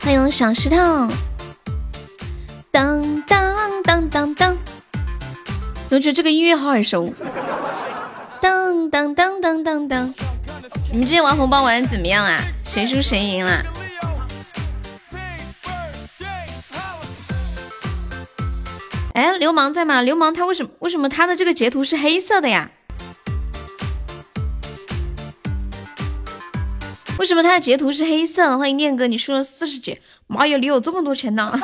欢迎小石头，当当当当当，总觉得这个音乐好耳熟。当当当当当当，你们今天玩红包玩的怎么样啊？谁输谁赢了？哎，流氓在吗？流氓他为什么为什么他的这个截图是黑色的呀？为什么他的截图是黑色？欢迎念哥，你输了四十几，妈呀，你有这么多钱呢！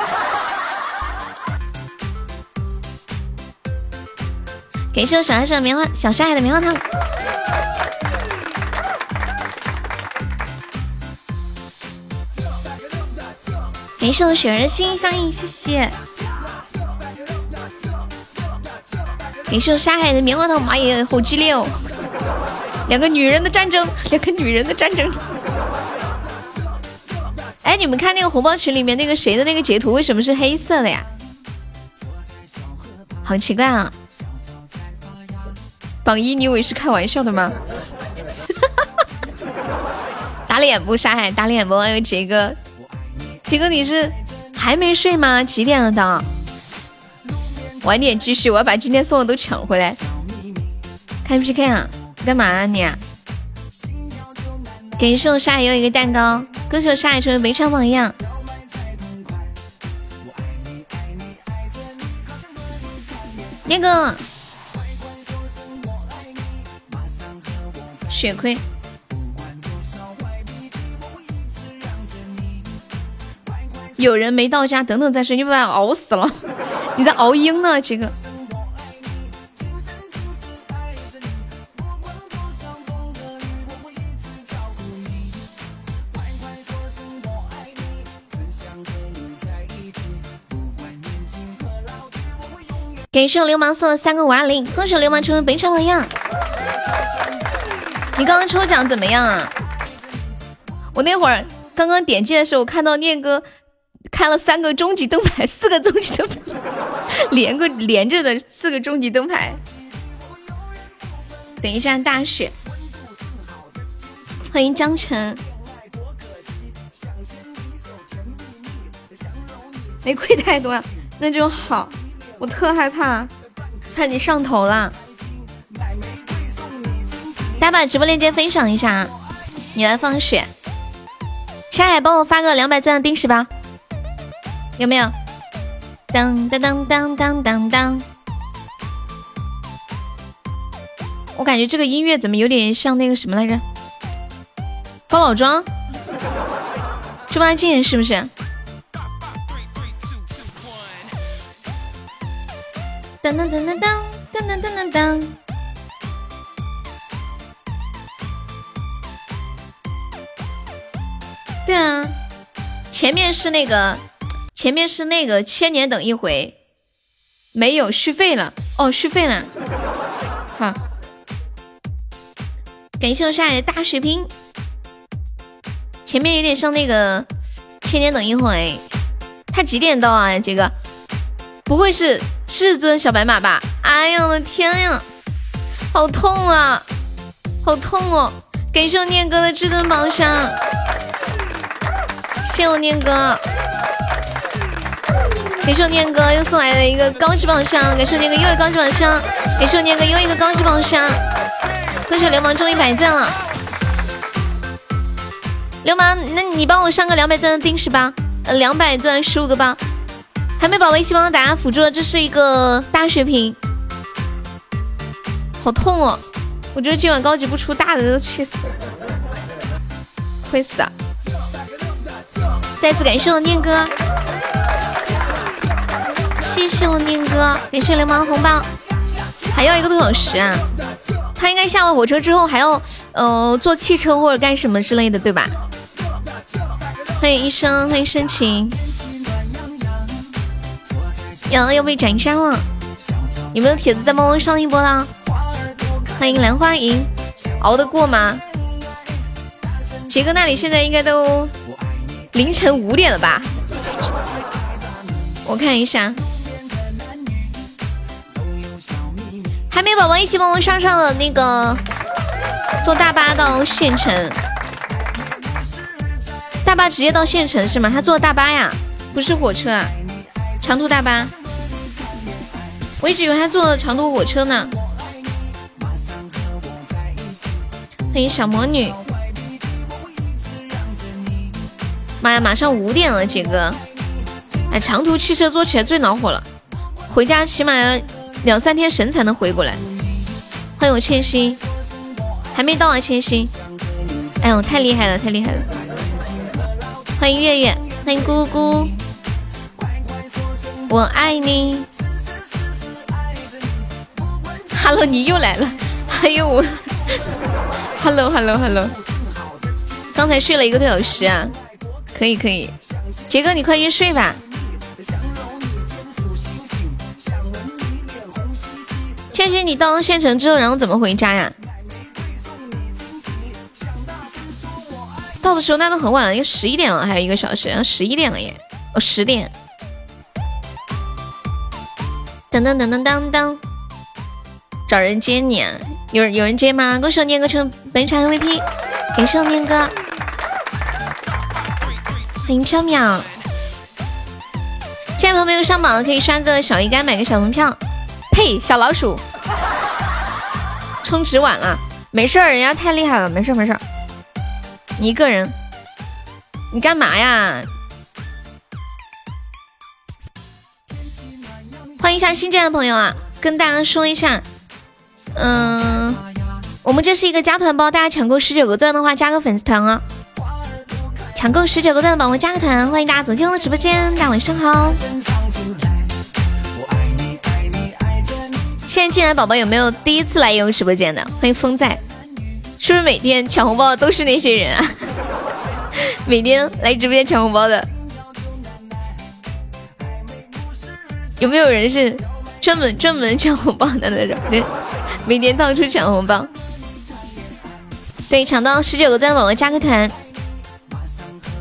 感谢我小爱的棉花，小沙海的棉花糖。感谢我雪儿心相印，谢谢。感谢我沙海的棉花糖，妈耶，好激烈哦！两个女人的战争，两个女人的战争。哎，你们看那个红包群里面那个谁的那个截图，为什么是黑色的呀？好奇怪啊！榜一，你以为是开玩笑的吗？打脸不？上海打脸不？哎呦，杰哥，杰哥你是还没睡吗？几点了的？晚点继续，我要把今天送的都抢回来。开 PK 啊？干嘛啊你？感谢我沙海又一个蛋糕，歌手沙海成为没唱榜一样。那个血亏，有人没到家，等等再睡，你把他熬死了。你在熬鹰呢，这个。感谢流氓送了三个五二零，恭喜流氓成为本场榜样。你刚刚抽奖怎么样啊？我那会儿刚刚点击的时候，我看到念哥。开了三个终极灯牌，四个终极灯牌，连个连着的四个终极灯牌。等一下大雪，欢迎江晨。没亏太多，那就好。我特害怕，怕你上头了。大家把直播链接分享一下啊！你来放血，沙海帮我发个两百钻的定时吧。有没有？当当当当当当当！我感觉这个音乐怎么有点像那个什么来着？高老庄？猪八戒是不是？当当当当当当当当当当！对啊，前面是那个。前面是那个千年等一回，没有续费了哦，续费了，好，感谢我沙海的大血瓶。前面有点像那个千年等一回，他几点到啊？这个不会是至尊小白马吧？哎呀，我的天呀，好痛啊，好痛哦！感谢我念哥的至尊宝箱，谢我念哥。感谢我念哥又送来了一个高级宝箱，感谢我念哥又一个高级宝箱，感谢我念哥又一个高级宝箱，恭喜流氓中一百钻了！流氓，那你帮我上个两百钻的定时吧，呃，两百钻十五个包，还没宝宝一起帮我打下辅助的，这是一个大血瓶，好痛哦！我觉得今晚高级不出大的都气死，会死啊！再次感谢我念哥。谢谢我念哥，感谢流氓红包，还要一个多小时啊！他应该下了火车之后还要呃坐汽车或者干什么之类的，对吧？欢迎医生，欢迎深情，羊要被斩杀了！有没有铁子再帮我上一波啦？欢迎兰花银，熬得过吗？杰哥那里现在应该都凌晨五点了吧？我看一下。还没宝宝一起帮我上上了那个坐大巴到县城，大巴直接到县城是吗？他坐大巴呀，不是火车啊，长途大巴。我一直以为他坐长途火车呢。欢迎小魔女。妈呀，马上五点了，杰哥。哎，长途汽车坐起来最恼火了，回家起码要两三天神才能回过来。欢迎我千心，还没到啊，千心。哎呦，太厉害了，太厉害了！欢迎月月，欢迎姑姑，我爱你。Hello，你又来了。还有我。Hello，Hello，Hello。刚才睡了一个多小时啊，可以可以。杰哥，你快去睡吧。千寻，你到了县城之后，然后怎么回家呀？到的时候那都很晚了，要十一点了，还有一个小时，要十一点了耶！哦，十点。噔噔噔噔噔噔，找人接你，啊？有有人接吗？恭喜我念哥成本场 MVP，感谢我念哥，欢迎飘渺。现在朋友们上榜可以刷个小鱼干，买个小门票。呸，小老鼠，充值晚了，没事儿，人家太厉害了，没事儿没事儿。你一个人，你干嘛呀？欢迎一下新进来的朋友啊！跟大家说一下，嗯，我们这是一个加团包，大家抢够十九个钻的话，加个粉丝团啊！抢够十九个钻的宝宝加个团，欢迎大家走进我的直播间，大家晚上好。现在进来宝宝有没有第一次来悠悠直播间的？欢迎风在。是不是每天抢红包的都是那些人啊？每天来直播间抢红包的，有没有人是专门专门抢红包的那种？每天到处抢红包。对，抢到十九个赞宝宝加个团，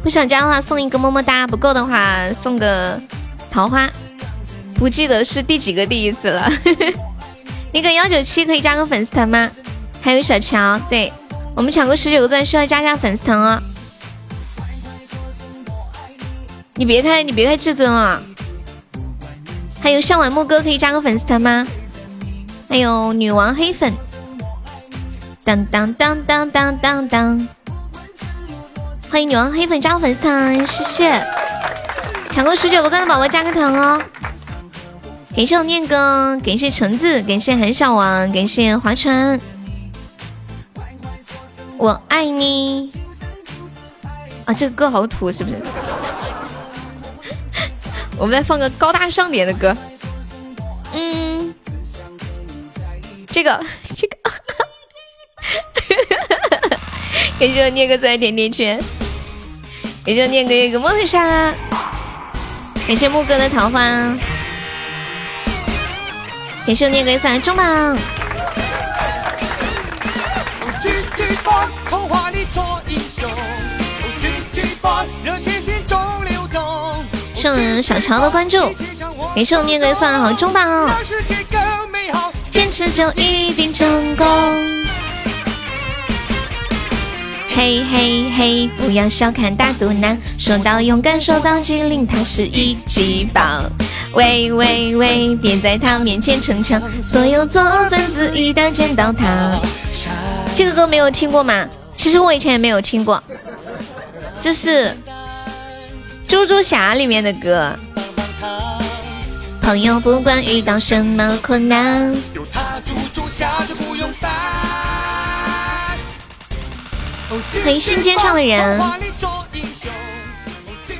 不想加的话送一个么么哒，不够的话送个桃花。不记得是第几个第一次了。那个幺九七可以加个粉丝团吗？还有小乔，对我们抢够十九个钻，需要加加粉丝团哦。你别开，你别开至尊啊！还有上晚木哥可以加个粉丝团吗？还有女王黑粉，当当当当当当当！欢迎女王黑粉加个粉丝团，谢谢！抢够十九个钻的宝宝加个团哦！感谢我念哥，感谢橙子，感谢韩小王，感谢划船。我爱你啊！这个歌好土，是不是？我们来放个高大上点的歌。嗯，这个这个，感谢我念哥在甜甜圈，感谢我念哥一个摩托沙，感谢木哥的桃花，感谢我念哥三中榜。送小乔的关注，感谢我念哥送好中榜，坚持就一定成功。嘿嘿嘿，不要小看大肚腩，说到勇敢，说到机灵，他是一级棒。喂喂喂，别在他面前逞强，所有作恶分子一旦见到他。这个歌没有听过吗？其实我以前也没有听过，这是《猪猪侠》里面的歌。朋友，不管遇到什么困难，欢迎心尖上的人，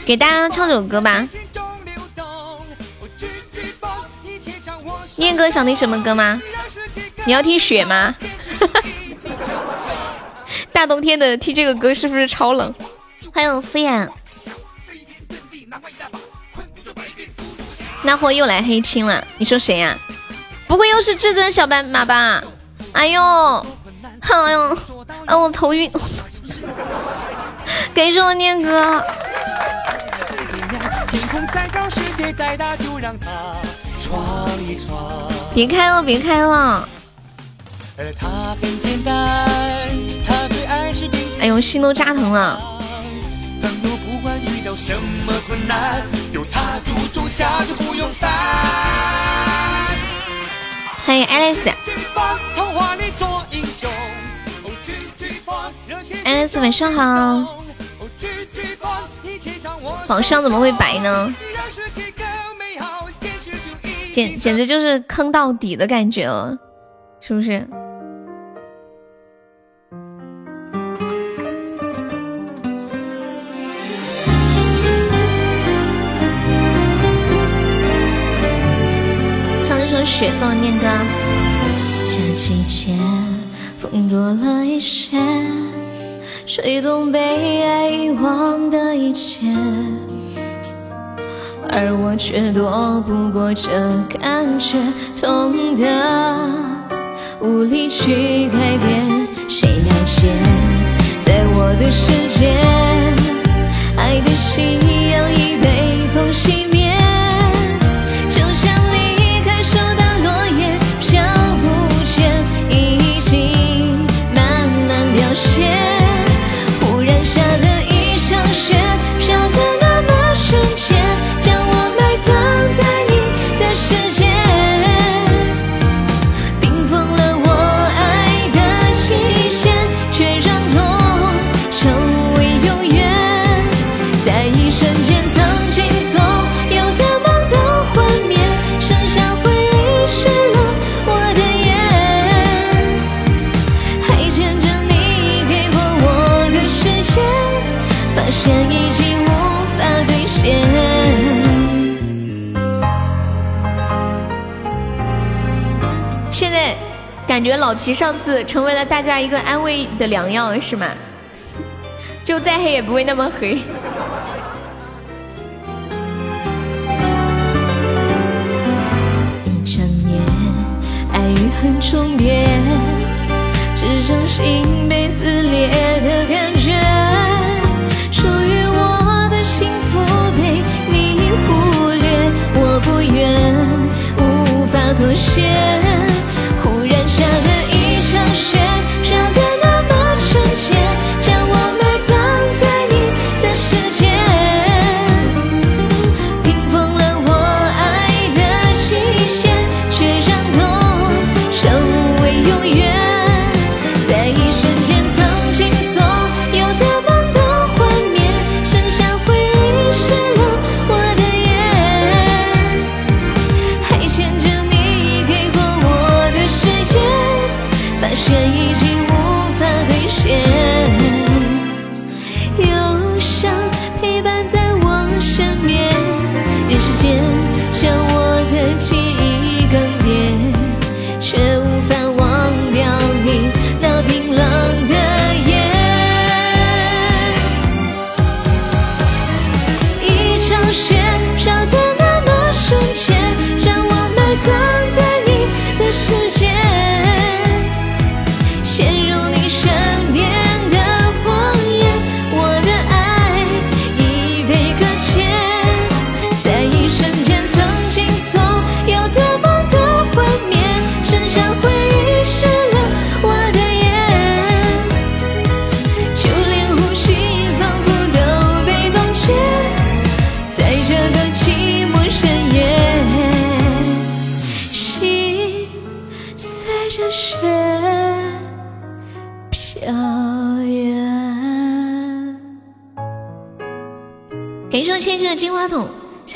给大家唱首歌吧。念哥想听什么歌吗？你要听雪吗？大冬天的听这个歌是不是超冷？欢迎敷衍，那货又来黑青了，你说谁呀？不会又是至尊小白马吧？哎呦，哎呦，哎我头晕，感谢我念哥。别开了，别开了。哎呦，心都扎疼了。遇到什么困难，有他助助下就不用烦。欢迎 Alice。Alice 晚上好。皇上怎么会白呢？简简直就是坑到底的感觉了，是不是？雪送的念歌。这季节风多了一些，吹动被爱遗忘的一切。而我却躲不过这感觉，痛的无力去改变。谁了解，在我的世界，爱的信感觉老皮上次成为了大家一个安慰的良药，是吗？就再黑也不会那么黑。一整夜，爱与恨重叠，只剩心被撕裂的感觉。属于我的幸福被你忽略，我不愿，无法妥协。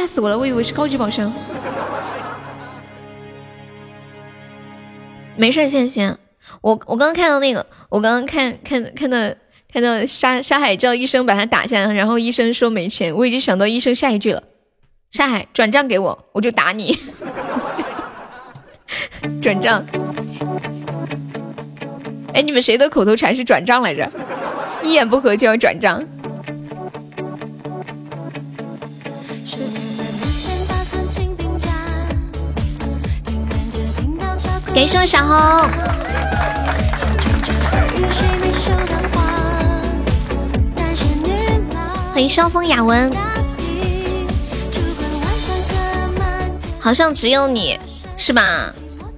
吓死我了，我以为是高级宝箱。没事，谢谢，我我刚刚看到那个，我刚刚看看看到看到沙沙海叫医生把他打下来，然后医生说没钱，我已经想到医生下一句了，沙海转账给我，我就打你。转账。哎，你们谁的口头禅是转账来着？一言不合就要转账。感谢我小红，欢迎双峰雅文，好像只有你是吧？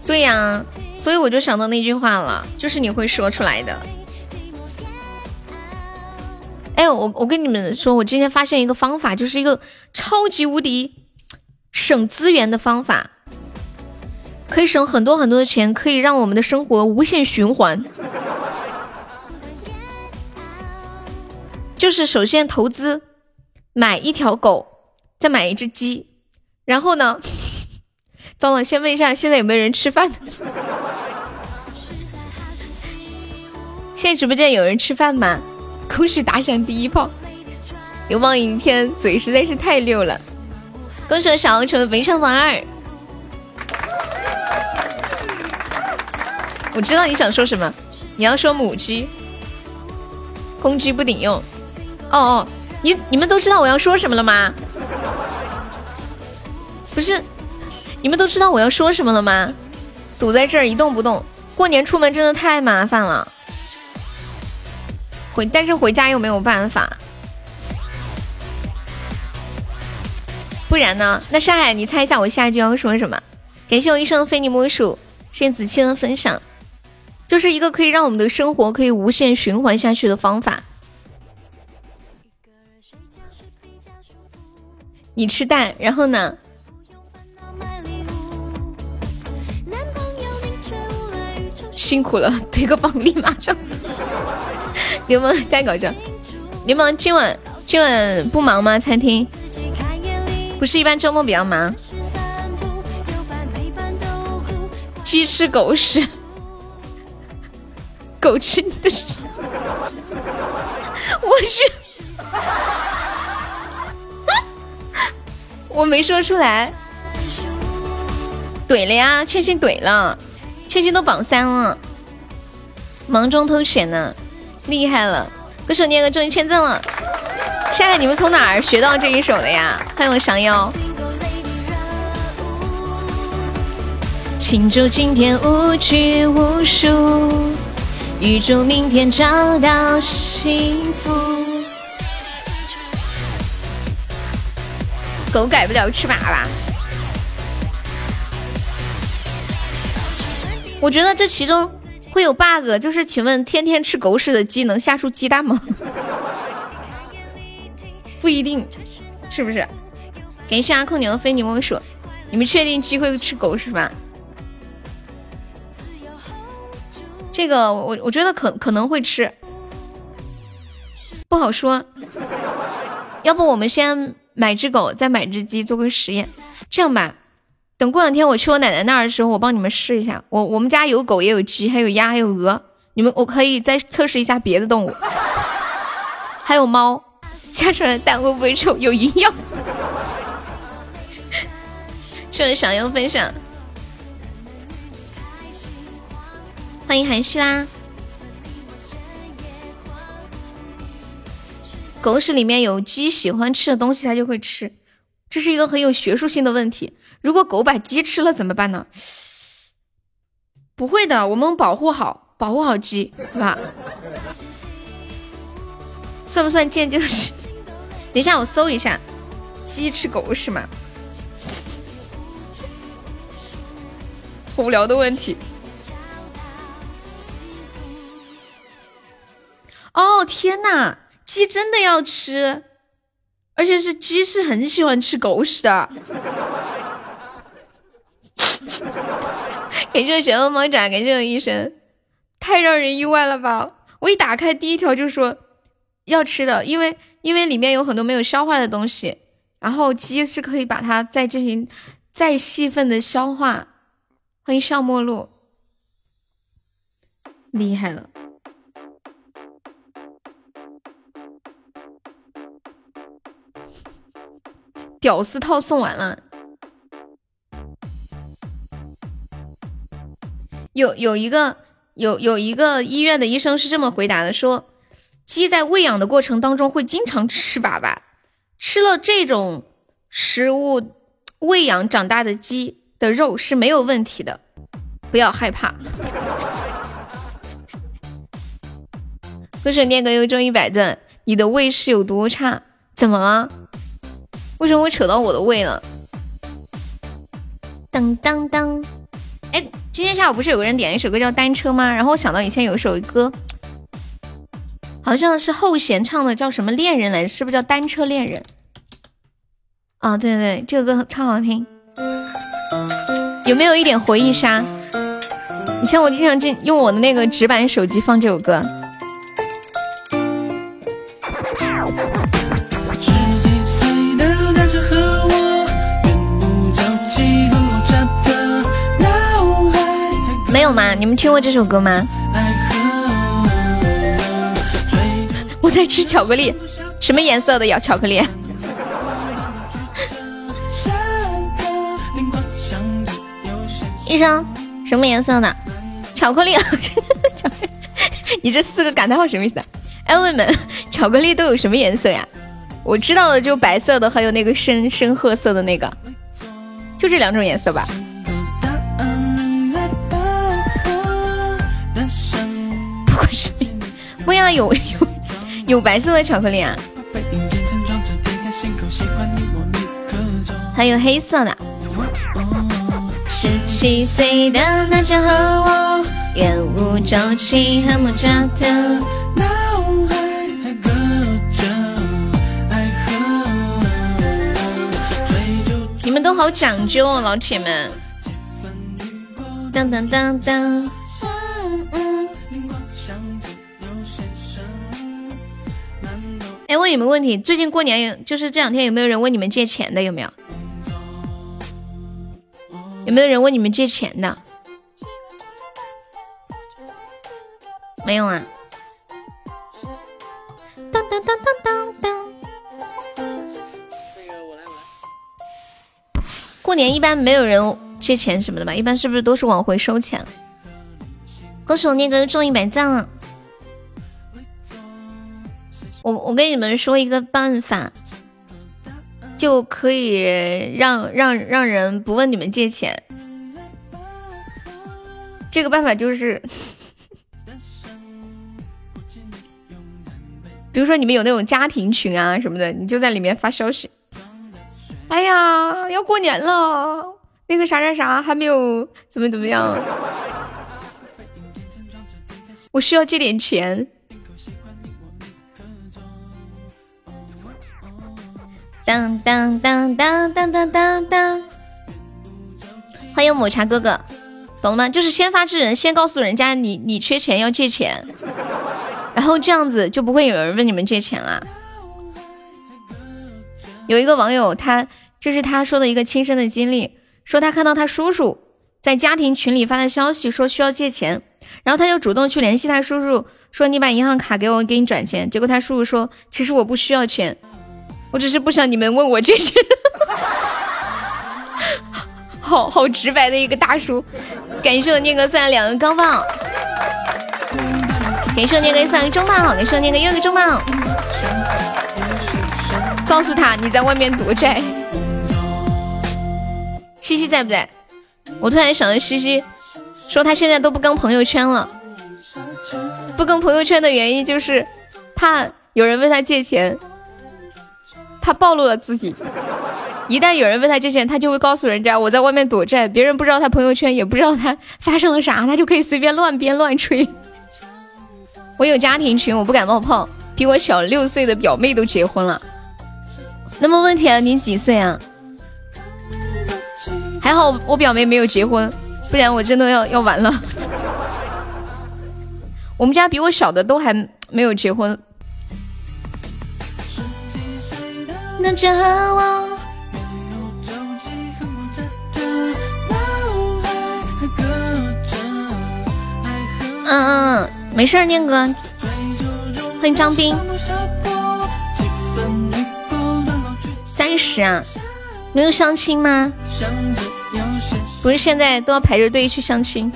对呀，所以我就想到那句话了，就是你会说出来的。哎，我我跟你们说，我今天发现一个方法，就是一个超级无敌省资源的方法，可以省很多很多的钱，可以让我们的生活无限循环。就是首先投资买一条狗，再买一只鸡，然后呢，糟了，先问一下现在有没有人吃饭？现在直播间有人吃饭吗？恭喜打响第一炮！流氓一天嘴实在是太溜了，恭喜小欧成为本场榜二。我知道你想说什么，你要说母鸡，公鸡不顶用。哦哦，你你们都知道我要说什么了吗？不是，你们都知道我要说什么了吗？堵在这儿一动不动，过年出门真的太麻烦了。回，但是回家又没有办法，不然呢？那上海，你猜一下我下一句要说什么？感谢我一生非你莫属，谢谢子期的分享，就是一个可以让我们的生活可以无限循环下去的方法。你吃蛋，然后呢？辛苦了，推个榜立马上。流氓太搞笑，流氓今晚今晚不忙吗？餐厅不是一般周末比较忙。鸡吃狗屎，狗吃你的屎，我去。我没说出来，怼了呀，千心怼了，千心都榜三了，忙中偷闲呢，厉害了，歌手念个终于签证了，夏夏你们从哪儿学到这一首的呀？欢迎我降妖，庆祝今天无拘无束，预祝明天找到幸福。狗改不了吃粑粑，我觉得这其中会有 bug，就是请问天天吃狗屎的鸡能下出鸡蛋吗？不一定，是不是？感谢阿空牛的非你莫属，你们确定鸡会吃狗屎吗？这个我我觉得可可能会吃，不好说。要不我们先。买只狗，再买只鸡，做个实验。这样吧，等过两天我去我奶奶那儿的时候，我帮你们试一下。我我们家有狗，也有鸡，还有鸭，还有鹅。你们我可以再测试一下别的动物，还有猫，下出来的蛋会不会臭？有营养。谢谢小优分享，欢迎韩熙啦。狗屎里面有鸡喜欢吃的东西，它就会吃，这是一个很有学术性的问题。如果狗把鸡吃了怎么办呢？不会的，我们保护好，保护好鸡，好吧？算不算间接的事？等一下，我搜一下，鸡吃狗屎吗？无聊的问题。哦，天呐！鸡真的要吃，而且是鸡是很喜欢吃狗屎的。感谢玄恶猫爪，感谢我医生，太让人意外了吧！我一打开第一条就说要吃的，因为因为里面有很多没有消化的东西，然后鸡是可以把它再进行再细分的消化。欢迎笑陌路，厉害了。屌丝套送完了，有有一个有有一个医院的医生是这么回答的：说鸡在喂养的过程当中会经常吃粑粑，吃了这种食物喂养长大的鸡的肉是没有问题的，不要害怕。歌手念个又中一百钻，你的胃是有多差？怎么了？为什么会扯到我的胃了？当当当！哎，今天下午不是有个人点了一首歌叫《单车》吗？然后我想到以前有一首歌，好像是后弦唱的，叫什么恋人来着？是不是叫单车恋人？啊，对对对，这个歌超好听。有没有一点回忆杀？以前我经常进用我的那个直板手机放这首歌。有吗？你们听过这首歌吗？我在吃巧克力，什么颜色的呀？巧克力？医生，什么颜色的？巧克力？你这四个感叹号什么意思？哎，问你们，巧克力都有什么颜色呀？我知道的就白色的，还有那个深深褐色的那个，就这两种颜色吧。不要有有 有白色的巧克力啊，还有黑色的。十七岁的那就和我，远无周期和莫扎特。你们都好讲究哦，老铁们。当当当当。哎，问你们问题，最近过年有，就是这两天有没有人问你们借钱的？有没有？有没有人问你们借钱的？没有啊。当当当当当当。过年一般没有人借钱什么的吧？一般是不是都是往回收钱？恭喜我念哥中一百赞了。我我跟你们说一个办法。就可以让让让人不问你们借钱，这个办法就是，比如说你们有那种家庭群啊什么的，你就在里面发消息。哎呀，要过年了，那个啥啥啥还没有怎么怎么样，我需要借点钱。当当当当当当当当！欢迎抹茶哥哥，懂了吗？就是先发制人，先告诉人家你你缺钱要借钱，然后这样子就不会有人问你们借钱了。有一个网友，他这是他说的一个亲身的经历，说他看到他叔叔在家庭群里发的消息，说需要借钱，然后他就主动去联系他叔叔，说你把银行卡给我，给你转钱。结果他叔叔说，其实我不需要钱。我只是不想你们问我这些，好好直白的一个大叔。感谢我念哥送来两个钢棒，感谢我念哥送来中棒，感谢我念哥又一个中棒。告诉他你在外面躲债。西西在不在？我突然想到西西说他现在都不更朋友圈了，不更朋友圈的原因就是怕有人问他借钱。他暴露了自己，一旦有人问他借钱，他就会告诉人家我在外面躲债，别人不知道他朋友圈，也不知道他发生了啥，他就可以随便乱编乱吹。我有家庭群，我不敢冒泡，比我小六岁的表妹都结婚了。那么问题啊，你几岁啊？还好我表妹没有结婚，不然我真的要要完了。我们家比我小的都还没有结婚。嗯嗯，没事儿，念哥，欢迎张斌。三十啊，没有相亲吗？不是现在都要排着队去相亲？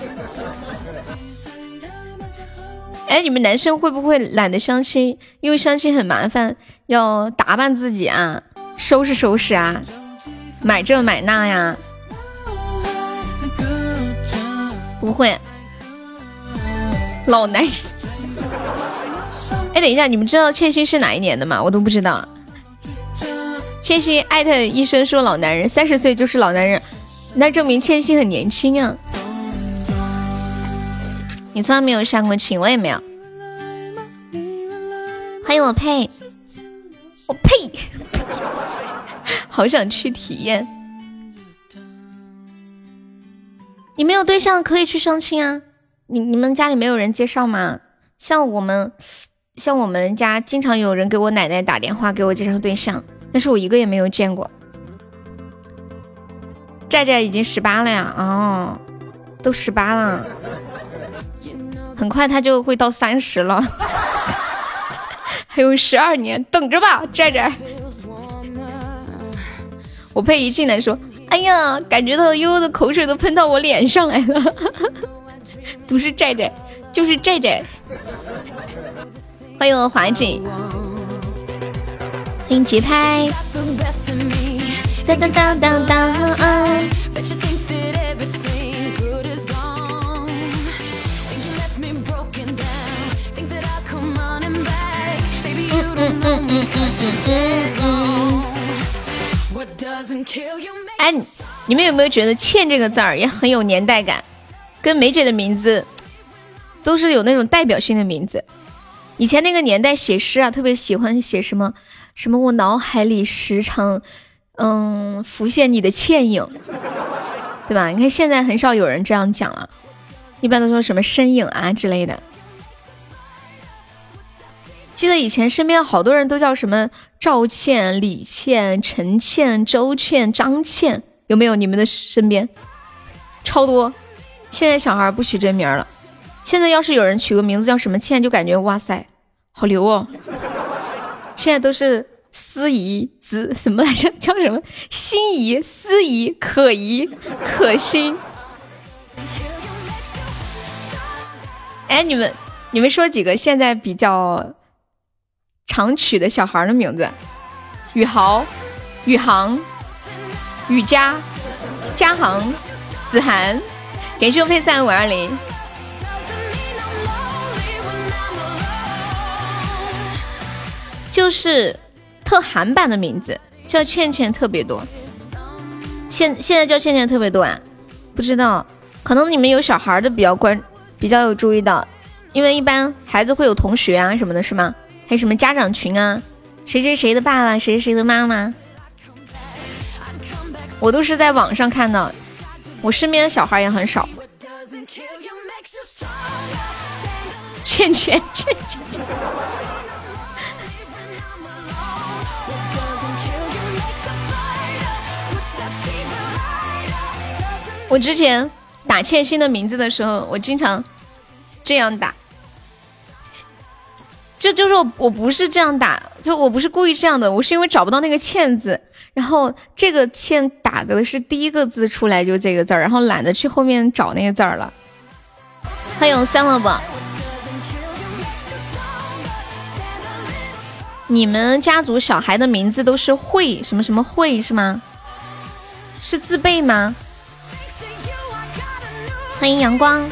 哎，你们男生会不会懒得相亲？因为相亲很麻烦，要打扮自己啊，收拾收拾啊，买这买那呀。不会，老男人。哎，等一下，你们知道倩欣是哪一年的吗？我都不知道。倩欣艾特医生说老男人，三十岁就是老男人，那证明倩欣很年轻啊。你从来没有相过亲，我也没有。欢迎我呸，我呸，好想去体验。你没有对象可以去相亲啊？你你们家里没有人介绍吗？像我们，像我们家经常有人给我奶奶打电话给我介绍对象，但是我一个也没有见过。寨寨已经十八了呀，哦，都十八了，很快他就会到三十了。还有十二年，等着吧，寨寨。我配一进来说：“哎呀，感觉到悠悠的口水都喷到我脸上来了。”不是寨寨，就是寨寨。欢迎我华锦，欢迎节拍。当当当当当。嗯嗯嗯嗯嗯。哎，你们有没有觉得“倩”这个字儿也很有年代感？跟梅姐的名字都是有那种代表性的名字。以前那个年代写诗啊，特别喜欢写什么什么，我脑海里时常嗯浮现你的倩影，对吧？你看现在很少有人这样讲了，一般都说什么身影啊之类的。记得以前身边好多人都叫什么赵倩、李倩、陈倩、周倩、张倩，有没有？你们的身边超多。现在小孩不取这名了。现在要是有人取个名字叫什么倩，就感觉哇塞，好牛哦。现在都是司仪子什么来着？叫什么心仪、司仪、可疑、可心。哎，你们你们说几个现在比较？常取的小孩的名字：宇豪、宇航、宇佳、佳航、子涵。感谢我配三五二零，就是特韩版的名字，叫倩倩特别多。现现在叫倩倩特别多啊？不知道，可能你们有小孩的比较关，比较有注意到，因为一般孩子会有同学啊什么的，是吗？还有什么家长群啊？谁谁谁的爸爸，谁谁谁的妈妈，我都是在网上看到。我身边的小孩也很少。圈圈圈圈。我之前打欠薪的名字的时候，我经常这样打。就就是我我不是这样打，就我不是故意这样的，我是因为找不到那个欠字，然后这个欠打的是第一个字出来就这个字儿，然后懒得去后面找那个字儿了。欢迎三萝卜，你们家族小孩的名字都是会什么什么会是吗？是自备吗？欢迎阳光。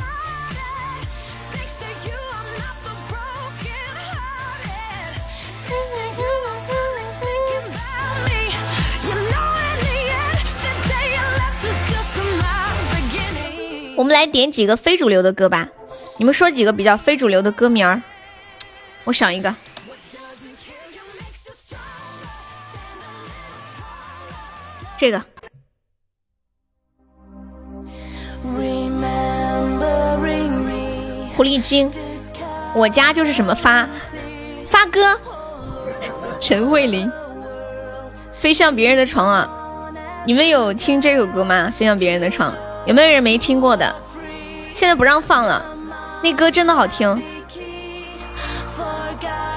我们来点几个非主流的歌吧，你们说几个比较非主流的歌名儿？我想一个，这个。狐狸精，我家就是什么发发哥，陈慧琳，飞向别人的床啊！你们有听这首歌吗？飞向别人的床。有没有人没听过的？现在不让放了，那歌真的好听。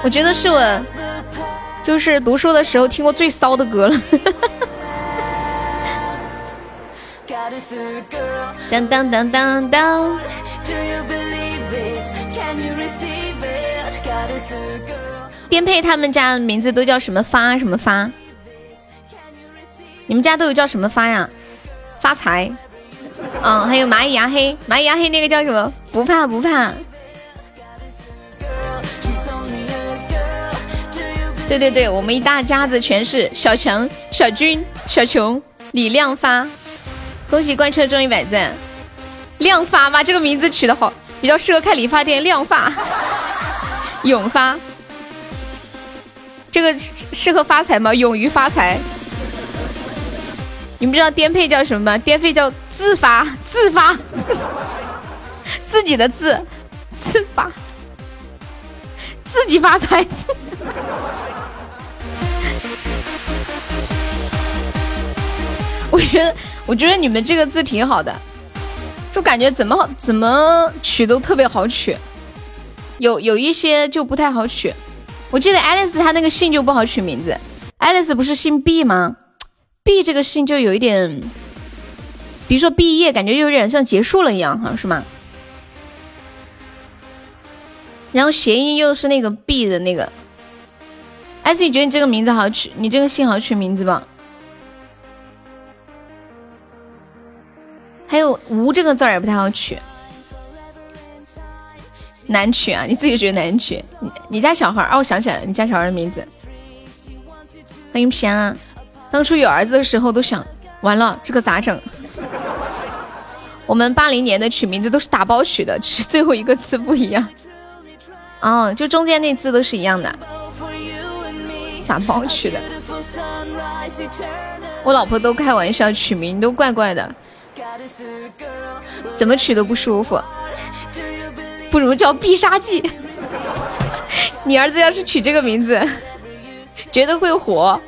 我觉得是我就是读书的时候听过最骚的歌了。当当当当当。颠沛他们家的名字都叫什么发什么发？你们家都有叫什么发呀？发财。嗯，还有蚂蚁牙黑，蚂蚁牙黑那个叫什么？不怕不怕。对对对，我们一大家子全是小强、小军、小琼、李亮发，恭喜贯彻中一百赞。亮发吧，这个名字取得好，比较适合开理发店。亮发，永发。这个适合发财吗？勇于发财。你们知道颠沛叫什么吗？颠沛叫自发，自发，自己的自，自发，自己发财。我觉得，我觉得你们这个字挺好的，就感觉怎么怎么取都特别好取，有有一些就不太好取。我记得爱丽丝她那个姓就不好取名字，爱丽丝不是姓毕吗？毕这个姓就有一点，比如说毕业，感觉有点像结束了一样，哈，是吗？然后谐音又是那个毕的那个，艾斯，你觉得你这个名字好取？你这个姓好取名字吧？还有吴这个字儿也不太好取。难取啊！你自己觉得难取？你你家小孩儿，我想起来了，你家小孩的名字。欢迎平安。当初有儿子的时候都想，完了这个咋整？我们八零年的取名字都是打包取的，只是 最后一个字不一样。哦，就中间那字都是一样的，打包取的。我老婆都开玩笑，取名都怪怪的，怎么取都不舒服。不如叫必杀技。你儿子要是取这个名字，绝对会火，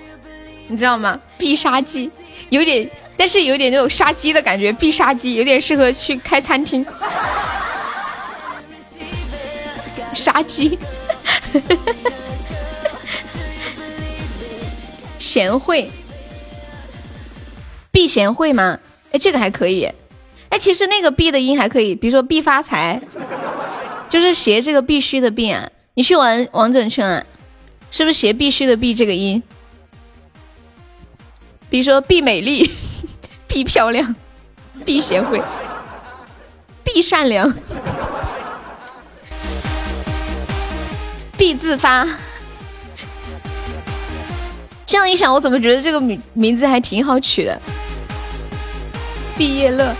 你知道吗？必杀技有点，但是有点那种杀鸡的感觉。必杀鸡有点适合去开餐厅。杀鸡，贤惠，必贤惠吗？哎，这个还可以。哎，其实那个必的音还可以，比如说必发财。就是写这个必须的必啊！你去玩王者圈啊，是不是写必须的必这个音？比如说必美丽、必漂亮、必贤惠、必善良、必自发。这样一想，我怎么觉得这个名名字还挺好取的？毕业乐。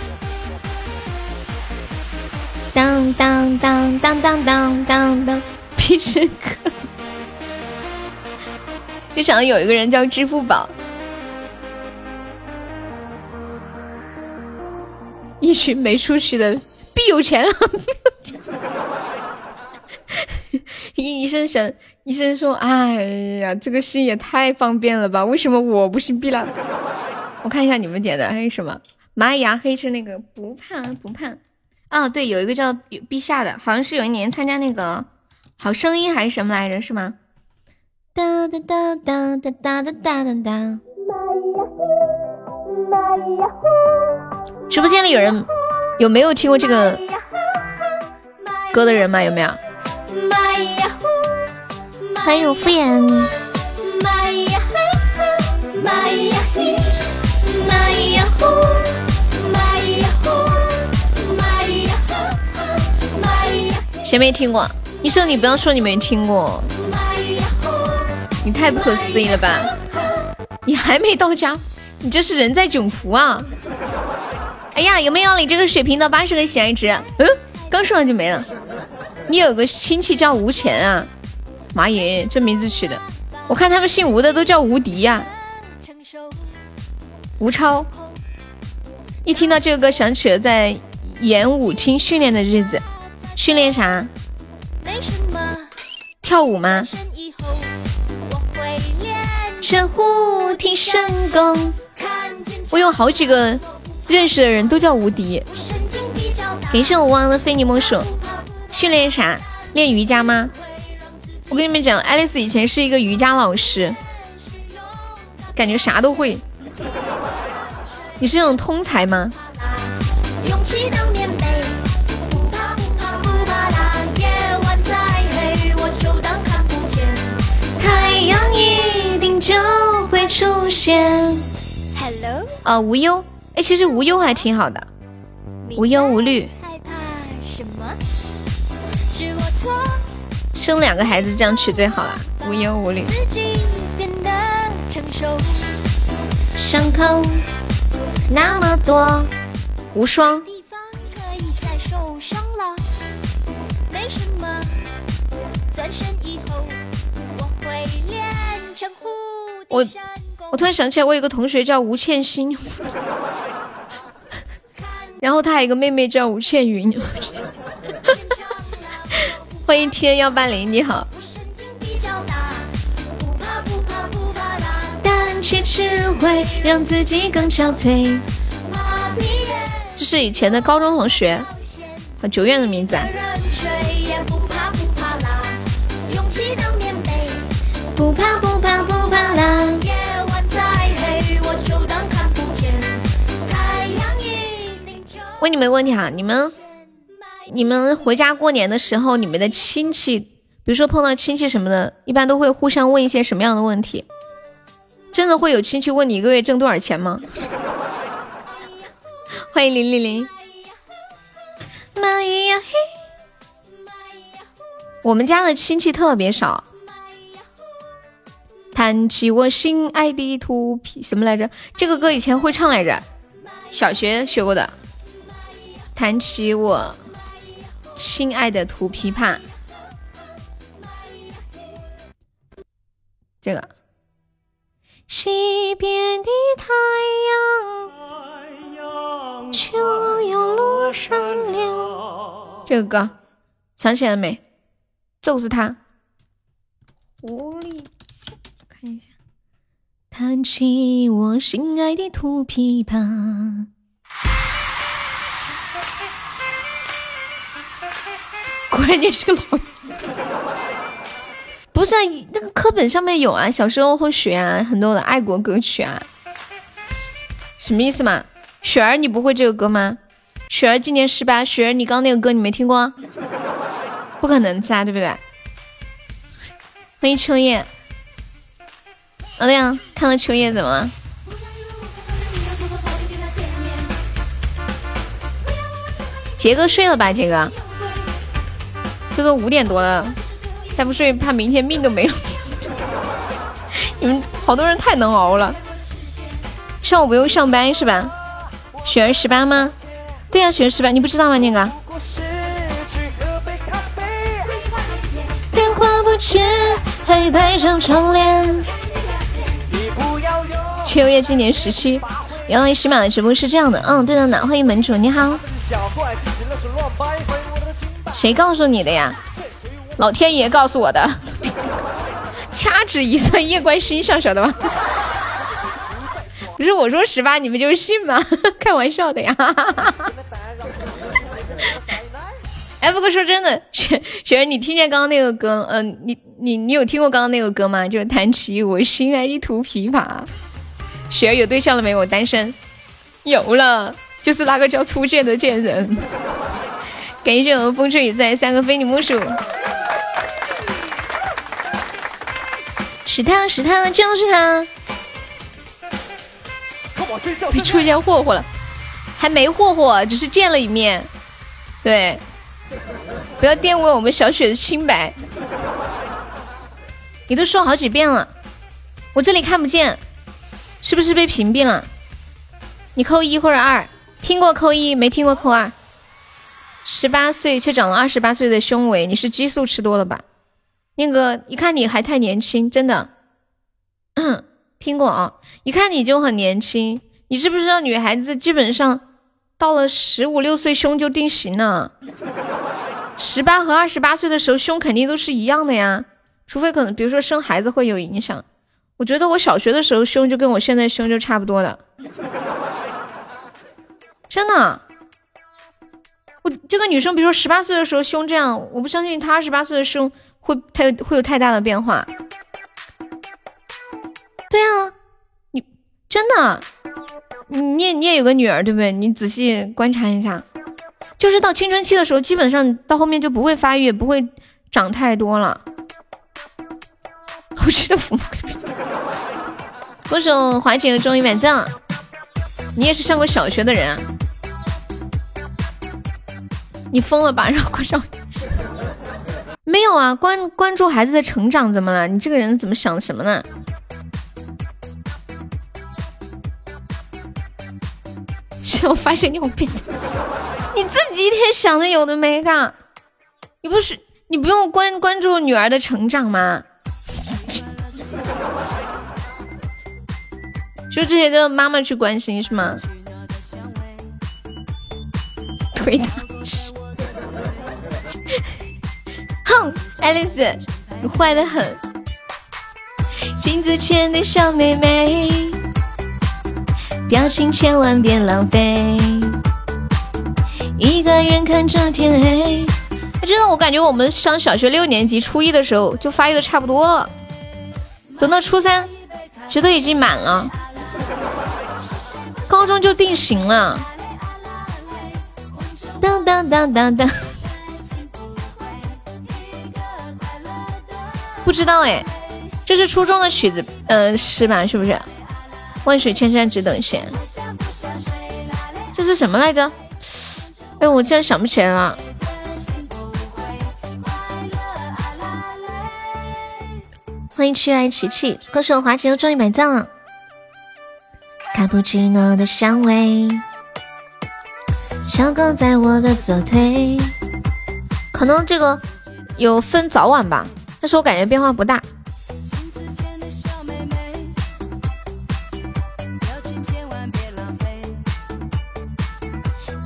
当当当当当当当当，必胜客。就想到有一个人叫支付宝，一群没出息的必有钱。医医生想，医生说：“哎呀，这个姓也太方便了吧？为什么我不是必了？”我看一下你们点的还有什么？蚂蚁牙黑是那个不怕不怕。哦，对，有一个叫陛下的，好像是有一年参加那个好声音还是什么来着，是吗？哒哒哒哒哒哒哒哒哒哒。直播间里有人有没有听过这个歌的人吗？有没有？欢迎敷衍。谁没听过？医生，你不要说你没听过，你太不可思议了吧？你还没到家，你这是人在囧途啊！哎呀，有没有你这个水平的八十个喜爱值？嗯，刚说完就没了。你有个亲戚叫吴钱啊？妈耶，这名字取的，我看他们姓吴的都叫吴迪呀。吴超，一听到这个歌，想起了在演舞厅训练的日子。训练啥？跳舞吗？神乎听神功。我有好几个认识的人都叫无敌。感谢我忘了非你莫属。训练啥？练瑜伽吗？我跟你们讲，爱丽丝以前是一个瑜伽老师，感觉啥都会。你是那种通才吗？一定就会出现。Hello，啊，无忧，哎，其实无忧还挺好的，无忧无虑。害怕什么？是我错。生两个孩子这样娶最好了，无忧无虑。自己变得成熟。伤口那么多，无双。地方可以再受伤了，没什么。转身以后，我会练成。突然想起来，我有个同学叫吴倩欣，然后他还有个妹妹叫吴倩云。欢迎 T N 幺八零，你好。这是以前的高中同学，好久远的名字。不怕不怕不怕啦！问你们个问题哈，你们你们回家过年的时候，你们的亲戚，比如说碰到亲戚什么的，一般都会互相问一些什么样的问题？真的会有亲戚问你一个月挣多少钱吗？欢迎零零零。我们家的亲戚特别少。弹起我心爱的土皮什么来着？这个歌以前会唱来着，小学学过的。弹起我心爱的土琵琶，这个。西边的太阳就要落山了。这个歌想起来没？就是他。狐狸。看一下，弹起我心爱的土琵琶。果然你是个老，不是那个课本上面有啊，小时候会学啊，很多的爱国歌曲啊。什么意思嘛？雪儿，你不会这个歌吗？雪儿今年十八，雪儿，你刚那个歌你没听过？不可能噻，对不对？欢迎秋叶。老亮，看到秋叶怎么了？杰哥睡了吧？杰哥，这都五点多了，再不睡怕明天命都没了。你们好多人太能熬了。上午不用上班是吧？雪儿十八吗？对呀，雪儿十八，你不知道吗？那个。电话不接，黑白上窗帘。秋叶今年十七，原来喜马的直播是这样的。嗯，对的呢，欢迎门主，你好。谁告诉你的呀？老天爷告诉我的。掐指一算，夜观星象，晓得吗？不是我说十八，你们就信吗？开玩笑的呀。哎，不过说真的，雪雪儿，你听见刚刚那个歌？嗯，你你你有听过刚刚那个歌吗？就是弹起我心爱的土琵琶。雪儿有对象了没？我单身，有了，就是那个叫初见的贱人。感谢我们风吹雨在三个非你莫属。是他是他就是他。你出现霍霍了，还没霍霍，只是见了一面。对，不要玷污我们小雪的清白。你都说好几遍了，我这里看不见。是不是被屏蔽了？你扣一或者二，听过扣一没听过扣二。十八岁却长了二十八岁的胸围，你是激素吃多了吧？那个一看你还太年轻，真的。听过啊，一看你就很年轻。你知不知道女孩子基本上到了十五六岁胸就定型了？十八和二十八岁的时候胸肯定都是一样的呀，除非可能比如说生孩子会有影响。我觉得我小学的时候胸就跟我现在胸就差不多的，真的。我这个女生，比如说十八岁的时候胸这样，我不相信她二十八岁的胸会太会有太大的变化。对啊，你真的，你你也你也有个女儿对不对？你仔细观察一下，就是到青春期的时候，基本上到后面就不会发育，不会长太多了。我去的父母。歌手华姐终于满赞，你也是上过小学的人啊？你疯了吧？让关上？没有啊，关关注孩子的成长怎么了？你这个人怎么想的什么呢？是我发现你有病，你自己一天想的有的没的，你不是你不用关关注女儿的成长吗？就这些都是妈妈去关心是吗？推他！爱丽丝，你坏的很。镜子前的小妹妹，表情千万别浪费。一个人看着天黑。真的，我感觉我们上小学六年级初一的时候就发育的差不多了，等到初三，学都已经满了，高中就定型了。当当当当当，不知道哎，这是初中的曲子，呃，是吧？是不是？万水千山只等闲，这是什么来着？哎，我竟然想不起来了。欢迎去爱琪琪，歌手华姐又终于买赞了。卡布奇诺的香味，小狗在我的左腿。可能这个有分早晚吧，但是我感觉变化不大。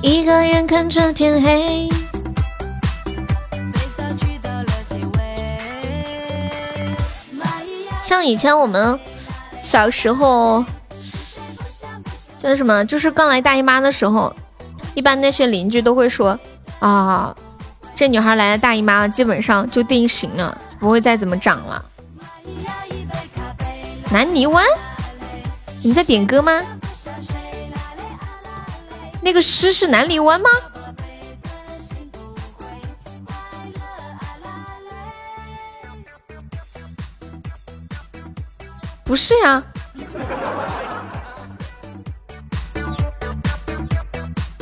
一个人看着天黑。像以前我们小时候叫什么，就是刚来大姨妈的时候，一般那些邻居都会说啊，这女孩来了大姨妈了，基本上就定型了，不会再怎么长了。南泥湾，你在点歌吗？那个诗是南泥湾吗？不是呀，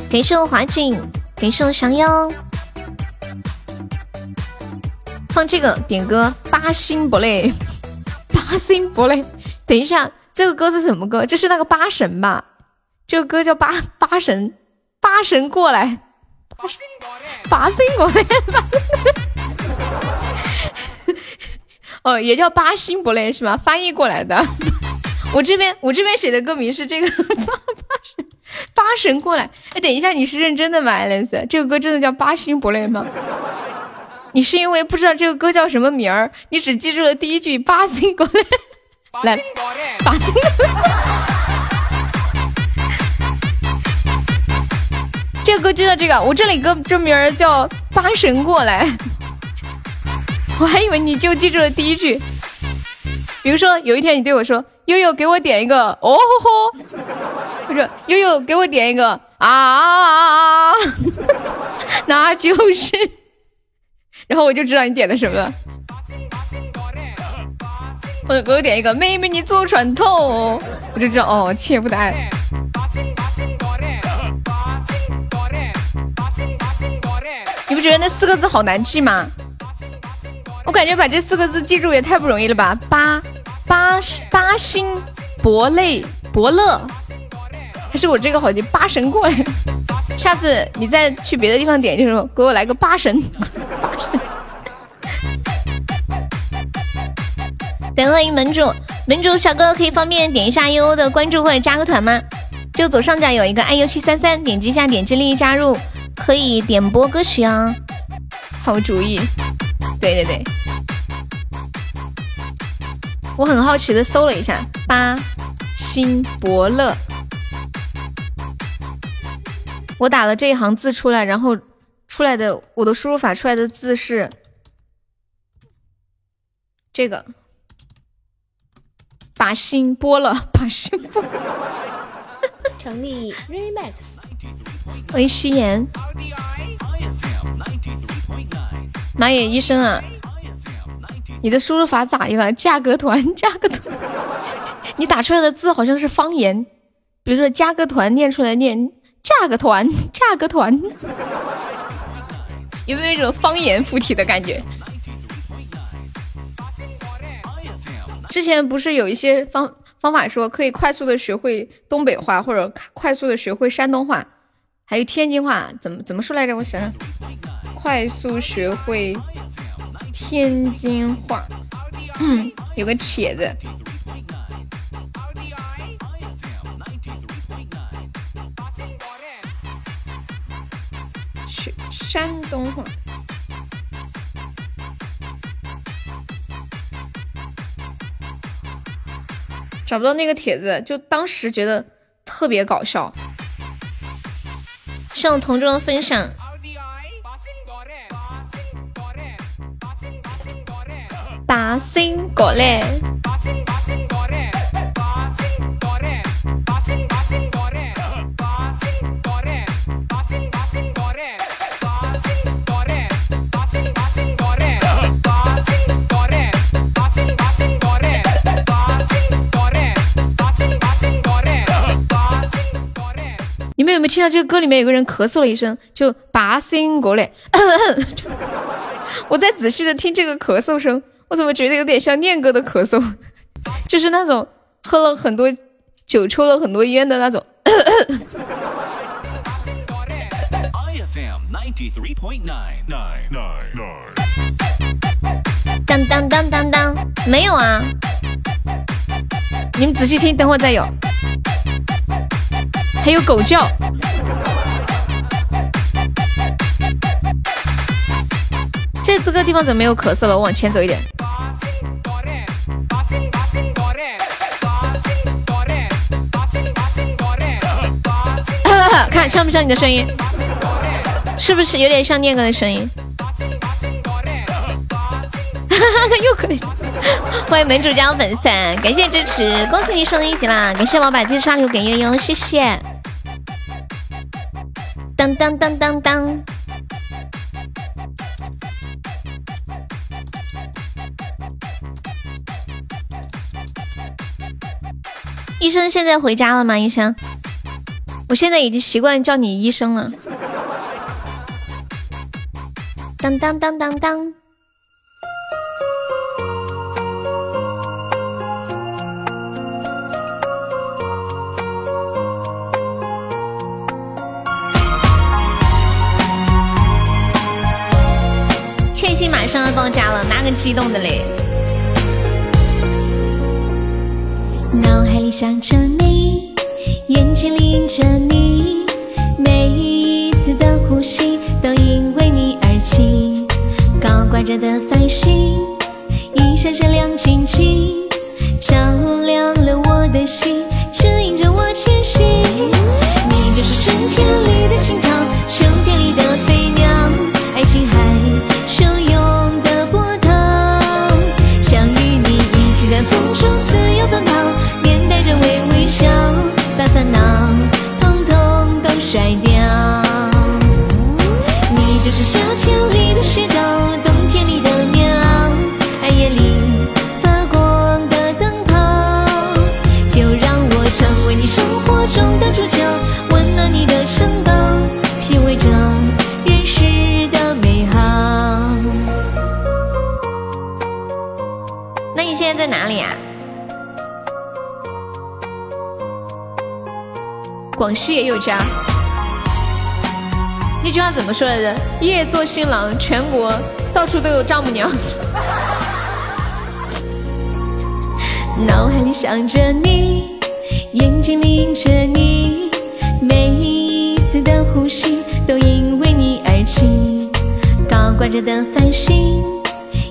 感谢我华锦，感谢我降妖，放这个点歌八星不累，八星不累。等一下，这个歌是什么歌？这是那个八神吧？这个歌叫八八神，八神过来，八星过来，八星过来。哦，也叫八星不累是吗？翻译过来的。我这边我这边写的歌名是这个 八八神八神过来。哎，等一下，你是认真的吗，艾伦斯？这个歌真的叫八星不累吗？你是因为不知道这个歌叫什么名儿，你只记住了第一句八星过来。来，八星。这个歌就叫这个，我这里歌这名儿叫八神过来。我还以为你就记住了第一句，比如说有一天你对我说：“悠悠，给我点一个哦吼吼”，或者“悠悠，给我点一个啊啊啊”，那就是，然后我就知道你点的什么了。或者给我点一个“妹妹你坐船头”，我就知道哦，切不得爱。你不觉得那四个字好难记吗？我感觉把这四个字记住也太不容易了吧！八八八星伯类伯乐，还是我这个好听。八神过来，下次你再去别的地方点，就是给我来个八神。八神。等欢迎门主，门主小哥哥可以方便点一下悠悠的关注或者加个团吗？就左上角有一个爱优七三三，点击一下，点击立即加入，可以点播歌曲啊。好主意。对对对，我很好奇的搜了一下八星伯乐，我打了这一行字出来，然后出来的我的输入法出来的字是这个把心剥了，把心剥。成立 Remax，欢迎夕颜。马野医生啊，你的输入法咋的了？价格团，价格团，你打出来的字好像是方言，比如说加个团，念出来念炸个团，炸个团，有没有一种方言附体的感觉？之前不是有一些方方法说可以快速的学会东北话，或者快速的学会山东话，还有天津话，怎么怎么说来着？我想想。快速学会天津话，嗯，有个帖子，山东话。找不到那个帖子，就当时觉得特别搞笑。向同桌分享。八星过来。们有没有听到这个歌里面有个人咳嗽了一声，就拔心过来。我在仔细的听这个咳嗽声。我怎么觉得有点像念哥的咳嗽，就是那种喝了很多酒、抽了很多烟的那种。当当当当当，没有啊！你们仔细听，等会再有。还有狗叫。这这个地方怎么没有咳嗽了？我往前走一点。看像不像你的声音？是不是有点像念哥的声音？哈 哈又可以！欢迎门主加粉丝，感谢支持，恭喜你升一级啦！感谢老板第刷礼物给悠悠，谢谢。当当当当当。医生现在回家了吗？医生，我现在已经习惯叫你医生了。当当当当当。上要到家了，哪个激动的嘞？脑海里想着你，眼睛里映着你，每一次的呼吸都因为你而起。高挂着的繁星，一闪闪亮晶晶，照家，那句话怎么说来着？夜做新郎，全国到处都有丈母娘。脑海里想着你，眼睛里映着你，每一次的呼吸都因为你而起。高挂着的繁星，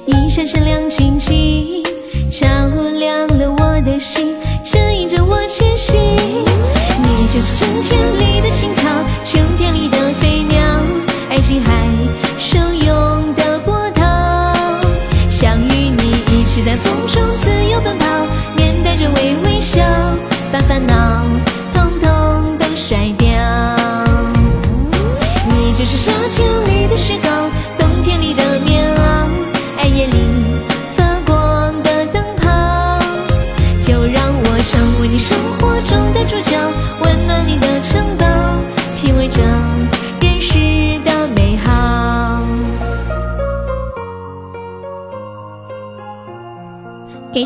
一闪闪亮晶晶，照亮了我的心，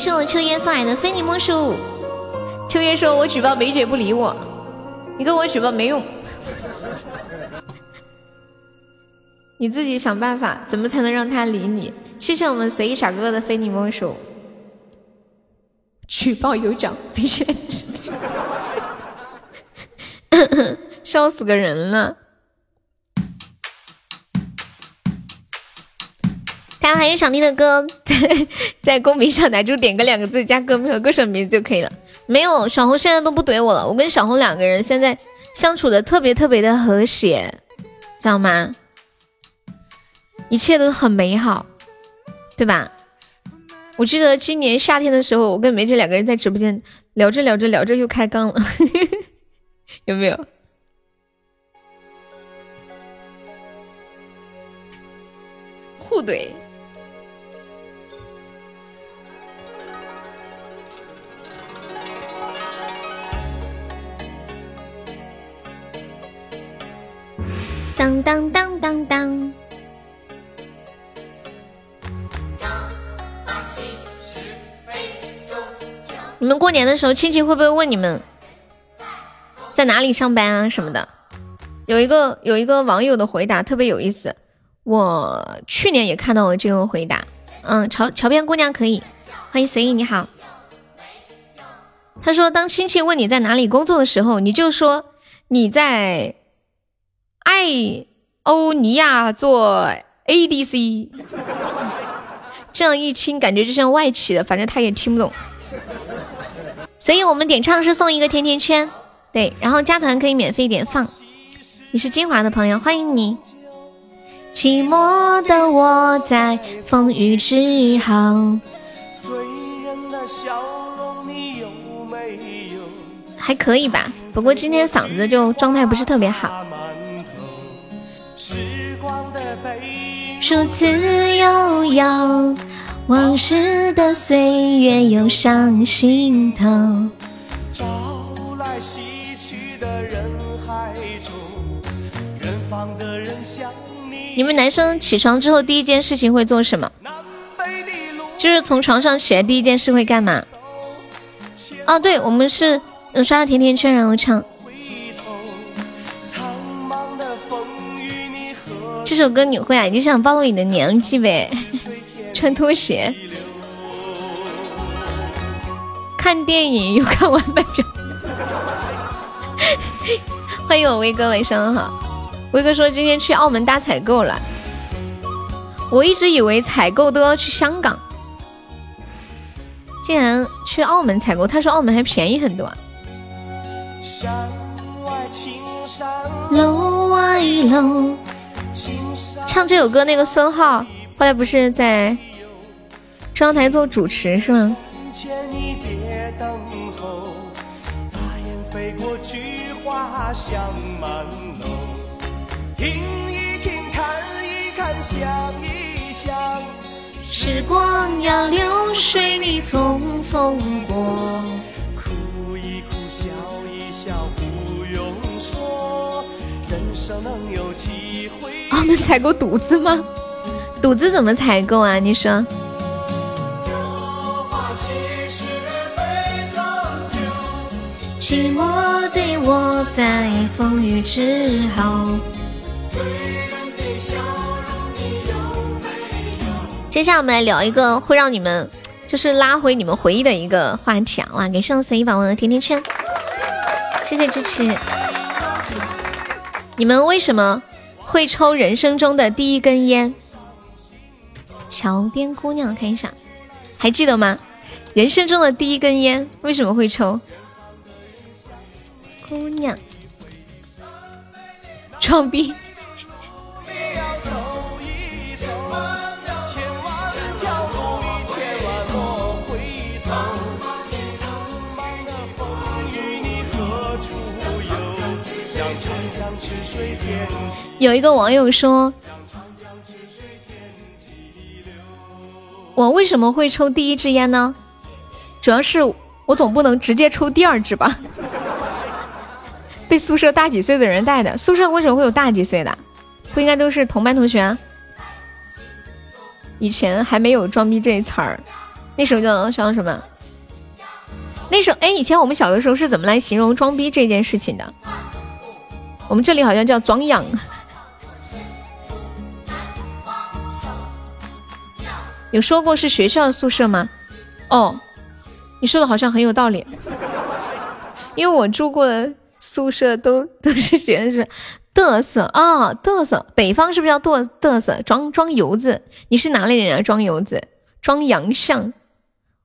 感谢我秋叶送来的非你莫属。秋叶说：“我举报梅姐不理我，你跟我举报没用，你自己想办法，怎么才能让他理你？”谢谢我们随意傻哥哥的非你莫属。举报有奖，梅姐。笑死个人了！大家还有想听的歌，在 在公屏上打出点歌两个字，加歌名和歌手名字就可以了。没有小红现在都不怼我了，我跟小红两个人现在相处的特别特别的和谐，知道吗？一切都很美好，对吧？我记得今年夏天的时候，我跟梅姐两个人在直播间聊着聊着聊着又开杠了，有没有？互怼。当当当当当。你们过年的时候，亲戚会不会问你们在哪里上班啊什么的？有一个有一个网友的回答特别有意思，我去年也看到了这个回答。嗯，桥桥边姑娘可以，欢迎随意你好。他说，当亲戚问你在哪里工作的时候，你就说你在。艾欧尼亚做 ADC，这样一听感觉就像外企的，反正他也听不懂。所以我们点唱是送一个甜甜圈，对，然后加团可以免费点放。你是金华的朋友，欢迎你。寂寞的我在风雨之后。醉人的笑容你有没有还可以吧，不过今天嗓子就状态不是特别好。数次悠悠，往事的岁月涌上心头。朝来夕去的人海中，远方的人想你。你们男生起床之后第一件事情会做什么？就是从床上起来第一件事会干嘛？哦，对，我们是嗯刷了甜甜圈然后唱。这首歌你会啊？你想暴露你的年纪呗？穿拖鞋，看电影又看完半场。欢迎我威哥，晚上好。威哥说今天去澳门大采购了，我一直以为采购都要去香港，竟然去澳门采购。他说澳门还便宜很多。楼外楼。唱这首歌那个孙浩，后来不是在中央台做主持是吗？时光呀流水，你匆匆过。哭一哭，笑一笑，不用说？澳门采购赌资吗？赌资怎么采购啊？你说。寂寞的我在风雨之后。接下来我们来聊一个会让你们就是拉回你们回忆的一个话题啊！哇，给上随意宝宝的甜甜圈，谢谢支持。你们为什么？会抽人生中的第一根烟，桥边姑娘，看一下，还记得吗？人生中的第一根烟为什么会抽？姑娘，装逼。有一个网友说：“我为什么会抽第一支烟呢？主要是我总不能直接抽第二支吧？被宿舍大几岁的人带的。宿舍为什么会有大几岁的？不应该都是同班同学？以前还没有装逼这一词儿，那时候叫叫什么？那时候哎，以前我们小的时候是怎么来形容装逼这件事情的？”我们这里好像叫装养，有说过是学校的宿舍吗？哦，你说的好像很有道理，因为我住过的宿舍都 都是学生，嘚瑟啊，嘚瑟，北方是不是叫嘚嘚瑟？装装油子，你是哪里人啊？装油子，装洋相。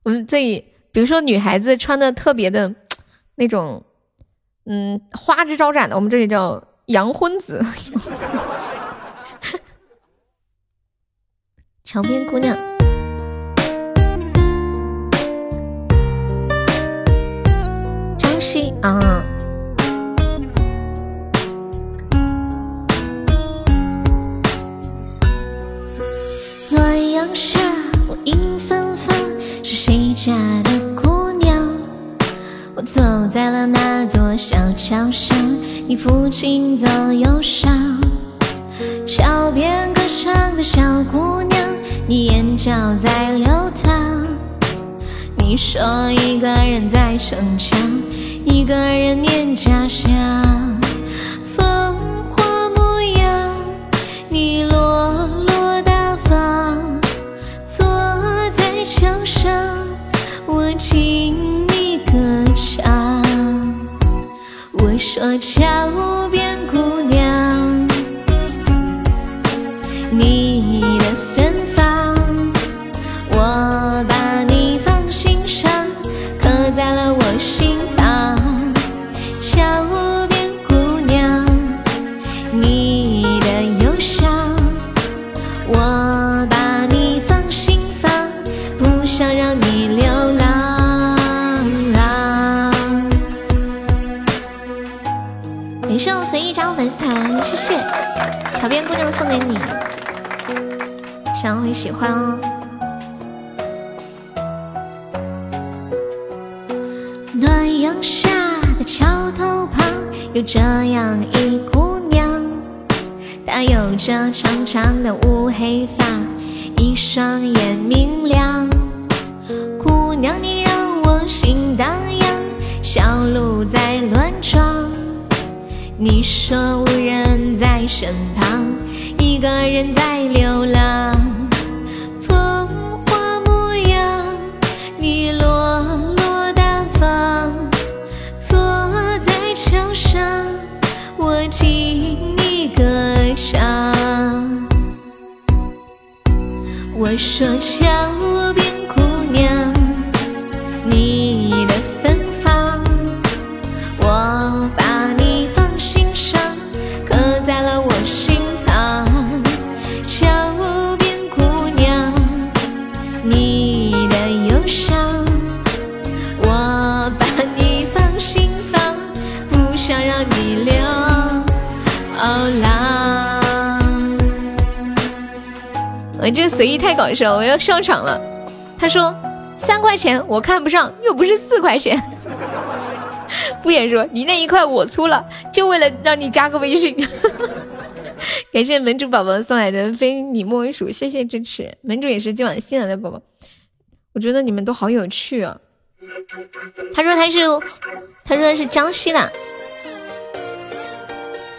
我们这里，比如说女孩子穿的特别的那种，嗯，花枝招展的，我们这里叫洋荤子。桥边姑娘，江西啊。我走在了那座小桥上，你抚琴奏忧伤。桥边歌唱的小姑娘，你眼角在流淌。你说一个人在逞强，一个人念家乡。风华模样，你落说桥边望会喜欢哦。暖阳下的桥头旁，有这样一姑娘，她有着长长的乌黑发，一双眼明亮。姑娘你让我心荡漾，小鹿在乱撞。你说无人在身旁，一个人在流浪。说搞笑，我要上场了。他说三块钱我看不上，又不是四块钱。敷衍说：“你那一块我出了，就为了让你加个微信。”感谢门主宝宝送来的非你莫属，谢谢支持。门主也是今晚新来的宝宝，我觉得你们都好有趣啊。他说他是，他说他是江西的。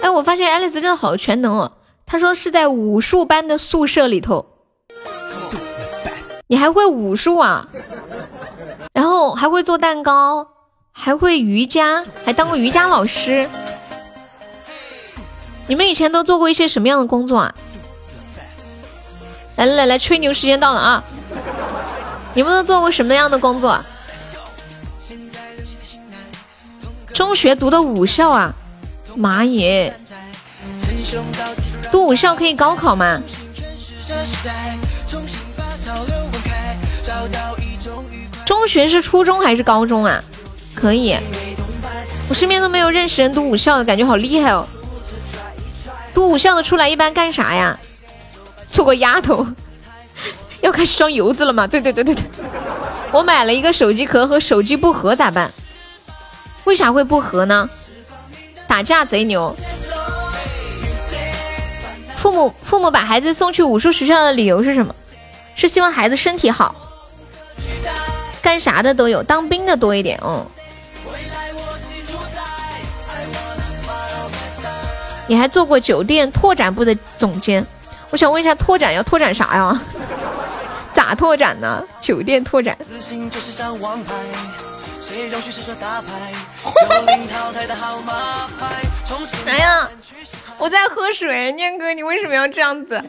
哎，我发现爱丽丝真的好全能哦。他说是在武术班的宿舍里头，你还会武术啊？然后还会做蛋糕。还会瑜伽，还当过瑜伽老师。你们以前都做过一些什么样的工作啊？来来来，吹牛时间到了啊！你们都做过什么样的工作？中学读的武校啊？妈耶！读武校可以高考吗？中学是初中还是高中啊？可以，我身边都没有认识人读武校的，感觉好厉害哦。读武校的出来一般干啥呀？做个丫头，要开始装油子了吗？对对对对对，我买了一个手机壳和手机不合咋办？为啥会不合呢？打架贼牛。父母父母把孩子送去武术学校的理由是什么？是希望孩子身体好。干啥的都有，当兵的多一点哦。你还做过酒店拓展部的总监，我想问一下，拓展要拓展啥呀？咋拓展呢？酒店拓展。来呀！我在喝水，念哥，你为什么要这样子？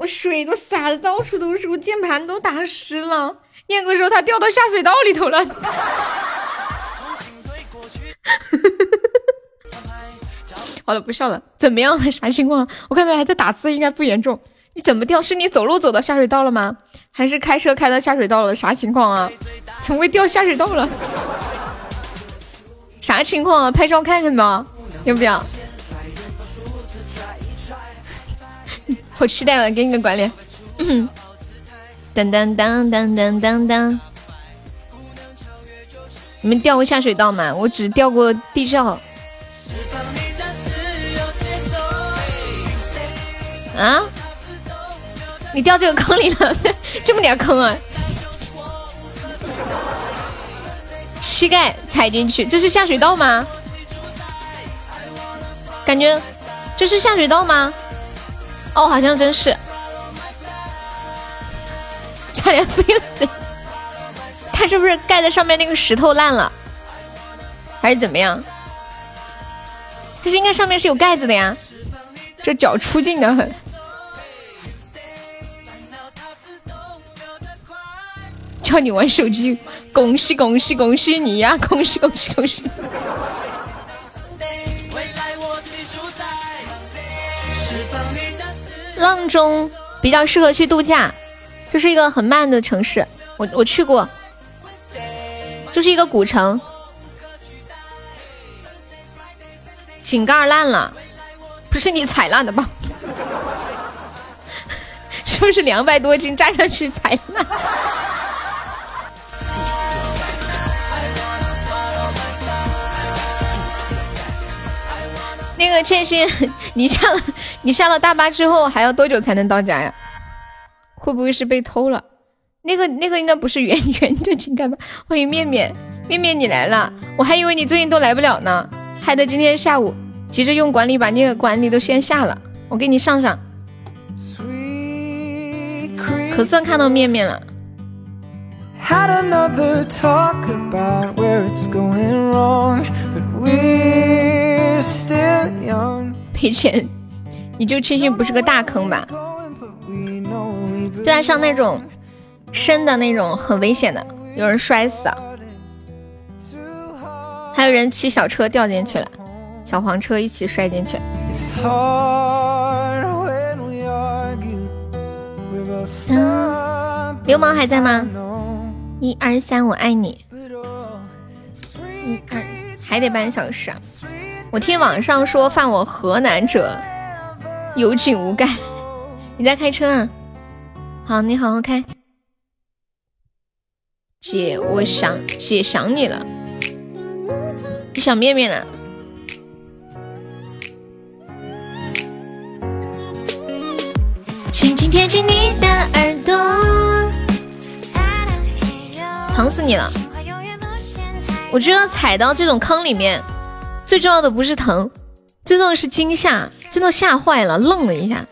我水都洒的到处都是，我键盘都打湿了。念哥说他掉到下水道里头了。好了，不笑了。怎么样？啥情况？我看到还在打字，应该不严重。你怎么掉？是你走路走到下水道了吗？还是开车开到下水道了？啥情况啊？怎么会掉下水道了？啥情况啊？拍照看看吧，要不要？我期待了，给你个管理。当当当当当当当。你们掉过下水道吗？我只掉过地窖。啊？你掉这个坑里了？这么点坑啊？膝盖踩进去，这是下水道吗？感觉这是下水道吗？哦，好像真是，差点飞了。它是不是盖在上面那个石头烂了，还是怎么样？可是应该上面是有盖子的呀。这脚出劲的很。叫你玩手机，恭喜恭喜恭喜你呀！恭喜恭喜恭喜！阆中比较适合去度假，就是一个很慢的城市。我我去过，就是一个古城。井盖烂了，不是你踩烂的吧？是不是两百多斤站上去踩烂？那个倩心，你下了你下了大巴之后还要多久才能到家呀？会不会是被偷了？那个那个应该不是圆圆的井盖吧？欢迎面面面面你来了，我还以为你最近都来不了呢，害得今天下午急着用管理把那个管理都先下了，我给你上上。可算看到面面了。赔钱，你就庆幸不是个大坑吧？对啊，像那种深的那种很危险的，有人摔死，还有人骑小车掉进去了，小黄车一起摔进去。流氓还在吗？一二三，我爱你。一二，还得半小时。我听网上说犯我河南者有井无盖，你在开车啊？好，你好好开。姐，我想姐想你了，你想面面了。轻轻贴近你的耳朵，疼死你了！我觉得踩到这种坑里面。最重要的不是疼，最重要的是惊吓，真的吓坏了，愣了一下，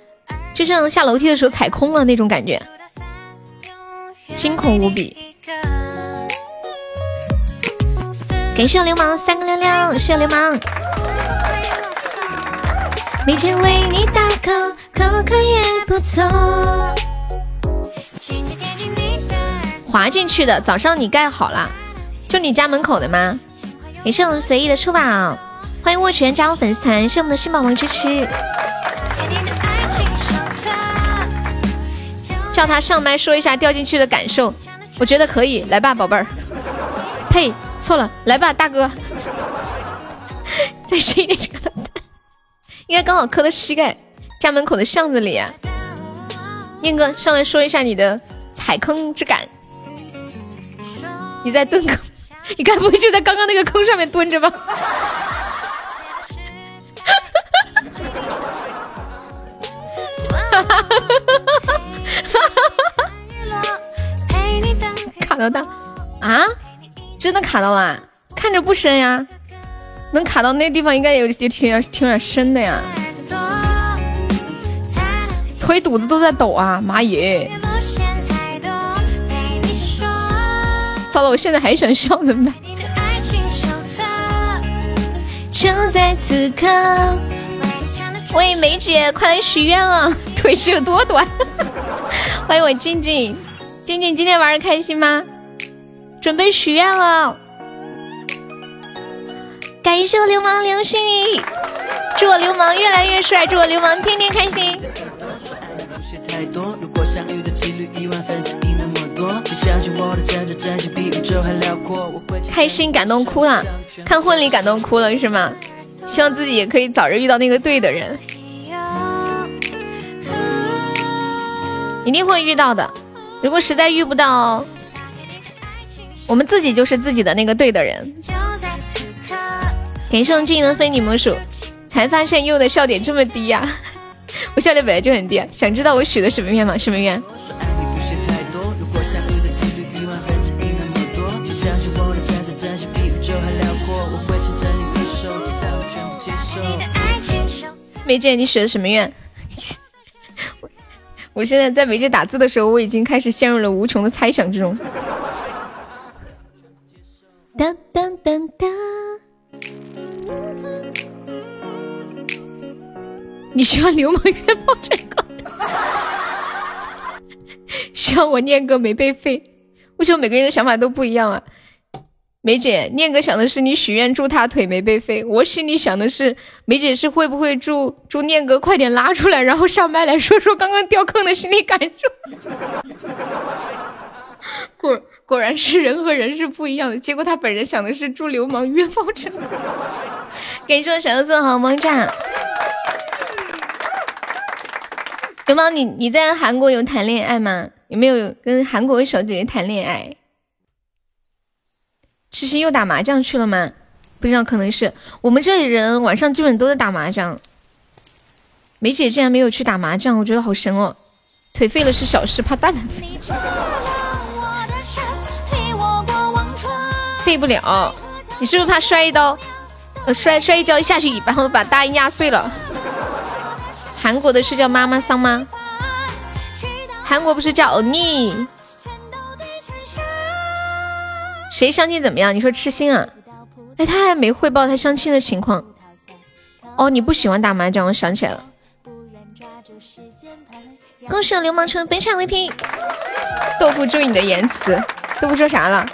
就像下楼梯的时候踩空了那种感觉，惊恐无比。感谢流氓三个亮亮，谢谢流氓。每天为你打 call，口渴也不错。滑进去的，早上你盖好了，就你家门口的吗？感谢我们随意的出宝。欢迎握拳加入粉丝团，谢我们的新宝宝支持。叫他上麦说一下掉进去的感受，我觉得可以，来吧，宝贝儿。呸，错了，来吧，大哥。再深一点，这个应该刚好磕到膝盖。家门口的巷子里啊，念哥上来说一下你的踩坑之感。你在蹲坑，你该不会就在刚刚那个坑上面蹲着吧？卡到到啊？真的卡到啊？看着不深呀，能卡到那地方应该有也挺挺挺点深的呀。腿肚子都在抖啊！妈耶！糟了，我现在还想笑怎么办？就在此刻。喂，梅姐，快来许愿啊！腿是有多短？欢迎我静静，静静今天玩的开心吗？准备许愿了。感谢我流氓流星雨，祝我流氓越来越帅，祝我流氓天天开心。开心感动哭了，看婚礼感动哭了是吗？希望自己也可以早日遇到那个对的人，一定会遇到的。如果实在遇不到，我们自己就是自己的那个对的人。感谢我技能非你莫属，才发现柚的笑点这么低呀！我笑点本来就很低，想知道我许的什么愿吗？什么愿？梅姐，你许的什么愿？我现在在梅姐打字的时候，我已经开始陷入了无穷的猜想之中。当当当当，你需要流氓约炮成功？需要我念歌没被废？为什么每个人的想法都不一样啊？梅姐，念哥想的是你许愿祝他腿没被废，我心里想的是梅姐是会不会祝祝念哥快点拉出来，然后上麦来说说刚刚掉坑的心理感受。果果然是人和人是不一样的，结果他本人想的是祝流氓约炮成功。感谢我小柚子好萌炸。流氓，你你在韩国有谈恋爱吗？有没有跟韩国小姐姐谈恋爱？其实又打麻将去了吗？不知道，可能是我们这里人晚上基本都在打麻将。梅姐竟然没有去打麻将，我觉得好神哦！腿废了是小事，怕蛋蛋废。废不了，你是不是怕摔一刀？呃，摔摔一跤一下去，然后把大衣压碎了。韩国的是叫妈妈桑吗？韩国不是叫欧尼？谁相亲怎么样？你说痴心啊？哎，他还没汇报他相亲的情况。哦，你不喜欢打麻将，我想起来了。恭喜流氓成本场 VP。豆腐注意你的言辞。豆腐说啥了？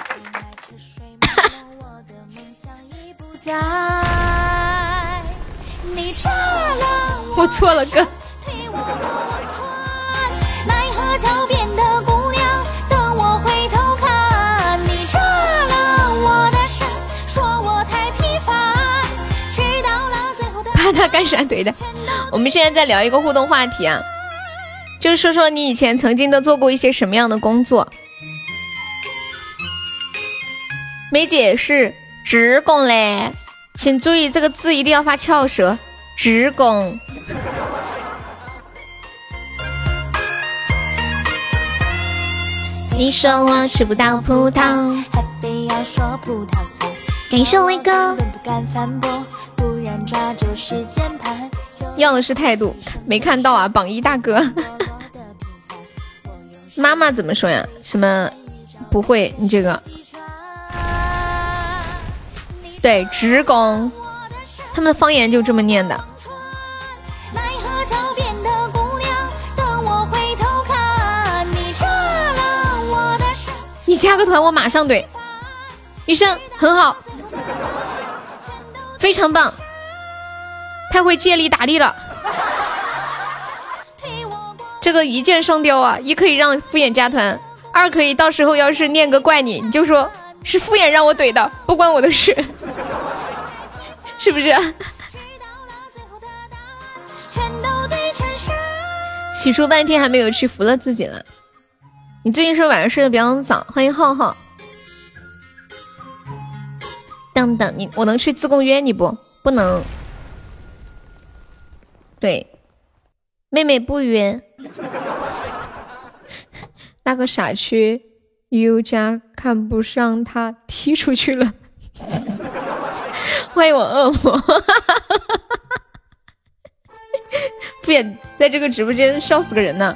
我错了，哥。干啥怼的？我们现在在聊一个互动话题啊，就是说说你以前曾经都做过一些什么样的工作。梅姐是职工嘞，请注意这个字一定要发翘舌，职工。你说我吃不到葡萄，还非要说葡萄酸。感谢威哥。要的是态度，没看到啊，榜一大哥。妈妈怎么说呀？什么不会？你这个对职工，他们的方言就这么念的。你加个团，我马上怼。医生很好，非常棒。太会借力打力了，这个一箭双雕啊！一可以让敷衍加团，二可以到时候要是念哥怪你，你就说是敷衍让我怼的，不关我的事，是不是？洗漱半天还没有去，服了自己了。你最近是不是晚上睡得比较早？欢迎浩浩。等等，你我能去自贡约你不？不能。对，妹妹不约。那个傻缺优家看不上他，踢出去了。欢迎我恶魔，不也在这个直播间笑死个人呢。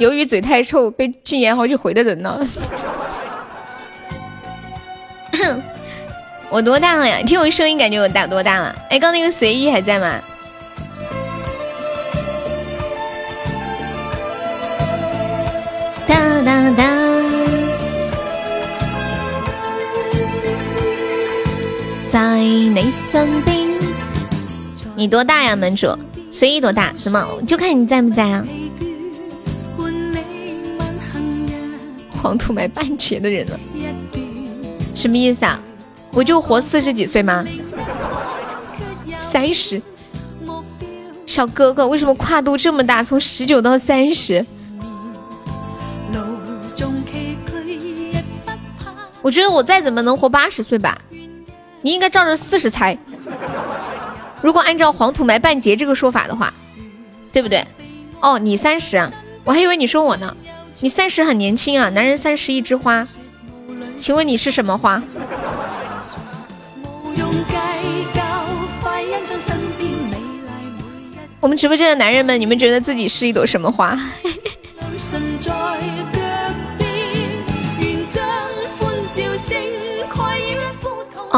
由于嘴太臭，被禁言好几回的人呢。我多大了呀？听我声音感觉我大多大了？哎，刚那个随意还在吗？在你身边。你多大呀，门主？随意多大？什么？就看你在不在啊。黄土埋半截的人了，什么意思啊？我就活四十几岁吗？三十，小哥哥为什么跨度这么大？从十九到三十？我觉得我再怎么能活八十岁吧？你应该照着四十猜。如果按照黄土埋半截这个说法的话，对不对？哦，你三十啊？我还以为你说我呢。你三十很年轻啊，男人三十一枝花，请问你是什么花？我们直播间的男人们，你们觉得自己是一朵什么花？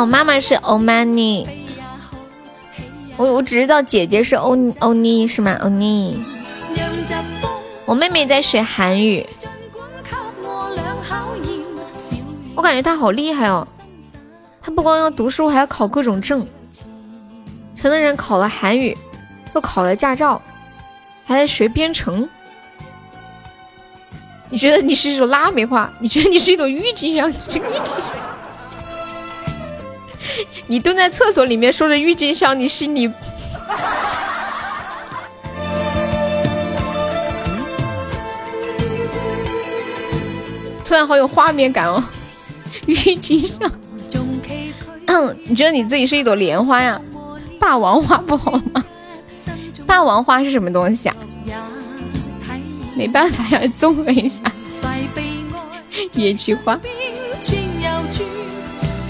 哦，妈妈是欧曼妮，我我只知道姐姐是欧欧妮是吗？欧妮。我妹妹在学韩语，我感觉她好厉害哦。她不光要读书，还要考各种证。成年人考了韩语，又考了驾照，还在学编程。你觉得你是一朵腊梅花？你觉得你是一朵郁金香？你蹲在厕所里面说着郁金香，你心里。突然好有画面感哦，郁金香。嗯，你觉得你自己是一朵莲花呀？霸王花不好吗？霸王花是什么东西啊？没办法呀，综合一下。野菊花。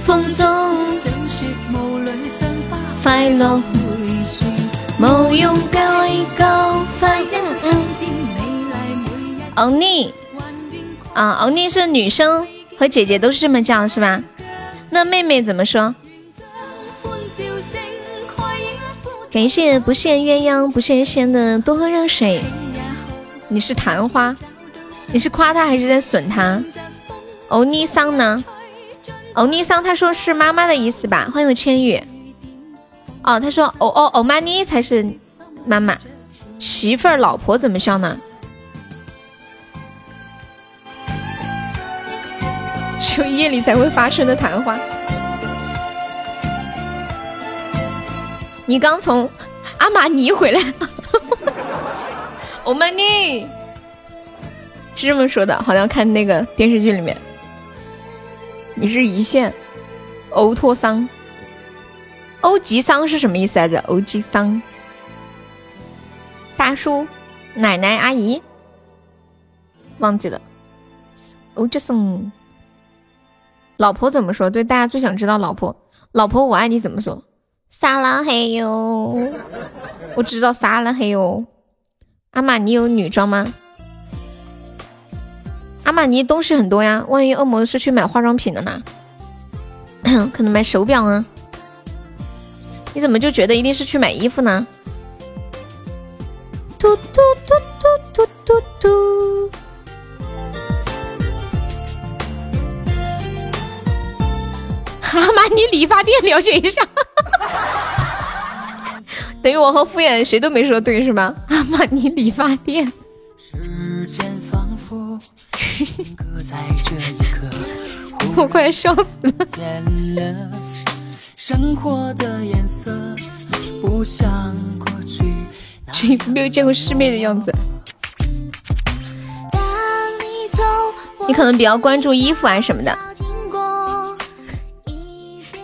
风中快乐无用计较，快欧尼。啊，欧尼是女生和姐姐都是这么叫是吧？那妹妹怎么说？感谢不羡鸳鸯不羡仙的多喝热水。你是昙花？你是夸他还是在损他？欧尼桑呢？欧尼桑他说是妈妈的意思吧？欢迎我千羽。哦，他说哦哦欧玛尼才是妈妈，媳妇儿老婆怎么笑呢？只有夜里才会发生的谈话。你刚从阿玛尼回来，欧玛尼是这么说的，好像看那个电视剧里面。你是一线，欧托桑，欧吉桑是什么意思来着？欧吉桑，大叔、奶奶、阿姨，忘记了，欧吉桑。老婆怎么说？对，大家最想知道老婆。老婆，我爱你怎么说？撒拉嘿哟，我只知道撒拉嘿哟。阿玛尼有女装吗？阿玛尼东西很多呀，万一恶魔是去买化妆品的呢？可能买手表啊？你怎么就觉得一定是去买衣服呢？嘟嘟嘟嘟嘟嘟嘟。阿玛尼理发店了解一下，等于我和敷衍谁都没说对是吗？阿玛尼理发店。我快要笑死了。这一副没有见过世面的样子。你可能比较关注衣服啊什么的。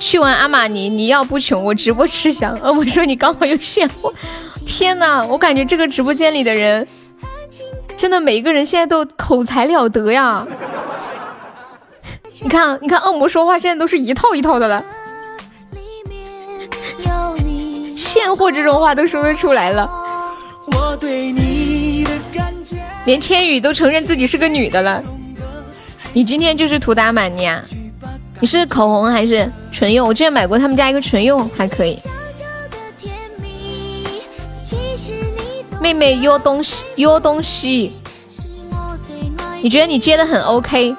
去完阿玛尼，你要不穷，我直播吃香。呃，我说你刚好有现货，天哪！我感觉这个直播间里的人，真的每一个人现在都口才了得呀。你看，你看，恶魔说话现在都是一套一套的了，现货这种话都说得出来了。连千羽都承认自己是个女的了。你今天就是涂的阿玛尼啊？你是口红还是唇釉？我之前买过他们家一个唇釉，还可以。妹妹约东西，约东西。你觉得你接的很 OK，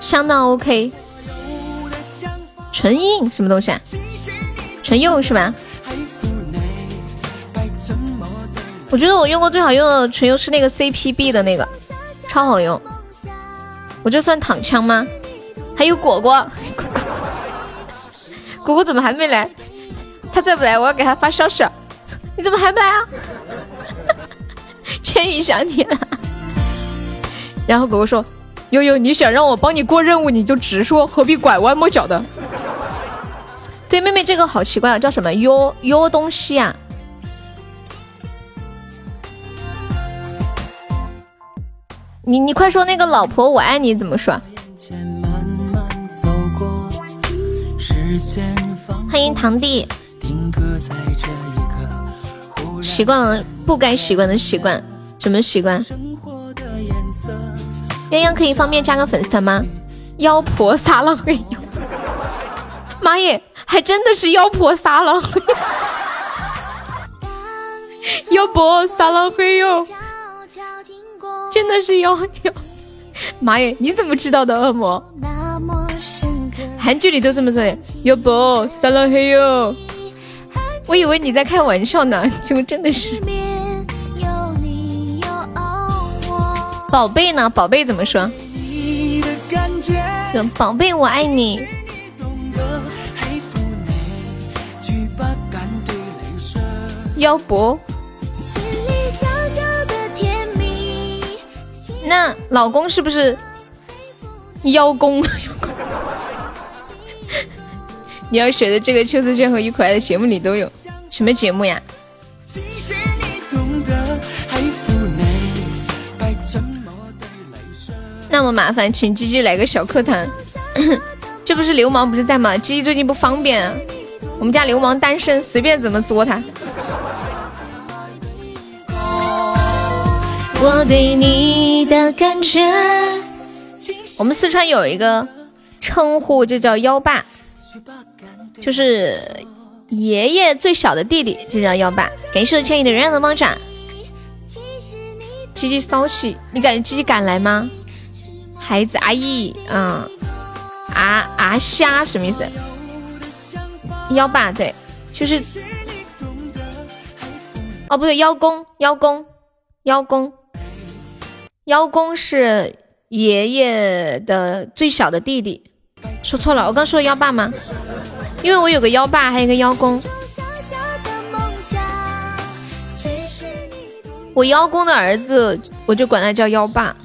相当 OK。唇印什么东西啊？唇釉是吧？我觉得我用过最好用的唇釉是那个 CPB 的那个，超好用。我这算躺枪吗？还有果果，果果怎么还没来？他再不来，我要给他发消息。你怎么还不来啊？千羽想你了。然后果果说：“悠悠，你想让我帮你过任务，你就直说，何必拐弯抹角的？”对，妹妹这个好奇怪啊，叫什么？哟哟东西啊？你你快说那个老婆我爱你怎么说？欢迎堂弟。习惯了不该习惯的习惯，什么习惯？鸳鸯可以方便加个粉丝团吗？妖婆撒浪嘿呦！妈耶，还真的是妖婆撒浪嘿！妖婆撒浪嘿呦！真的是妖妖！妈耶，你怎么知道的？恶魔？韩剧里都这么说的。妖婆撒浪嘿呦！我以为你在开玩笑呢，结果真的是。宝贝呢？宝贝怎么说？宝贝，我爱你。腰伯。那老公是不是邀功？你要学的这个秋瓷炫和一可爱的节目里都有，什么节目呀？那么麻烦，请鸡鸡来个小课堂。这不是流氓不是在吗？鸡鸡最近不方便，我们家流氓单身，随便怎么作他。我对你的感觉，我们四川有一个称呼，就叫幺爸。就是爷爷最小的弟弟，就叫幺爸。感谢千亿的人人的猫爪。鸡鸡骚气，你感觉鸡鸡敢来吗？孩子阿姨，嗯，阿阿虾什么意思？幺爸对，就是，哦不对，邀功邀功邀功，邀功是爷爷的最小的弟弟。说错了，我刚说的幺爸吗？因为我有个幺爸，还有一个幺公。我幺公的儿子，我就管他叫幺爸。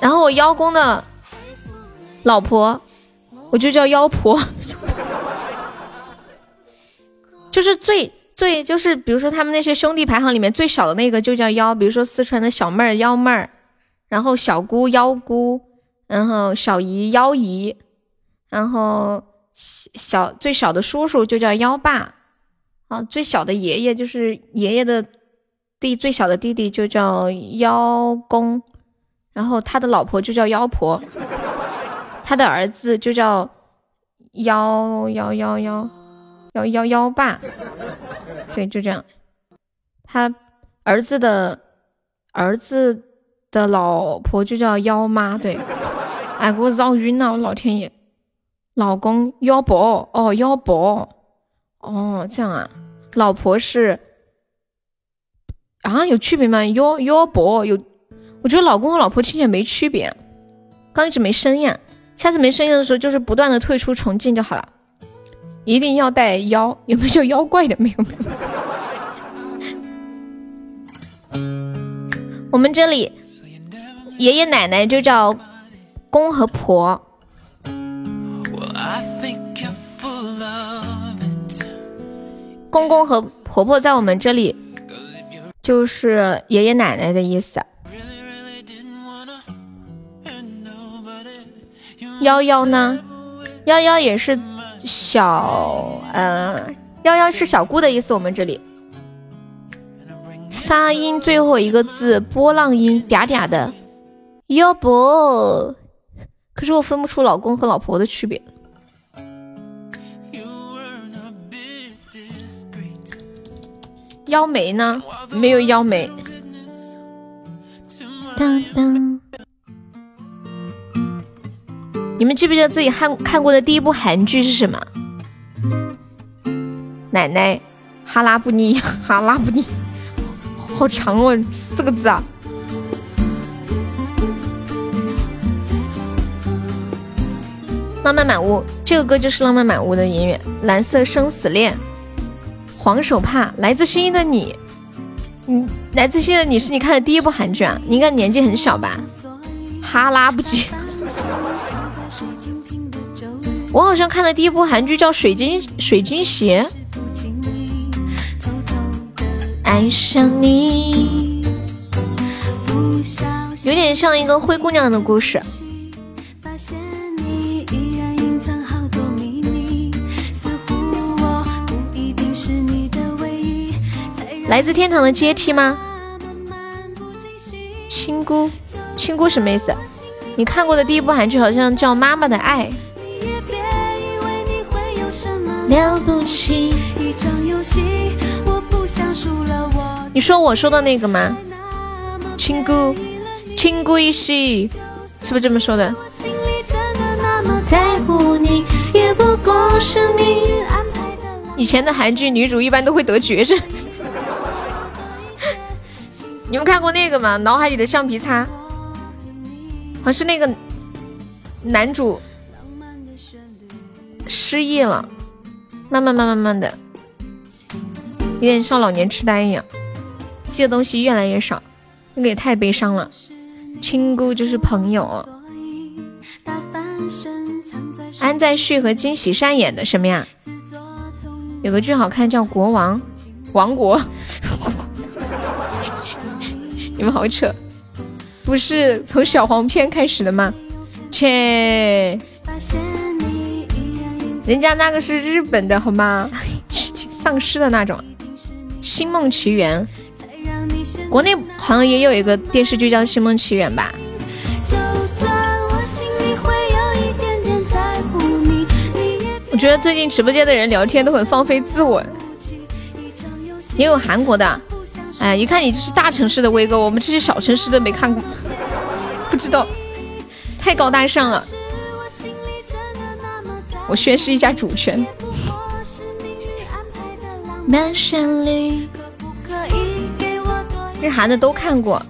然后我幺公的老婆，我就叫幺婆。就是最最就是，比如说他们那些兄弟排行里面最小的那个就叫幺，比如说四川的小妹儿幺妹儿，然后小姑幺姑。然后小姨幺姨，然后小最小的叔叔就叫幺爸，啊，最小的爷爷就是爷爷的弟，最小的弟弟就叫幺公，然后他的老婆就叫幺婆，他的儿子就叫幺幺幺幺幺幺幺爸，对，就这样，他儿子的儿子的老婆就叫幺妈，对。哎，给我绕晕了！我老天爷，老公幺伯哦，幺伯哦，这样啊，老婆是啊，有区别吗？幺幺伯有，我觉得老公和老婆听起来没区别，刚一直没声音，下次没声音的时候就是不断的退出重进就好了，一定要带妖，有没有叫妖怪的？没有没有。我们这里爷爷奶奶就叫。公和婆，公公和婆婆在我们这里就是爷爷奶奶的意思。幺幺呢？幺幺也是小，嗯，幺幺是小姑的意思。我们这里发音最后一个字波浪音嗲嗲的，要不？可是我分不出老公和老婆的区别。腰眉呢？没有腰眉。当当。你们记不记得自己看看过的第一部韩剧是什么？奶奶，哈拉布尼，哈拉布尼，好长哦，四个字啊。浪漫满屋，这个歌就是浪漫满屋的音乐。蓝色生死恋，黄手帕，来自星星的你，嗯，来自星星的你是你看的第一部韩剧啊？你应该年纪很小吧？哈拉布吉。我好像看的第一部韩剧叫《水晶水晶鞋》，爱上你，有点像一个灰姑娘的故事。来自天堂的阶梯吗？亲姑，亲姑什么意思？你看过的第一部韩剧好像叫《妈妈的爱》。了不起。一场游戏，我不想输了我你说我说的那个吗？亲姑，亲姑一西，是不是这么说的？以前的韩剧女主一般都会得绝症。你们看过那个吗？脑海里的橡皮擦，好像是那个男主失忆了。慢慢慢慢慢的，有点像老年痴呆一样，记的东西越来越少，那个也太悲伤了。亲姑就是朋友，安在旭和金喜善演的什么呀？有个剧好看叫《国王王国》，你们好扯，不是从小黄片开始的吗？切。人家那个是日本的好吗？丧尸的那种，《星梦奇缘》。国内好像也有一个电视剧叫《星梦奇缘》吧。我觉得最近直播间的人聊天都很放飞自我。也有韩国的，哎，一看你就是大城市的威哥，我们这些小城市的没看过，不知道，太高大上了。我宣誓一下主权。日韩的都看过，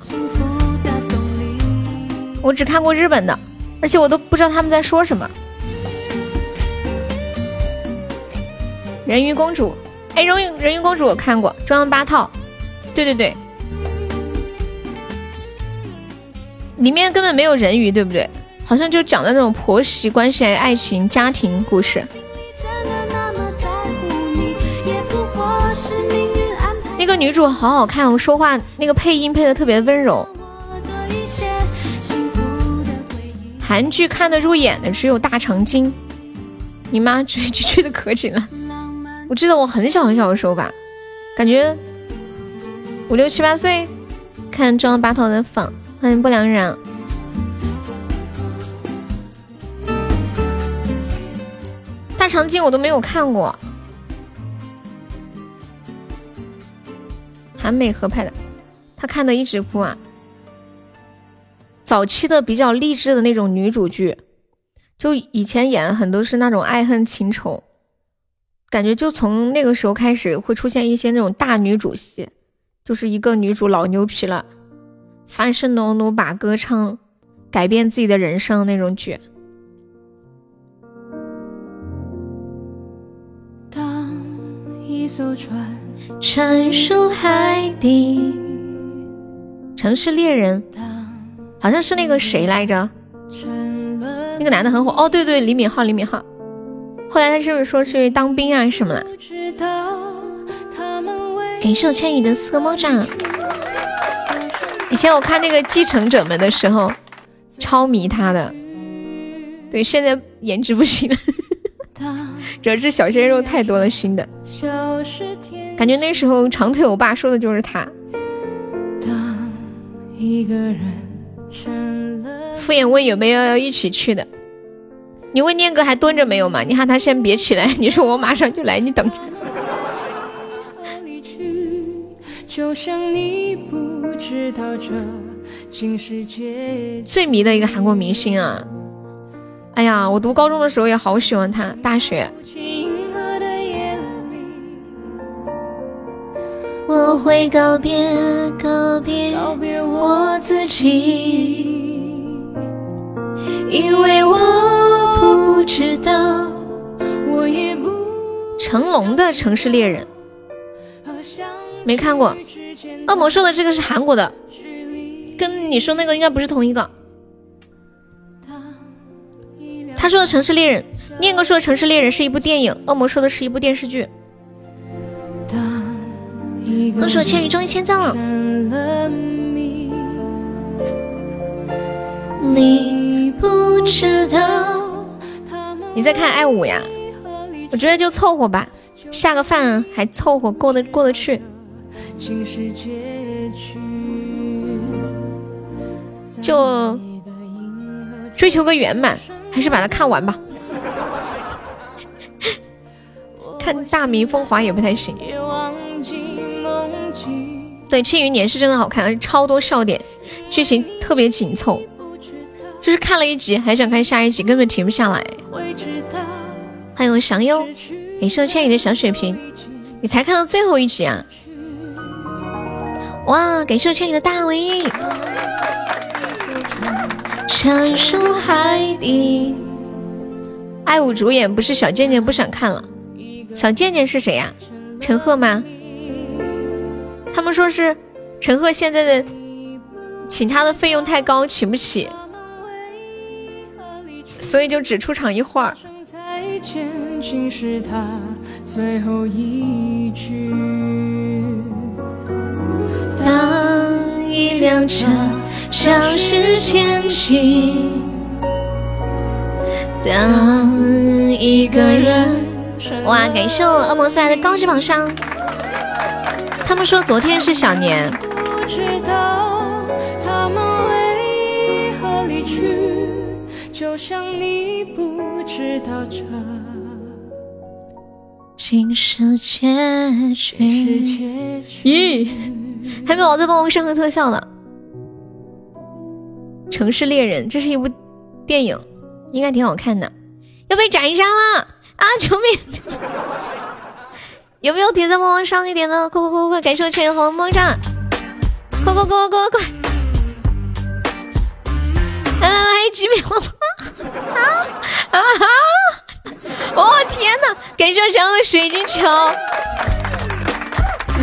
我只看过日本的，而且我都不知道他们在说什么。人鱼公主，哎，人鱼人鱼公主我看过，中央八套，对对对，里面根本没有人鱼，对不对？好像就讲的那种婆媳关系、爱情、家庭故事。那个女主好好看，我说话那个配音配的特别温柔。韩剧看得入眼的只有《大长今》，你妈追剧追的可紧了。我记得我很小很小的时候吧，感觉五六七八岁看《中央八套》的粉，欢迎不良人。大长今我都没有看过，韩美合拍的，他看的一直哭啊。早期的比较励志的那种女主剧，就以前演的很多是那种爱恨情仇，感觉就从那个时候开始会出现一些那种大女主戏，就是一个女主老牛皮了，翻身农奴把歌唱，改变自己的人生那种剧。一艘船沉入海底。城市猎人，好像是那个谁来着？那个男的很火哦，对对，李敏镐，李敏镐。后来他是不是说去当兵啊什么的？感谢我千羽的四个猫掌。以前我看那个《继承者们》的时候，超迷他的。对，现在颜值不行了。主要是小鲜肉太多了，新的感觉那时候长腿欧巴说的就是他。敷衍问有没有要一起去的，你问念哥还蹲着没有嘛？你喊他先别起来，你说我马上就来，你等着。最迷的一个韩国明星啊！哎呀，我读高中的时候也好喜欢他，大学。我会告别告别我自己，因为我不知道。我也不成龙的城市猎人没看过，恶魔说的这个是韩国的，跟你说那个应该不是同一个。他说的城市猎人，念哥说的城市猎人是一部电影，恶魔说的是一部电视剧。恭喜我千羽终于签赞了。你不知道。你在看爱五呀？我觉得就凑合吧，下个饭还凑合过得过得去。就追求个圆满，还是把它看完吧。看大明风华也不太行。对，《庆余年》是真的好看，超多笑点，剧情特别紧凑，就是看了一集还想看下一集，根本停不下来。欢迎我祥优，感谢我千羽的小水瓶，你才看到最后一集啊！哇，感谢我千羽的大 V。沉入海底。爱五主演不是小贱贱，不想看了。小贱贱是谁呀？陈赫吗？他们说是陈赫现在的请他的费用太高，请不起，所以就只出场一会儿。当一辆车消失前行，当一个人。哇，感谢我恶魔送来的高级宝箱。他们说昨天是小年。咦，还没有在帮我上个特效呢。城市猎人，这是一部电影，应该挺好看的。要被斩杀了啊！救命！有没有铁子帮忙上一点的？快快快快快！感谢我千红魔杖，快快快快快快！来来来，还有几秒啊啊啊！哦天哪！感谢我小的水晶球，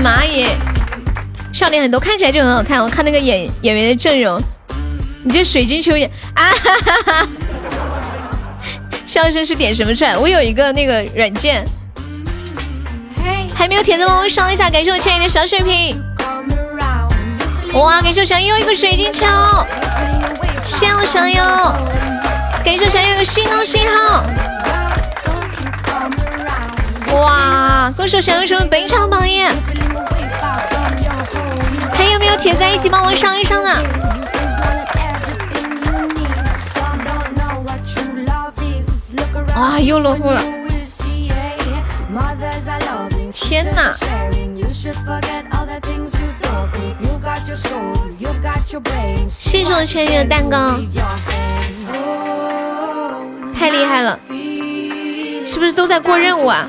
妈耶！笑脸很多，看起来就很好看。我看那个演演员的阵容，你这水晶球也啊哈哈哈！笑声是点什么出来？我有一个那个软件。还没有铁子帮我上一下，感谢我千羽的小水瓶。哇，感谢我小优一个水晶球，谢我小优，感谢我小优一个心动信号。哇，恭喜我小优成为本场榜一。没有铁子一起帮我上一上的？哇，又落后了。天哪！谢谢我千羽的蛋糕，太厉害了！是不是都在过任务啊？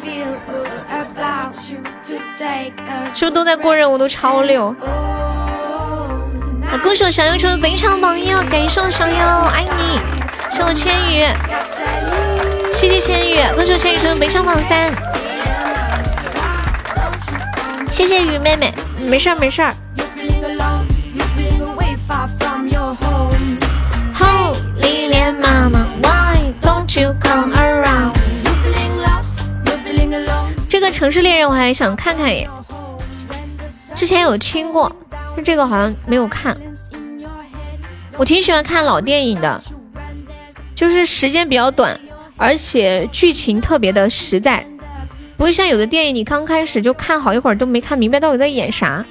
是不是都在过任务？都超溜！恭喜我小优成为本场榜一，感谢我小优，爱你！谢谢我千羽，谢谢千羽，恭喜我千羽成为本场榜三。谢谢雨妹妹，没事儿没事儿。这个城市猎人我还想看看耶，之前有听过，但这个好像没有看。我挺喜欢看老电影的，就是时间比较短，而且剧情特别的实在。不会像有的电影，你刚开始就看好一会儿都没看明白到底在演啥，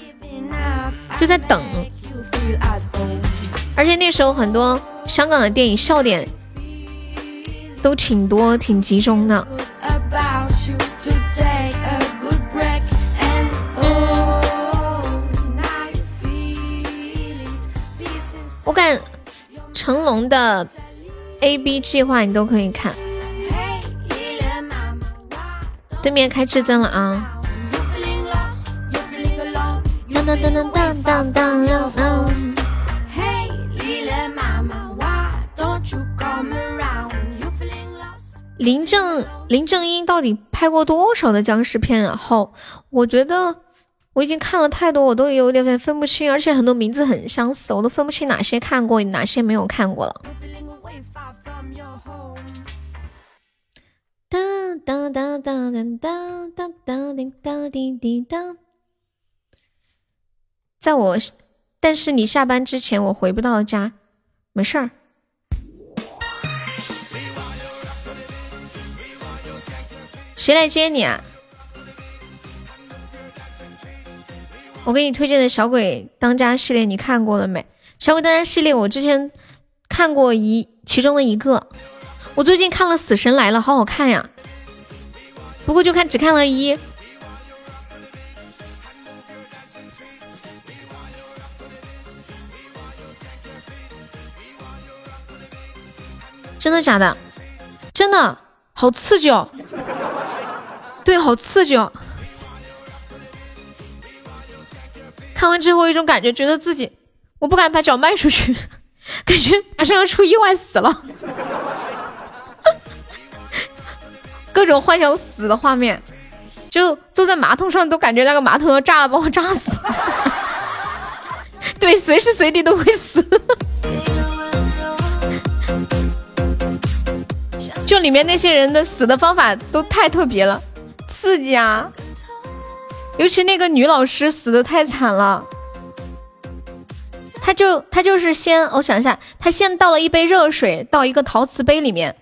就在等。而且那时候很多香港的电影笑点都挺多，挺集中的。我感成龙的 A B 计划你都可以看。对面开至尊了啊！当当当当当当当当。林正林正英到底拍过多少的僵尸片啊？好，我觉得我已经看了太多，我都有点分不清，而且很多名字很相似，我都分不清哪些看过，哪些没有看过了。当当当当当当当当当滴滴当，在我，但是你下班之前我回不到家，没事儿。谁来接你啊？我给你推荐的小鬼当家系列，你看过了没？小鬼当家系列我之前看过一其中的一个，我最近看了死神来了，好好看呀。不过就看只看了一，真的假的？真的好刺激哦！对，好刺激哦！看完之后，一种感觉，觉得自己我不敢把脚迈出去，感觉马上要出意外死了，各种幻想死的画面，就坐在马桶上都感觉那个马桶要炸了，把我炸死。对，随时随地都会死。就里面那些人的死的方法都太特别了。刺激啊！尤其那个女老师死的太惨了，她就她就是先，我想一下，她先倒了一杯热水到一个陶瓷杯里面，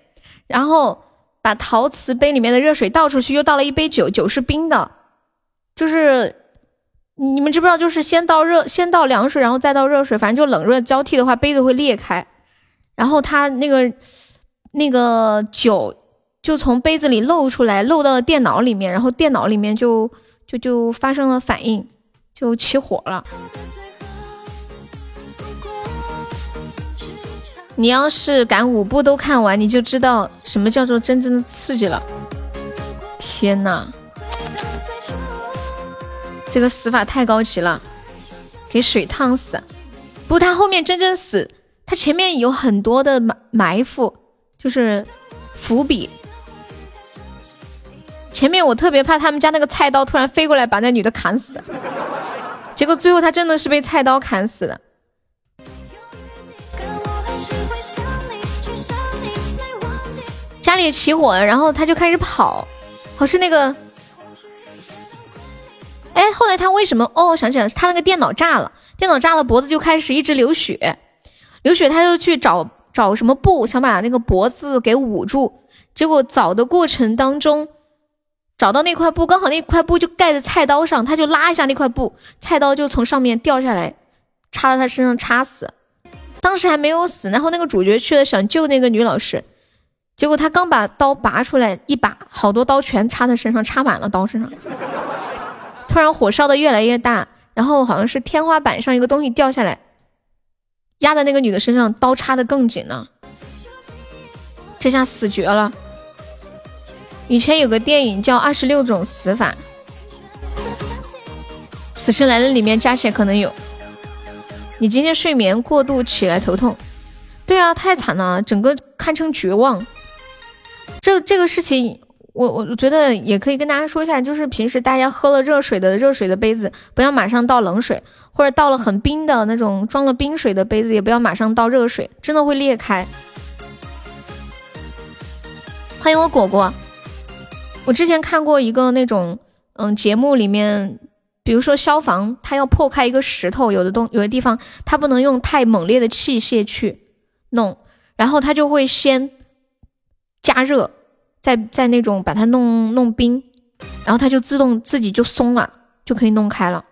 然后把陶瓷杯里面的热水倒出去，又倒了一杯酒，酒是冰的，就是你们知不知道？就是先倒热，先倒凉水，然后再倒热水，反正就冷热交替的话，杯子会裂开，然后他那个那个酒。就从杯子里漏出来，漏到了电脑里面，然后电脑里面就就就发生了反应，就起火了。你要是敢五部都看完，你就知道什么叫做真正的刺激了。天呐，这个死法太高级了，给水烫死。不他后面真正死，他前面有很多的埋埋伏，就是伏笔。前面我特别怕他们家那个菜刀突然飞过来把那女的砍死，结果最后他真的是被菜刀砍死的。家里起火了，然后他就开始跑，好是那个，哎，后来他为什么？哦，想起来了，他那个电脑炸了，电脑炸了，脖子就开始一直流血，流血他就去找找什么布，想把那个脖子给捂住，结果找的过程当中。找到那块布，刚好那块布就盖在菜刀上，他就拉一下那块布，菜刀就从上面掉下来，插到他身上插死。当时还没有死，然后那个主角去了想救那个女老师，结果他刚把刀拔出来一把，好多刀全插在身上，插满了刀身上。突然火烧的越来越大，然后好像是天花板上一个东西掉下来，压在那个女的身上，刀插的更紧了，这下死绝了。以前有个电影叫《二十六种死法》，《死神来了》里面加起来可能有。你今天睡眠过度起来头痛，对啊，太惨了，整个堪称绝望。这这个事情，我我觉得也可以跟大家说一下，就是平时大家喝了热水的热水的杯子，不要马上倒冷水，或者倒了很冰的那种装了冰水的杯子，也不要马上倒热水，真的会裂开。欢迎我果果。我之前看过一个那种，嗯，节目里面，比如说消防，他要破开一个石头，有的东有的地方他不能用太猛烈的器械去弄，然后他就会先加热，再再那种把它弄弄冰，然后它就自动自己就松了，就可以弄开了，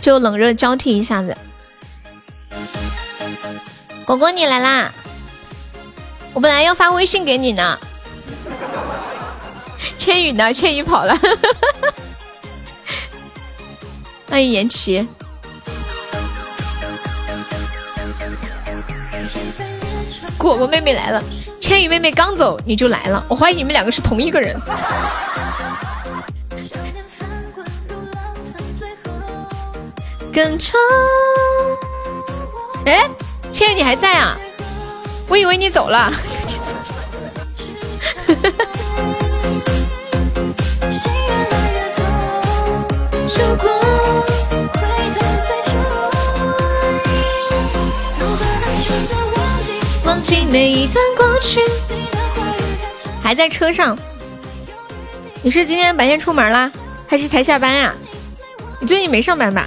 就冷热交替一下子。果果你来啦！我本来要发微信给你呢。千羽呢？千羽跑了。欢迎颜琪。果果妹妹来了，千羽妹妹刚走你就来了，我怀疑你们两个是同一个人。更长。哎，千羽你还在啊？我以为你走了。还在车上？你是今天白天出门啦，还是才下班呀？你最近没上班吧？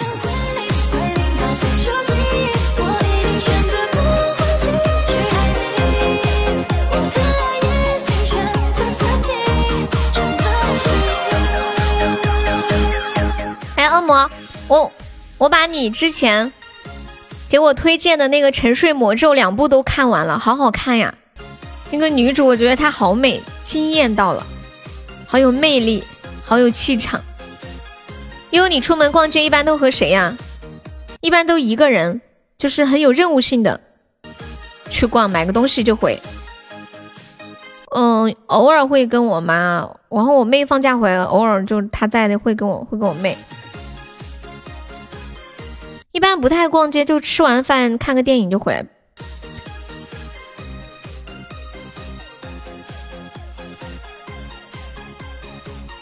我我把你之前给我推荐的那个《沉睡魔咒》两部都看完了，好好看呀！那个女主，我觉得她好美，惊艳到了，好有魅力，好有气场。因为你出门逛街一般都和谁呀？一般都一个人，就是很有任务性的去逛，买个东西就回。嗯，偶尔会跟我妈，然后我妹放假回来，偶尔就她在的会跟我会跟我妹。一般不太逛街，就吃完饭看个电影就回来。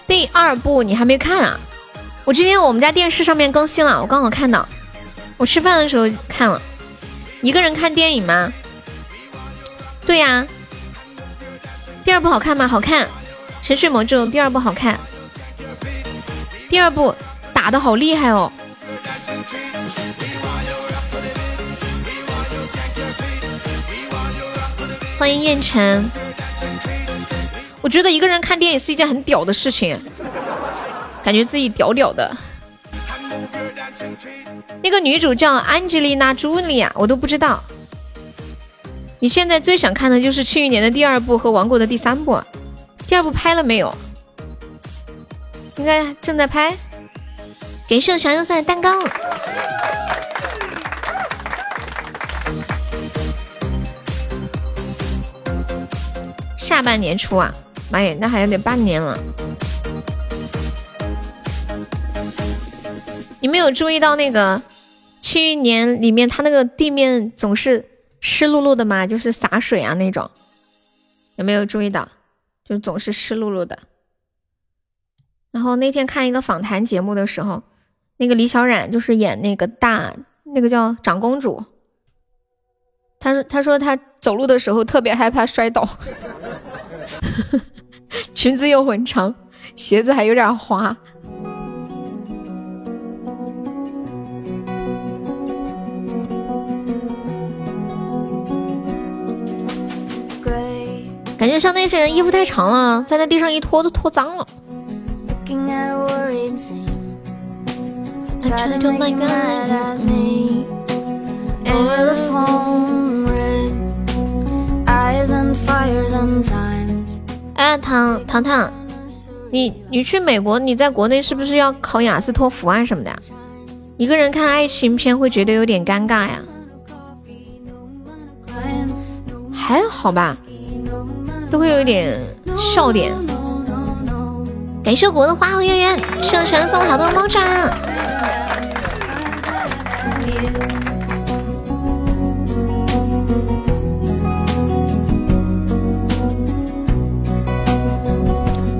第二部你还没看啊？我今天我们家电视上面更新了，我刚好看到，我吃饭的时候看了。一个人看电影吗？对呀。第二部好看吗？好看，《沉睡魔咒》第二部好看。第二部打的好厉害哦。欢迎燕晨，我觉得一个人看电影是一件很屌的事情，感觉自己屌屌的。那个女主叫安吉丽娜·朱莉亚，我都不知道。你现在最想看的就是《庆余年》的第二部和《王国》的第三部，第二部拍了没有？应该正在拍。感谢小优送蛋糕。下半年出啊，妈耶，那还要得半年了。你没有注意到那个《去年》里面，它那个地面总是湿漉漉的吗？就是洒水啊那种，有没有注意到？就总是湿漉漉的。然后那天看一个访谈节目的时候，那个李小冉就是演那个大那个叫长公主。他说：“他说他走路的时候特别害怕摔倒，裙子又很长，鞋子还有点滑。感觉像那些人衣服太长了，在那地上一拖都拖脏了。”哎，糖糖糖，你你去美国，你在国内是不是要考雅思托福啊什么的呀？一个人看爱情片会觉得有点尴尬呀？还好吧，都会有一点笑点。感谢国的花好月圆，谢谢送好多猫爪。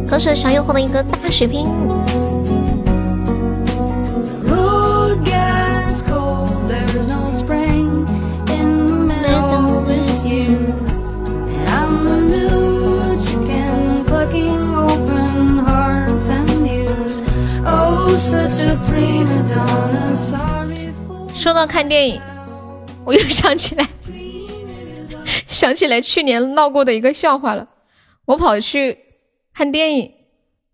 可是小右获的一个大血瓶说到看电影，我又想起来想起来去年闹过的一个笑话了。我跑去看电影，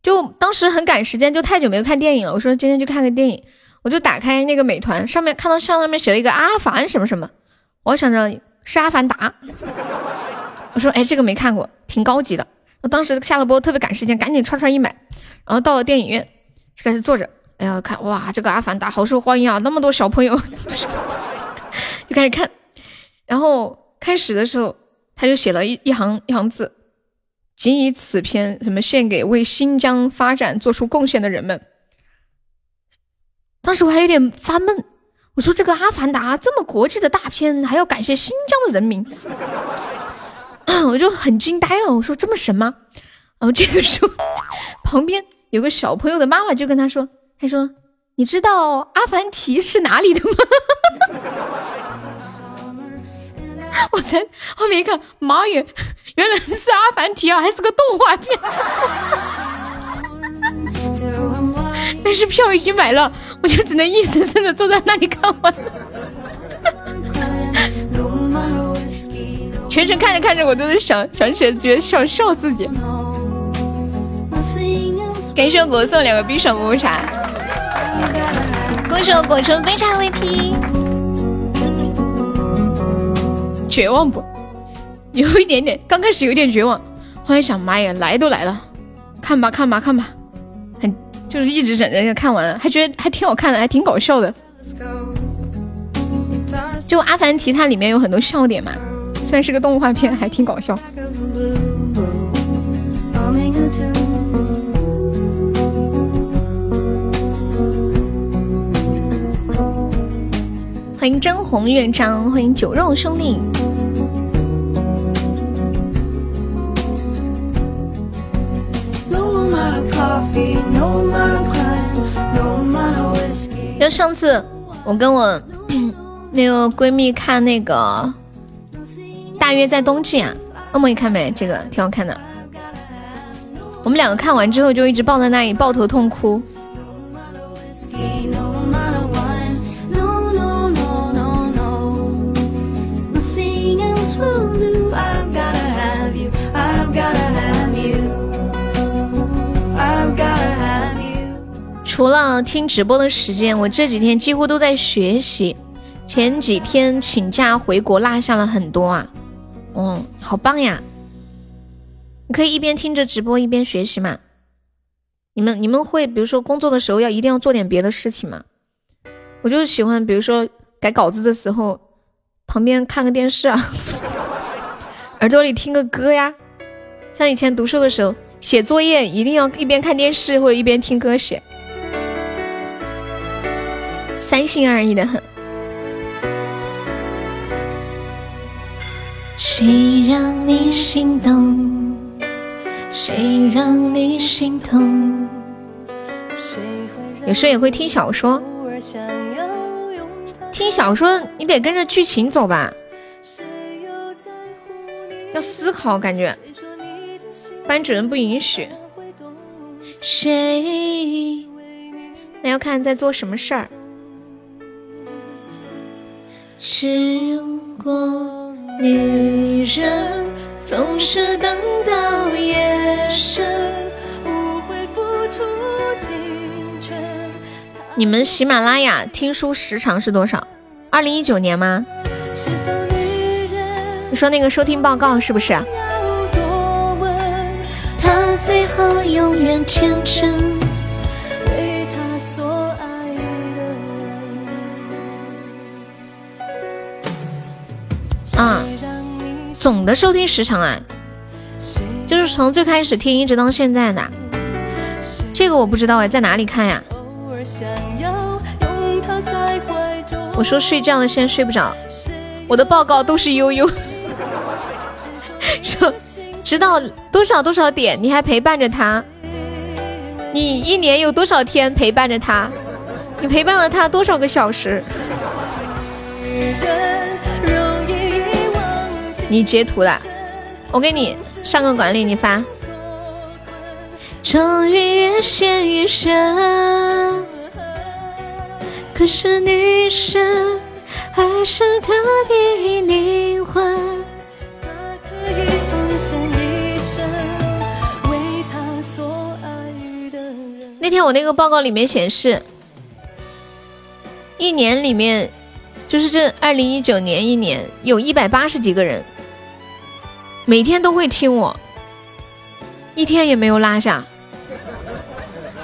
就当时很赶时间，就太久没有看电影了。我说今天去看个电影，我就打开那个美团，上面看到上面写了一个阿凡什么什么，我想着是阿凡达。我说哎，这个没看过，挺高级的。我当时下了播，特别赶时间，赶紧串串一买，然后到了电影院，就开始坐着。哎呀，看哇，这个阿凡达好受欢迎啊，那么多小朋友，就开始看。然后开始的时候，他就写了一一行一行字：“仅以此篇什么献给为新疆发展做出贡献的人们。”当时我还有点发闷，我说这个阿凡达这么国际的大片，还要感谢新疆的人民，我就很惊呆了。我说这么神吗？然后这个时候，旁边有个小朋友的妈妈就跟他说。他说：“你知道阿凡提是哪里的吗？”我才后面一看，妈耶，原来是阿凡提啊，还是个动画片。但是票已经买了，我就只能硬生生的坐在那里看完。全程看着看着，我都是想想起来，觉得想笑自己。感谢我果送两个冰爽抹茶，恭喜我果成非常 VP。绝望不？有一点点，刚开始有点绝望，后来想，妈呀，来都来了，看吧看吧看吧，很就是一直忍着看完，还觉得还挺好看的，还挺搞笑的。就阿凡提它里面有很多笑点嘛，虽然是个动画片，还挺搞笑。欢迎真红乐章，欢迎酒肉兄弟。就上次我跟我 那个闺蜜看那个《大约在冬季》啊，恶魔你看没？这个挺好看的。我们两个看完之后就一直抱在那里抱头痛哭。除了听直播的时间，我这几天几乎都在学习。前几天请假回国，落下了很多啊。嗯，好棒呀！你可以一边听着直播一边学习嘛。你们你们会比如说工作的时候要一定要做点别的事情吗？我就喜欢比如说改稿子的时候，旁边看个电视啊，耳朵里听个歌呀。像以前读书的时候，写作业一定要一边看电视或者一边听歌写。三心二意的很。谁让你心动？谁让你心痛？有时候也会听小说，听小说你得跟着剧情走吧，要思考感觉，班主任不允许。谁？那要看在做什么事儿。如果女人总是等到夜深，你们喜马拉雅听书时长是多少？二零一九年吗？你说那个收听报告是不是？他最后永远天真。啊，总的收听时长啊，就是从最开始听一直到现在的，这个我不知道哎，在哪里看呀？我说睡觉了，现在睡不着。我的报告都是悠悠，说直到多少多少点，你还陪伴着他，你一年有多少天陪伴着他？你陪伴了他多少个小时？你截图了，我给你上个管理，你发。终于越陷越深，可是女神还是他的灵魂。那天我那个报告里面显示，一年里面，就是这二零一九年一年，有一百八十几个人，每天都会听我，一天也没有落下。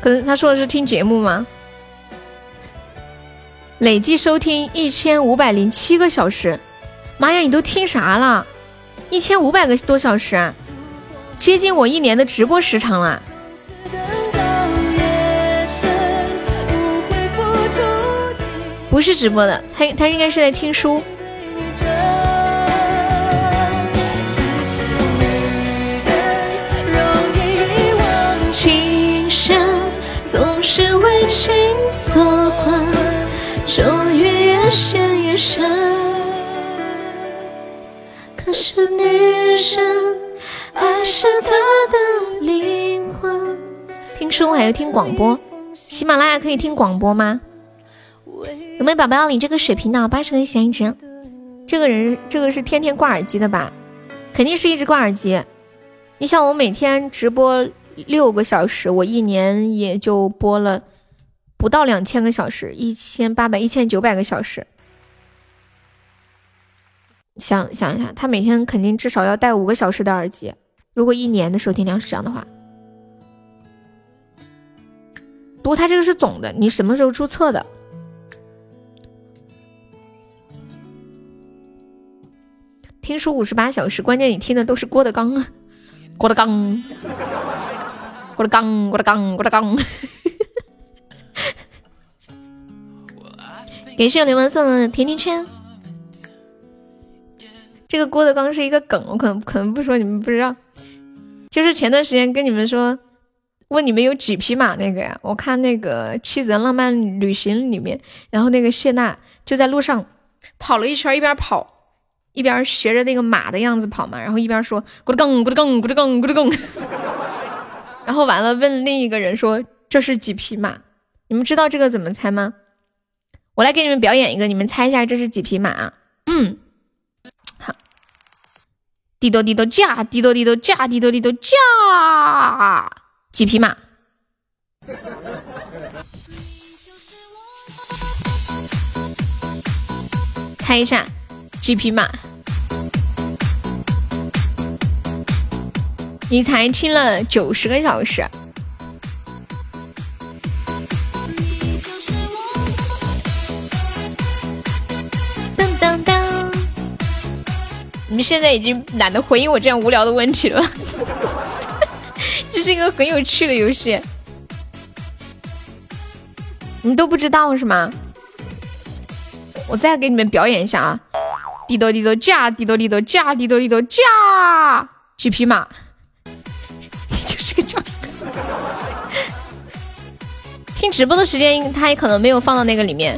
可能他说的是听节目吗？累计收听一千五百零七个小时，妈呀，你都听啥了？一千五百个多小时啊，接近我一年的直播时长了。不是直播的，他他应该是在听书。心所困，终于越陷越深。可是女生爱是他的灵魂。听书还要听广播，喜马拉雅可以听广播吗？有没有宝宝要领这个水瓶的？八十个闲一值。这个人，这个是天天挂耳机的吧？肯定是一直挂耳机。你想，我每天直播六个小时，我一年也就播了不到两千个小时，一千八百、一千九百个小时。想想一下，他每天肯定至少要戴五个小时的耳机。如果一年的收听量是这样的话，不过他这个是总的，你什么时候注册的？听书五十八小时，关键你听的都是郭德纲啊，郭德纲，郭德纲，郭德纲，郭德纲。感谢流氓送的甜甜圈。这个郭德纲是一个梗，我可能可能不说你们不知道。就是前段时间跟你们说，问你们有几匹马那个呀？我看那个《妻子的浪漫旅行》里面，然后那个谢娜就在路上跑了一圈，一边跑。一边学着那个马的样子跑嘛，然后一边说咕噜更咕噜更咕噜更咕噜更，然后完了问另一个人说这是几匹马？你们知道这个怎么猜吗？我来给你们表演一个，你们猜一下这是几匹马？嗯，好，滴多滴多驾，滴多滴多驾，滴多滴多驾，几匹马？猜一下。几匹马？你才听了九十个小时。现在已经懒得回应我这样无聊的问题了。这是一个很有趣的游戏，你都不知道是吗？我再给你们表演一下啊！滴多滴多驾，滴多滴多驾，滴多滴多驾，几匹马？你就是个叫听直播的时间，他也可能没有放到那个里面。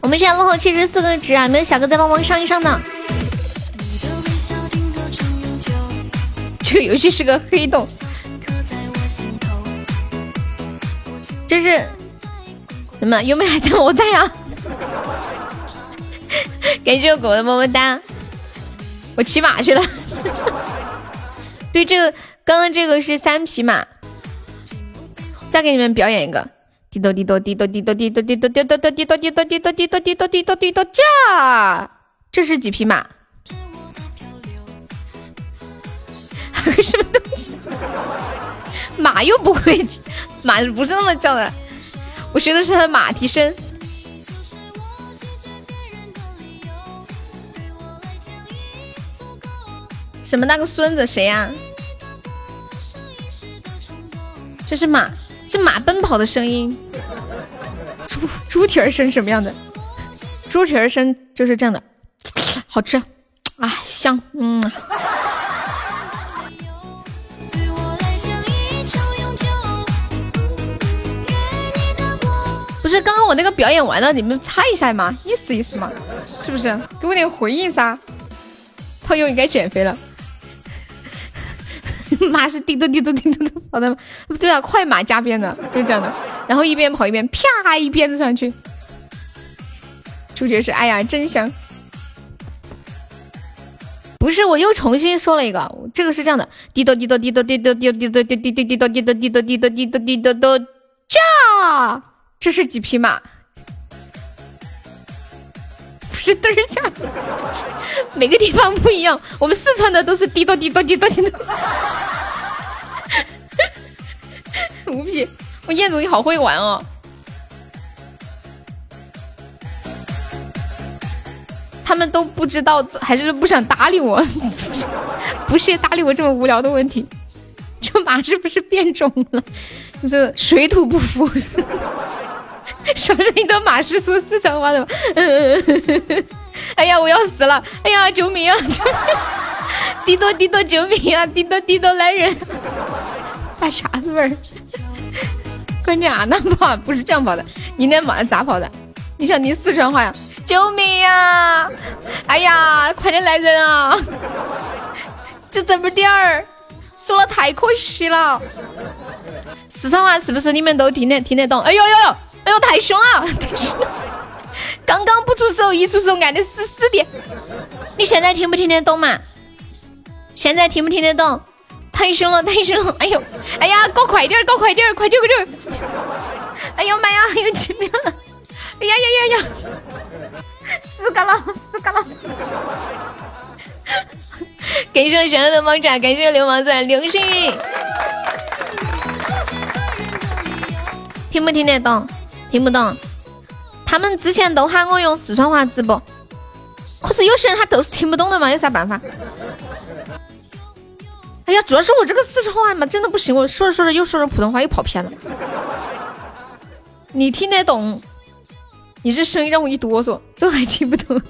我们现在落后七十四个值啊！有没有小哥再帮忙上一上呢？这个游戏是个黑洞，就是什么？有没有还在？我在呀。感谢我狗的么么哒，我骑马去了。对，这个刚刚这个是三匹马，再给你们表演一个，滴答滴答滴答滴答滴答滴答滴答滴答滴答滴答滴答滴答滴答滴答驾，这是几匹马？什么东西？马又不会，马不是那么叫的，我学的是它的马蹄声。什么那个孙子谁呀？这是马，是马奔跑的声音。猪猪蹄儿声什么样的？猪蹄儿声就是这样的，好吃啊，香，嗯。不是刚刚我那个表演完了，你们猜一下嘛，意思意思嘛，是不是？给我点回应噻。朋友应该减肥了。马是滴嘟滴嘟滴嘟嘟跑的，对啊，快马加鞭的，就这样的。然后一边跑一边啪一鞭子上去。主角是哎呀真香，不是我又重新说了一个，这个是这样的，滴答滴答滴答滴答滴答滴答滴答滴答滴答滴答滴答滴答滴答滴答驾，这是几匹马？是嘚儿驾，每个地方不一样，我们四川的都是滴答滴答滴答滴答。五匹，我彦祖你好会玩哦。他们都不知道，还是不想搭理我？不屑搭理我这么无聊的问题。这马是不是变种了？这水土不服。说是一的马是说四川话的。嗯嗯哎呀，我要死了！哎呀，救命啊！滴多滴多，救命啊！滴多滴多，来人！发啥子味儿？关键啊，那跑不是这样跑的，你那马咋跑的？你想听四川话呀？救命呀！哎呀，快点来人啊！就这么点儿，输了太可惜了。四川话是不是你们都听得听得懂？哎呦呦呦！哎呦，太凶了！太凶了！刚刚不出手，一出手按的死死的。你现在听不听得懂嘛？现在听不听得懂？太凶了，太凶了！哎呦，哎呀，搞快点，搞快点，快点，快点！哎呦妈呀，又吃面了！哎呀呀呀呀！死个了，死个了！感谢小流氓爪，感谢流氓钻，流星。听不听得懂？听不懂。他们之前都喊我用四川话直播，可是有些人他都是听不懂的嘛，有啥办法？哎呀，主要是我这个四川话嘛，真的不行，我说着说着又说着普通话，又跑偏了。你听得懂？你这声音让我一哆嗦，这还听不懂。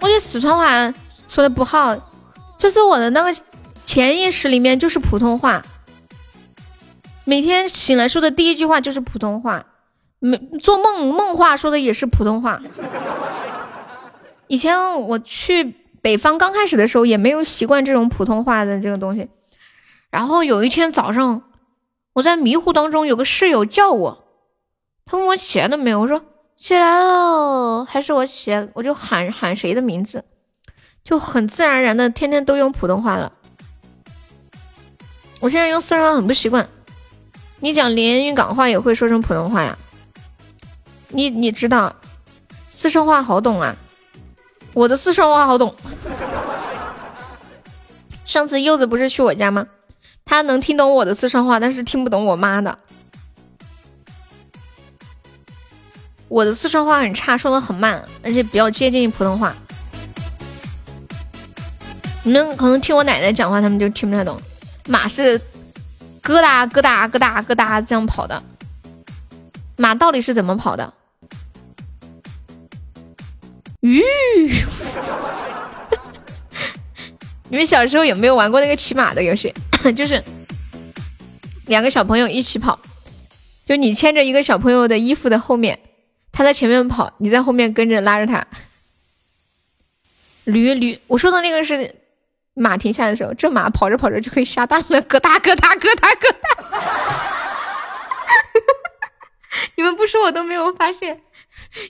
我觉得四川话说的不好，就是我的那个潜意识里面就是普通话，每天醒来说的第一句话就是普通话，没做梦梦话说的也是普通话。以前我去。北方刚开始的时候也没有习惯这种普通话的这个东西，然后有一天早上，我在迷糊当中有个室友叫我，他问我起来了没有，我说起来了，还是我起来，我就喊喊谁的名字，就很自然而然的天天都用普通话了。我现在用四川话很不习惯，你讲连云港话也会说成普通话呀？你你知道四川话好懂啊？我的四川话好懂。上次柚子不是去我家吗？他能听懂我的四川话，但是听不懂我妈的。我的四川话很差，说的很慢，而且比较接近普通话。你们可能听我奶奶讲话，他们就听不太懂。马是疙瘩疙瘩疙瘩疙瘩这样跑的，马到底是怎么跑的？吁！你们小时候有没有玩过那个骑马的游戏？就是两个小朋友一起跑，就你牵着一个小朋友的衣服的后面，他在前面跑，你在后面跟着拉着他。驴驴，我说的那个是马停下的时候，这马跑着跑着就可以下蛋了，咯哒咯哒咯哒咯哒。你们不说我都没有发现，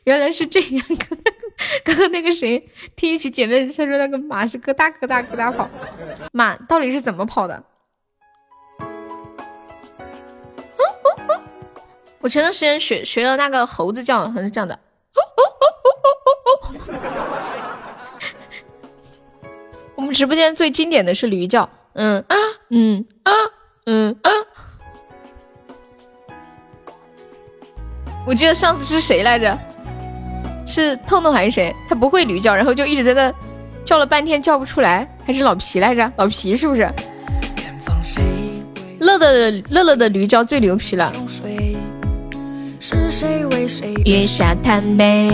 原来是这样。刚刚那个谁听一起姐妹她说那个马是咯哒咯哒咯哒跑，马到底是怎么跑的？我前段时间学学了那个猴子叫，还是这样的。我们直播间最经典的是驴叫，嗯啊嗯啊嗯啊。我记得上次是谁来着？是痛痛还是谁？他不会驴叫，然后就一直在那叫了半天叫不出来，还是老皮来着？老皮是不是？乐的乐乐的驴叫最牛皮了。月下谈杯，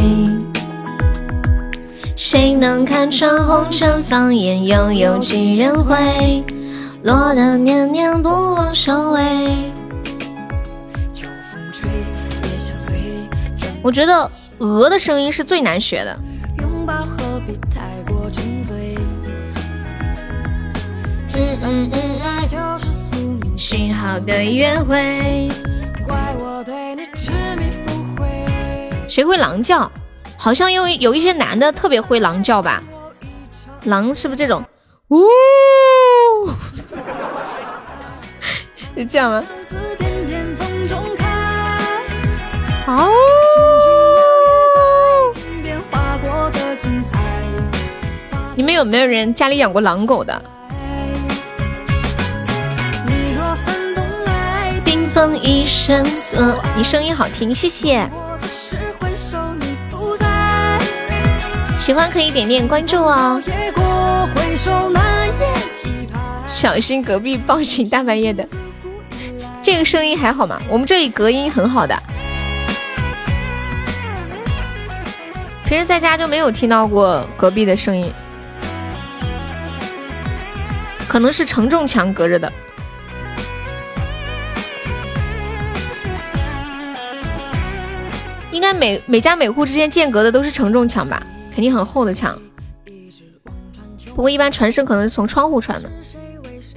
谁能看穿红尘放眼？又有几人会落得年年不忘收尾？我觉得鹅的声音是最难学的。许好的约会。谁会狼叫？好像有有一些男的特别会狼叫吧？狼是不是这种？呜，是这样吗？哦。你们有没有人家里养过狼狗的？冰封一生色，你声音好听，谢谢。喜欢可以点点关注哦。小心隔壁报警，大半夜的。这个声音还好吗？我们这里隔音很好的。平时在家就没有听到过隔壁的声音。可能是承重墙隔着的，应该每每家每户之间间隔的都是承重墙吧？肯定很厚的墙。不过一般传声可能是从窗户传的。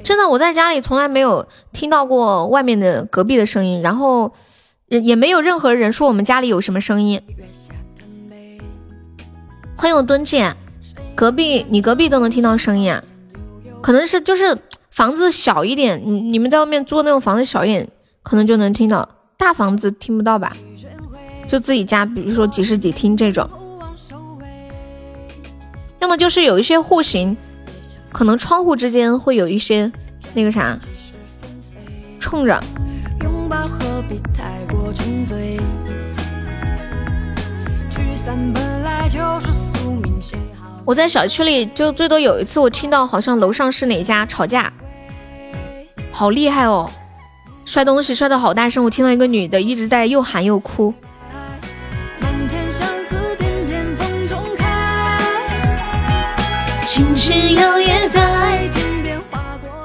真的，我在家里从来没有听到过外面的隔壁的声音，然后也也没有任何人说我们家里有什么声音。欢迎我敦姐，隔壁你隔壁都能听到声音啊？可能是就是房子小一点，你你们在外面租那种房子小一点，可能就能听到。大房子听不到吧？就自己家，比如说几室几厅这种。要么就是有一些户型，可能窗户之间会有一些那个啥冲着。我在小区里就最多有一次，我听到好像楼上是哪家吵架，好厉害哦，摔东西摔的好大声，我听到一个女的一直在又喊又哭。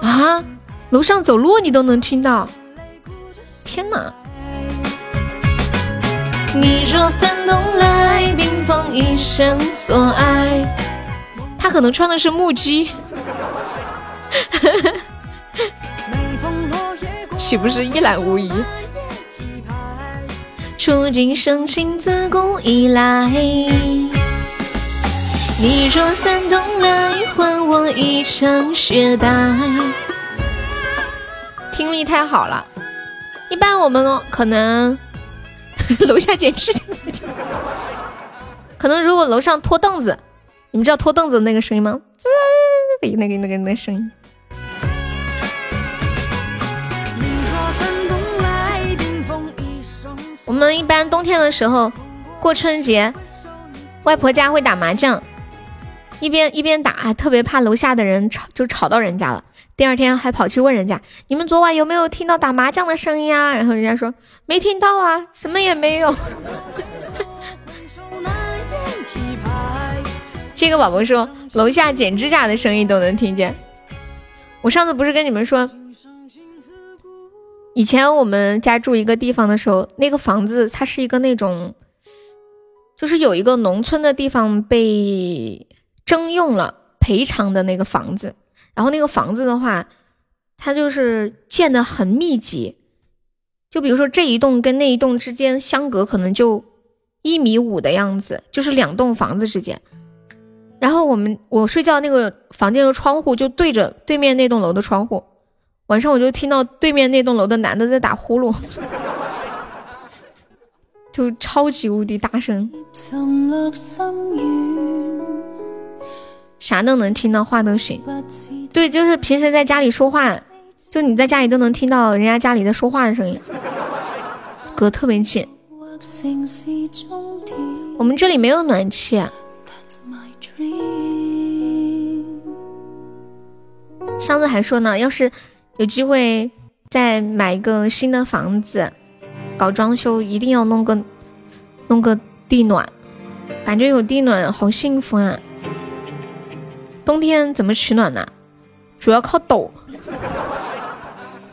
啊，楼上走路你都能听到，天哪！你若三冬来，冰封一生所爱。他可能穿的是木屐，岂不是一览无遗？触景生情，自古以来。你若三冬来，还我一程雪白。听力太好了，一般我们可能 楼下剪指甲，可能如果楼上拖凳子。你们知道拖凳子那个声音吗？滋，那个那个那声音。我们一般冬天的时候过春节，外婆家会打麻将，一边一边打，还特别怕楼下的人吵，就吵到人家了。第二天还跑去问人家：“你们昨晚有没有听到打麻将的声音啊？”然后人家说：“没听到啊，什么也没有。”这个宝宝说，楼下剪指甲的声音都能听见。我上次不是跟你们说，以前我们家住一个地方的时候，那个房子它是一个那种，就是有一个农村的地方被征用了赔偿的那个房子，然后那个房子的话，它就是建的很密集，就比如说这一栋跟那一栋之间相隔可能就一米五的样子，就是两栋房子之间。然后我们我睡觉那个房间的窗户就对着对面那栋楼的窗户，晚上我就听到对面那栋楼的男的在打呼噜，就超级无敌大声，啥都能听到，话都行。对，就是平时在家里说话，就你在家里都能听到人家家里在说话的声音，隔特别近。我们这里没有暖气。上次还说呢，要是有机会再买一个新的房子，搞装修一定要弄个弄个地暖，感觉有地暖好幸福啊！冬天怎么取暖呢？主要靠抖，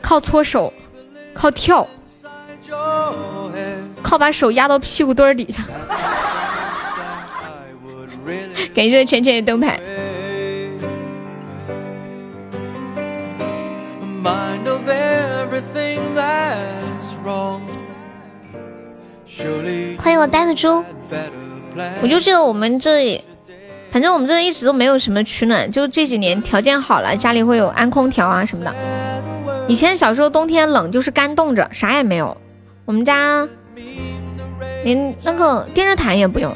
靠搓手，靠跳，靠把手压到屁股墩儿底下。感谢浅浅的灯牌。欢迎我呆子猪，我就记得我们这里，反正我们这一直都没有什么取暖，就这几年条件好了，家里会有安空调啊什么的。以前小时候冬天冷就是干冻着，啥也没有。我们家连那个电热毯也不用，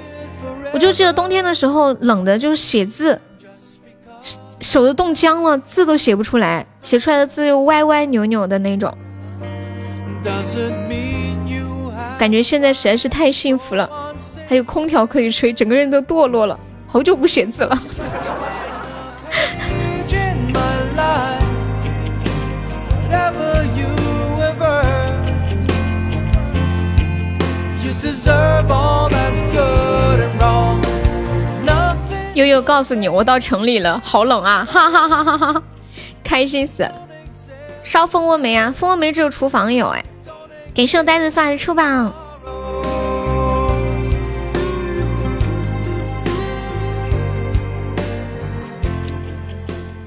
我就记得冬天的时候冷的，就是写字，手都冻僵了，字都写不出来，写出来的字又歪歪扭扭的那种。感觉现在实在是太幸福了，还有空调可以吹，整个人都堕落了。好久不写字了。悠悠告诉你，我到城里了，好冷啊！哈哈哈哈哈哈，开心死！烧蜂窝煤啊，蜂窝煤只有厨房有哎。给瘦呆子送来的出榜，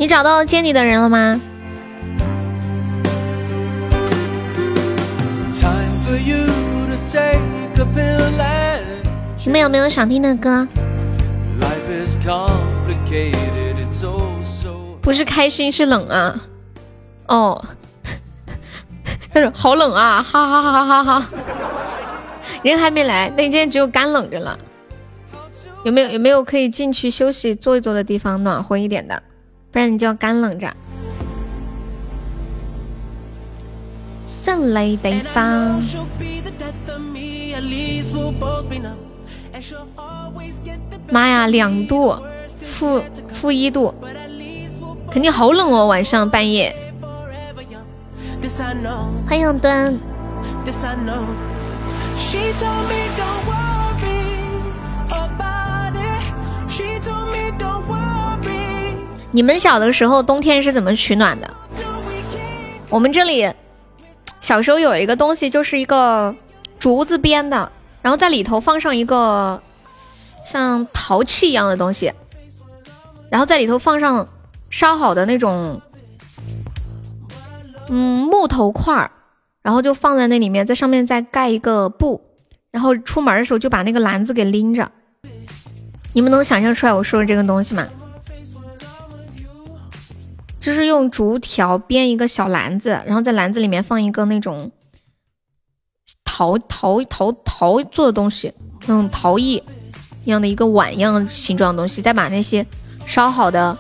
你找到接你的人了吗？你们有没有想听的歌？不是开心，是冷啊！哦。但 是好冷啊！哈哈哈哈哈哈！人还没来，那间只有干冷着了。有没有有没有可以进去休息坐一坐的地方，暖和一点的？不然你就要干冷着。胜雷地方。妈呀，两度，负负一度，肯定好冷哦，晚上半夜。欢迎端。你们小的时候冬天是怎么取暖的？我们这里小时候有一个东西，就是一个竹子编的，然后在里头放上一个像陶器一样的东西，然后在里头放上烧好的那种。嗯，木头块儿，然后就放在那里面，在上面再盖一个布，然后出门的时候就把那个篮子给拎着。你们能想象出来我说的这个东西吗？就是用竹条编一个小篮子，然后在篮子里面放一个那种陶陶陶陶做的东西，那种陶艺一样的一个碗一样形状的东西，再把那些烧好的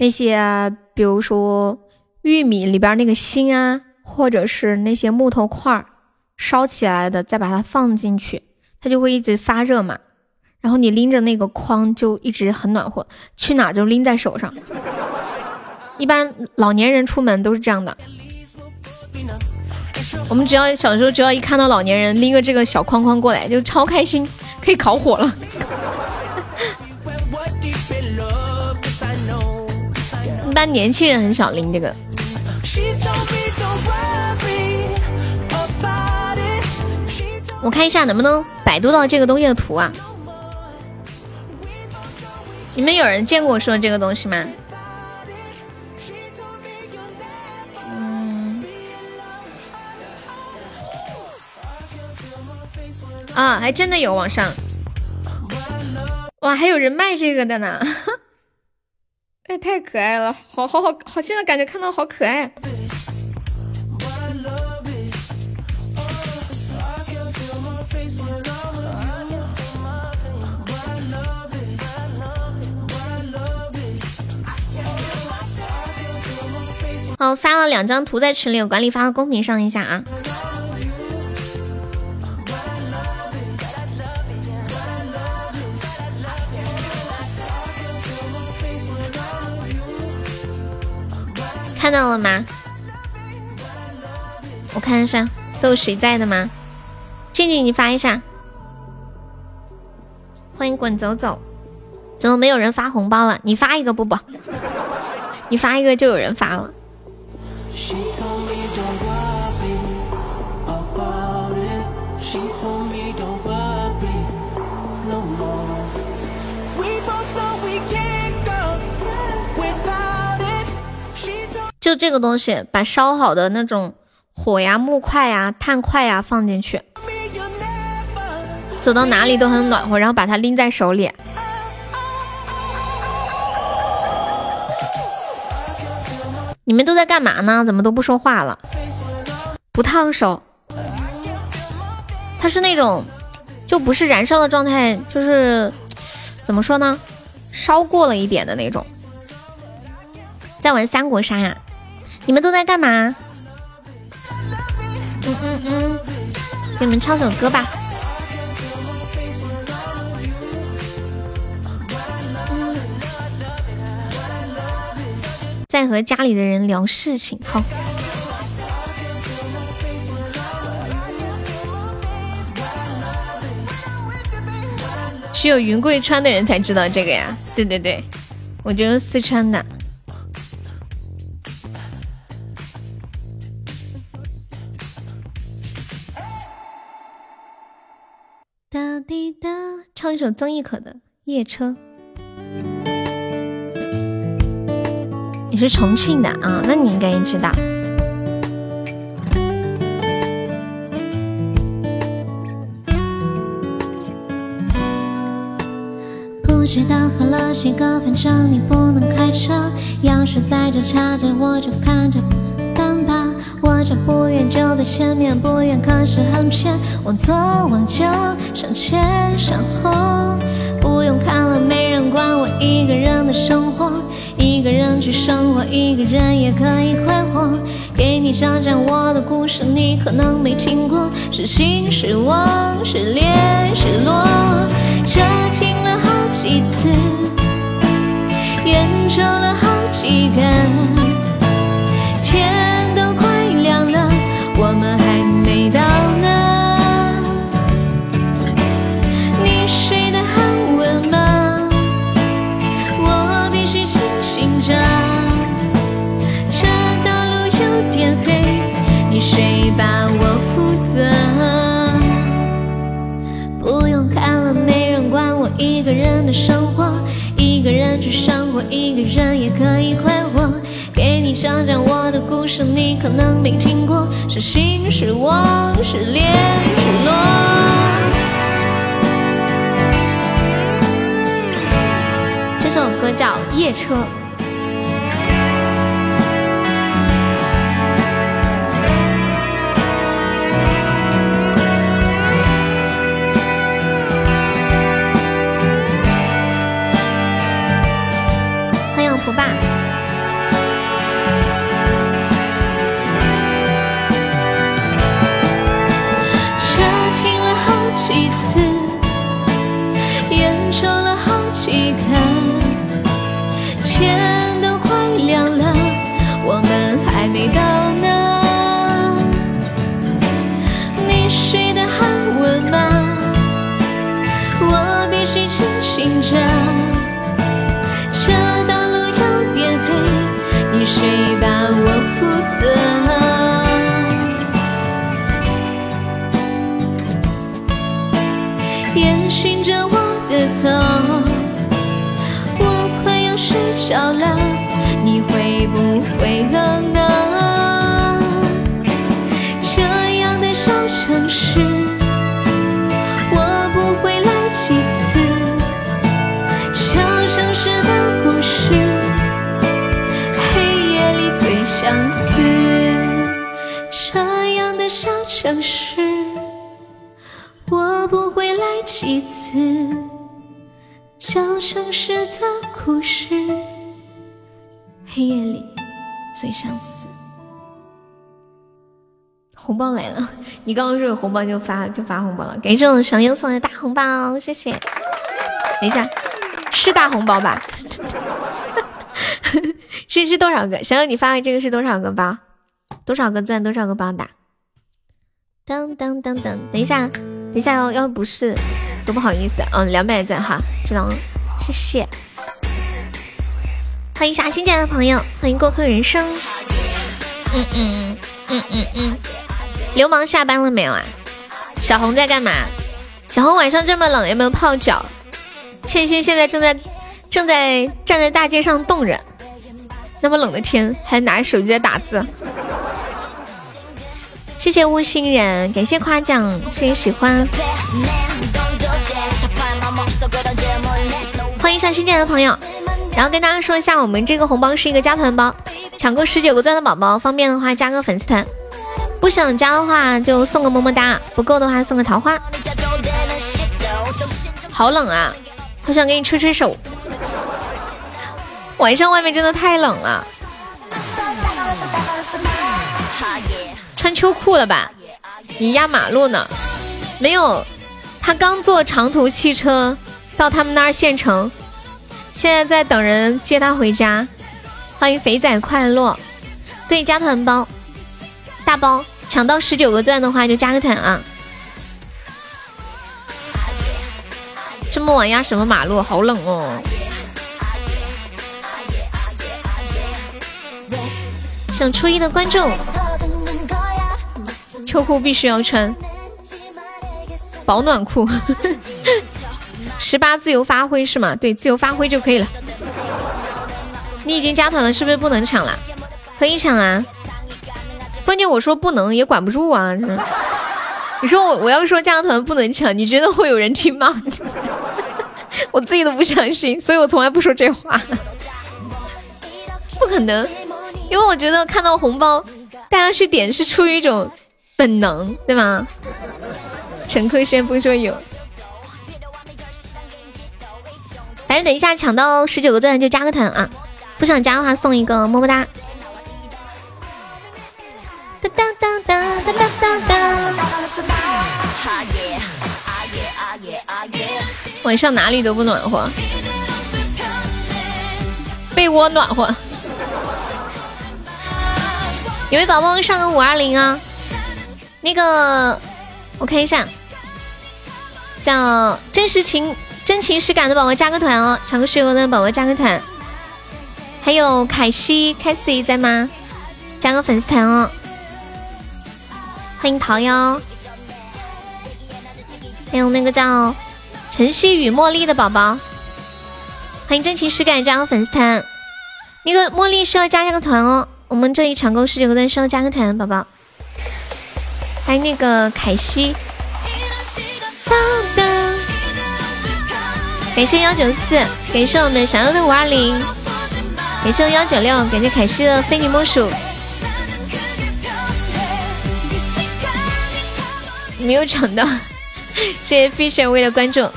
那些，比如说。玉米里边那个芯啊，或者是那些木头块烧起来的，再把它放进去，它就会一直发热嘛。然后你拎着那个筐就一直很暖和，去哪就拎在手上。一般老年人出门都是这样的。我们只要小时候只要一看到老年人拎个这个小筐筐过来，就超开心，可以烤火了。一般年轻人很少拎这个。我看一下能不能百度到这个东西的图啊？你们有人见过我说的这个东西吗？嗯，啊，还真的有网上，哇，还有人卖这个的呢。哎，太可爱了，好好好好，现在感觉看到好可爱。好，发了两张图在群里，管理发到公屏上一下啊。看到了吗？我看一下，都有谁在的吗？静静，你发一下。欢迎滚走走，怎么没有人发红包了？你发一个不不，你发一个就有人发了。She told me to love me about it，she told me to love me 就这个东西，把烧好的那种火呀、木块呀、炭块呀放进去，走到哪里都很暖和，然后把它拎在手里。你们都在干嘛呢？怎么都不说话了？不烫手，它是那种就不是燃烧的状态，就是怎么说呢？烧过了一点的那种。在玩三国杀呀？你们都在干嘛？嗯嗯嗯，给你们唱首歌吧。在和家里的人聊事情，好。只有云贵川的人才知道这个呀。对对对，我就是四川的。哒滴哒，唱一首曾轶可的《夜车》。你是重庆的啊？那你应该也知道。不知道喝了几个，反正你不能开车。钥匙在这插着，我就看着办吧。我家不远，就在前面，不远可是很偏。往左往右，向前向后，不用看了，没人管我一个人的生活，个人去生活，一个人也可以快活。给你讲讲我的故事，你可能没听过，是心失望，失恋失落，车停了好几次，烟抽了好几遍。的生活，一个人去生活，一个人也可以快活。给你讲讲我的故事，你可能没听过，是心失望、失恋失落。这首歌叫《夜车》。吧。车停了好几次烟抽了好几根天都快亮了我们还没到歌烟熏着我的头我快要睡着了你会不会冷呢城市，我不会来几次。小城市的故事。黑夜里最相似。红包来了，你刚刚说有红包就发就发红包了，感谢我小优送的大红包，谢谢。等一下，是大红包吧？是是多少个？小优你发的这个是多少个包？多少个钻？多少个包打？当当当当，等一下，等一下要要不是，多不好意思。嗯，两百钻哈，知道了，谢谢。欢迎一下新进来的朋友，欢迎过客人生。嗯嗯嗯嗯嗯，流氓下班了没有啊？小红在干嘛？小红晚上这么冷，有没有泡脚？倩心现在正在正在站在大街上冻着，那么冷的天还拿着手机在打字。谢谢悟心人，感谢夸奖，谢谢喜欢。欢迎上新进来的朋友，然后跟大家说一下，我们这个红包是一个加团包，抢够十九个钻的宝宝，方便的话加个粉丝团，不想加的话就送个么么哒，不够的话送个桃花。好冷啊，好想给你吹吹手。晚上外面真的太冷了，穿秋裤了吧？你压马路呢？没有，他刚坐长途汽车到他们那儿县城，现在在等人接他回家。欢迎肥仔快乐，对，加团包，大包，抢到十九个钻的话就加个团啊。这么晚压什么马路？好冷哦。想初一的观众，秋裤必须要穿，保暖裤。十八自由发挥是吗？对，自由发挥就可以了。你已经加团了，是不是不能抢了？可以抢啊。关键我说不能也管不住啊。你说我我要说加团不能抢，你觉得会有人听吗？我自己都不相信，所以我从来不说这话。不可能。因为我觉得看到红包，大家去点是出于一种本能，对吗？陈坤先不说有，反正等一下抢到十九个钻就加个团啊，不想加的话送一个么么哒。哒哒哒哒哒哒哒。晚上哪里都不暖和，被窝暖和。有位宝宝上个五二零啊，那个我看一下，叫真实情真情实感的宝宝加个团哦，抢个十个的宝宝加个团，还有凯西凯西在吗？加个粉丝团哦，欢迎桃夭，还有那个叫晨曦与茉莉的宝宝，欢迎真情实感加个粉丝团，那个茉莉需要加下个团哦。我们这里抢够十九个钻，需要加个团，宝宝。还有那个凯西，感谢幺九四，感谢我们小优的五二零，感谢幺九六，感谢凯西的非你莫属。没有抢到，谢谢 Fisher 为了关注，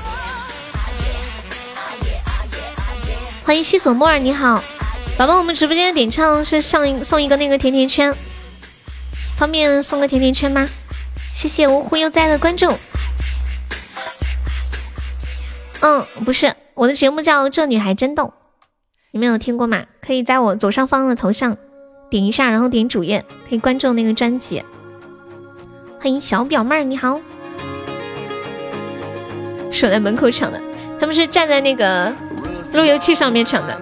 欢迎西索莫尔，你好。宝宝，我们直播间的点唱是上一送一个那个甜甜圈，方便送个甜甜圈吗？谢谢芜湖悠哉的关注。嗯，不是，我的节目叫《这女孩真逗》，你们有听过吗？可以在我左上方的头像点一下，然后点主页，可以关注那个专辑。欢迎小表妹儿，你好。守在门口抢的，他们是站在那个路由器上面抢的。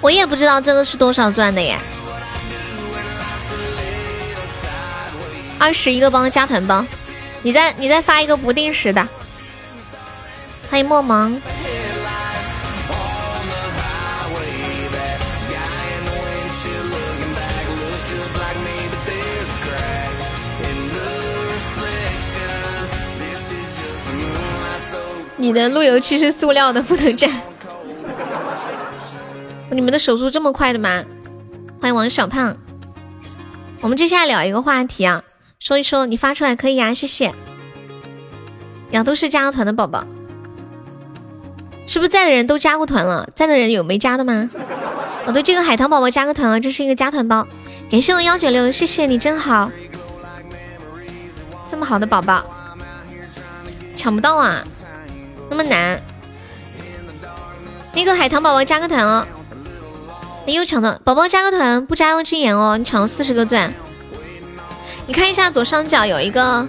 我也不知道这个是多少钻的耶，二十一个帮加团帮，你再你再发一个不定时的，欢迎莫萌。你的路由器是塑料的，不能粘。你们的手速这么快的吗？欢迎王小胖。我们接下来聊一个话题啊，说一说你发出来可以啊，谢谢。呀，都是加个团的宝宝，是不是在的人都加过团了？在的人有没加的吗？我对这个海棠宝宝加个团了，这是一个加团包，感谢我幺九六，谢谢你真好。这么好的宝宝，抢不到啊。那么难，那个海棠宝宝加个团哦！你又抢到，宝宝加个团，不加要禁言哦！你抢了四十个钻，你看一下左上角有一个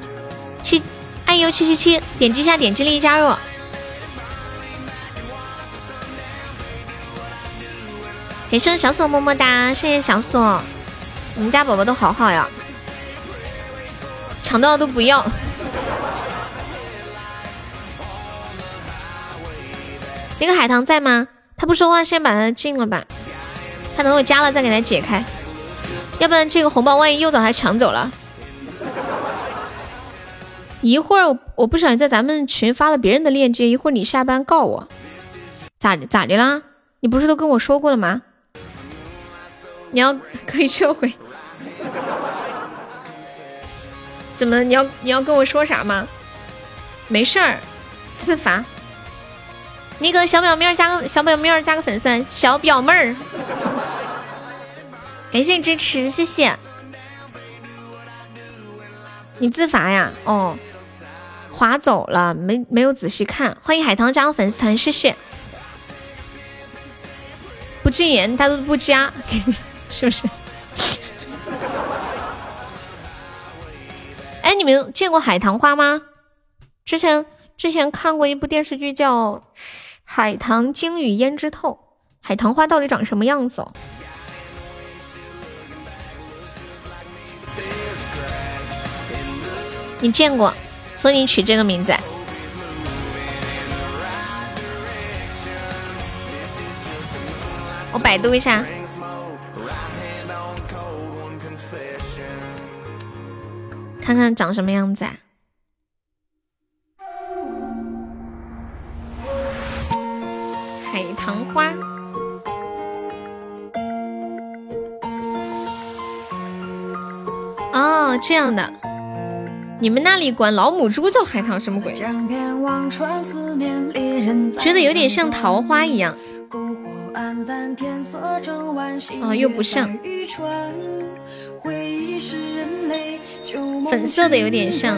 七，哎呦七七七，点击一下点击立即加入。感谢小锁么么哒，谢谢小锁，我们家宝宝都好好呀，抢到都不要。那个海棠在吗？他不说话，先把他禁了吧。他等我加了再给他解开，要不然这个红包万一又找他抢走了。一会儿我不小心在咱们群发了别人的链接，一会儿你下班告我，咋咋的啦？你不是都跟我说过了吗？你要可以撤回。怎么？你要你要跟我说啥吗？没事儿，自罚。那个小表妹儿加个小表妹儿加个粉丝，小表妹儿，感谢支持，谢谢。你自罚呀？哦，划走了，没没有仔细看。欢迎海棠加个粉丝团，谢谢。不禁言，他都不加，是不是？哎，你们见过海棠花吗？之前之前看过一部电视剧叫《海棠经与胭脂透》，海棠花到底长什么样子哦？你见过，所以你取这个名字。我百度一下。看看长什么样子啊？海棠花。哦，这样的。你们那里管老母猪叫海棠什么鬼？觉得有点像桃花一样。哦，又不像。粉色的有点像，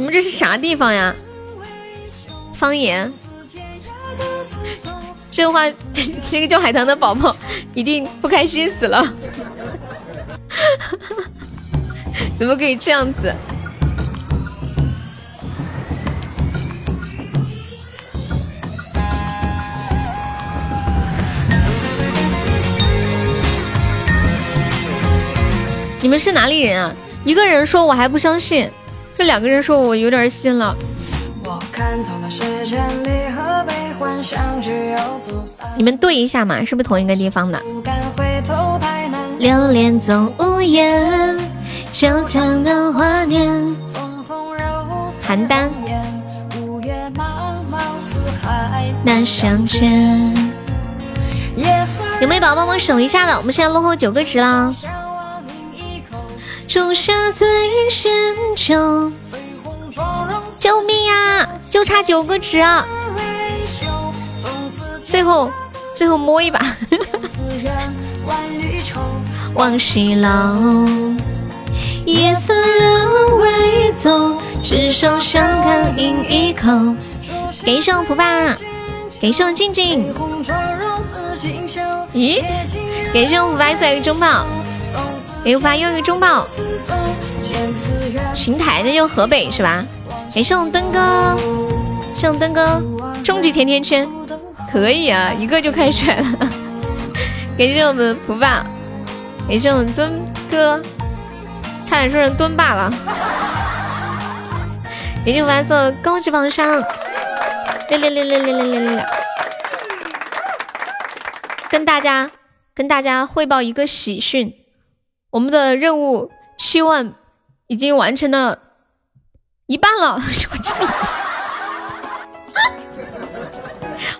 你们这是啥地方呀？方言？这个话，这个叫海棠的宝宝一定不开心死了。怎么可以这样子？你们是哪里人啊？一个人说我还不相信，这两个人说我有点信了。你们对一下嘛，是不是同一个地方的？流连总无言，久藏的华年。邯郸。难相见。有没有宝宝帮忙守一下的？我们现在落后九个值了。仲夏醉救命呀！就差九个值啊！最后，最后摸一把。望西楼，夜色人未走，执手相看饮一口。给上普爸，给上静静。咦？给上普爸送一个中宝。给我发又一个中报，邢台那就河北是吧？给送灯哥，送灯哥，终极甜甜圈，可以啊，一个就开出来了。感谢我们蒲爸，感谢我们墩哥，差点说成墩爸了。感谢我们送高级榜上，六六六六六六六六六。跟大家跟大家汇报一个喜讯。我们的任务七万已经完成了一半了，我知道，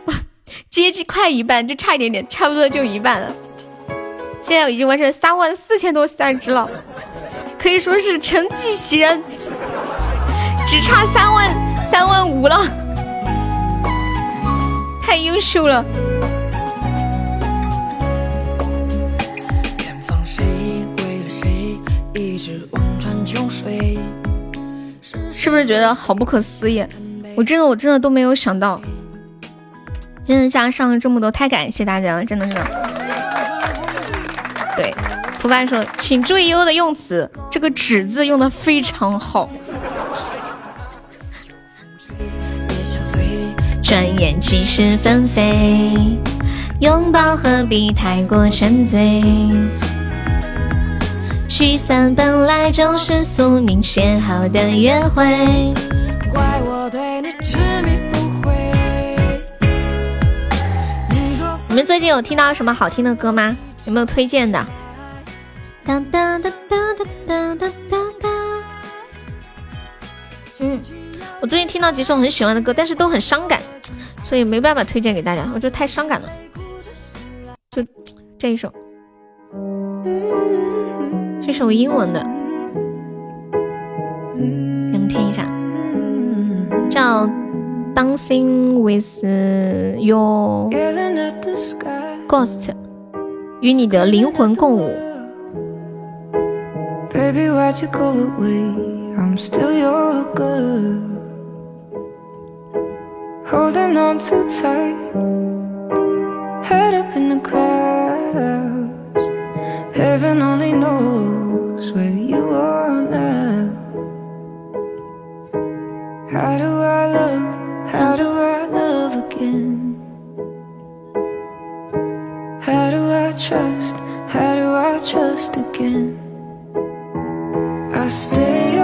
我接近快一半，就差一点点，差不多就一半了。现在已经完成三万四千多三只了，可以说是成绩喜人，只差三万三万五了，太优秀了。是不是觉得好不可思议？我真的，我真的都没有想到。今天加上了这么多，太感谢大家了，真的是。对，福爸说，请注意悠悠的用词，这个“纸”字用的非常好。转眼即是纷飞，拥抱何必太过沉醉？聚散本来就是宿命写好的约会。怪我对你执迷不悔。你们最近有听到什么好听的歌吗？有没有推荐的？哒哒哒哒哒哒哒哒。嗯，我最近听到几首很喜欢的歌，但是都很伤感，所以没办法推荐给大家，我觉得太伤感了。就这一首。这首英文的，你们听一下，叫《Dancing with Your Ghost》，与你的灵魂共舞。Baby, why'd you go away? I'm still your girl. Holding on too tight. Head up in the clouds. Heaven only where you are now. How do I love? How do I love again? How do I trust? How do I trust again? I stay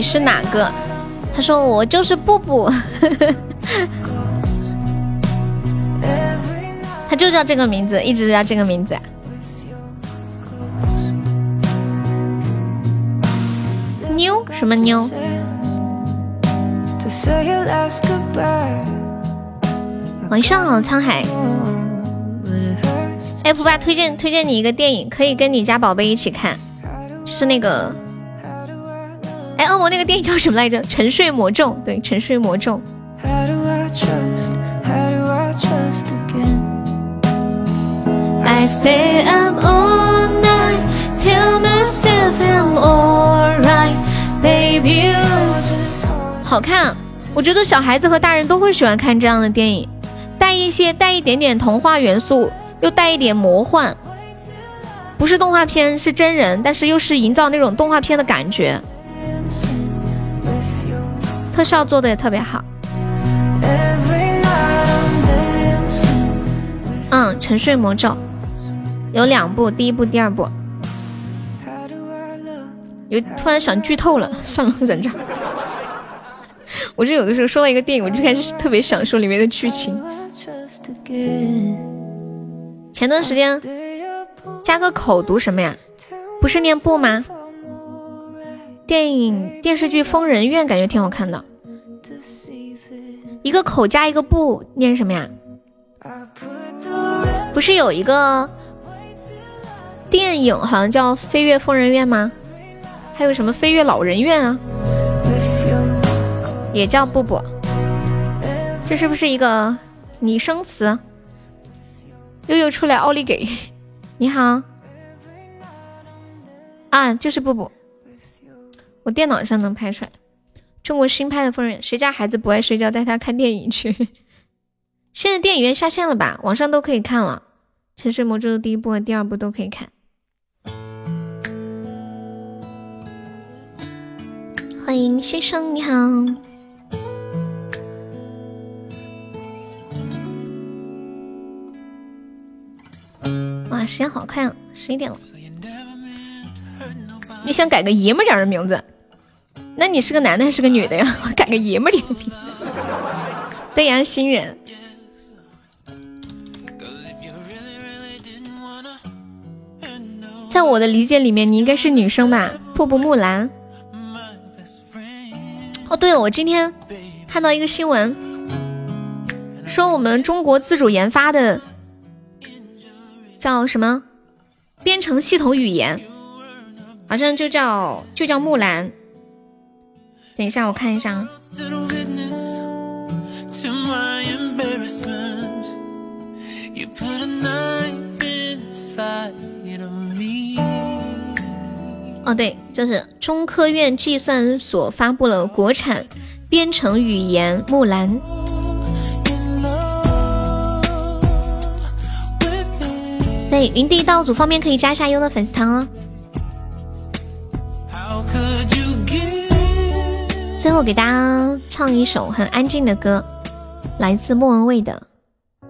你是哪个？他说我就是布布，他就叫这个名字，一直叫这个名字。妞什么妞？晚上好，沧海。哎，普爸推荐推荐你一个电影，可以跟你家宝贝一起看，是那个。哎，恶魔那个电影叫什么来着？沉睡魔咒，对，沉睡魔咒。好看，我觉得小孩子和大人都会喜欢看这样的电影，带一些带一点点童话元素，又带一点魔幻，不是动画片，是真人，但是又是营造那种动画片的感觉。特效做的也特别好。嗯，沉睡魔咒有两部，第一部、第二部。有突然想剧透了，算了，忍着。我就有的时候说到一个电影，我就开始特别享受里面的剧情。前段时间加个口读什么呀？不是念不吗？电影电视剧《疯人院》感觉挺好看的。一个口加一个不，念什么呀？不是有一个电影好像叫《飞跃疯人院》吗？还有什么《飞跃老人院》啊？也叫布布。这是不是一个拟声词？悠悠出来，奥利给！你好。啊，就是布布。我电脑上能拍出来。中国新拍的《疯人》，谁家孩子不爱睡觉？带他看电影去。现在电影院下线了吧？网上都可以看了。《沉睡魔咒》的第一部和第二部都可以看。欢迎先生，你好。哇，时间好快啊，十一点了。你想改个爷们点的名字？那你是个男的还是个女的呀？我改个爷们脸皮。对呀，新人。在我的理解里面，你应该是女生吧？瀑布木兰。哦，对了，我今天看到一个新闻，说我们中国自主研发的叫什么编程系统语言，好像就叫就叫木兰。等一下，我看一下啊。哦，对，就是中科院计算所发布了国产编程语言木兰。对，云地道主方便可以加一下优的粉丝团哦。最后给大家唱一首很安静的歌，来自莫文蔚的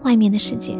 《外面的世界》。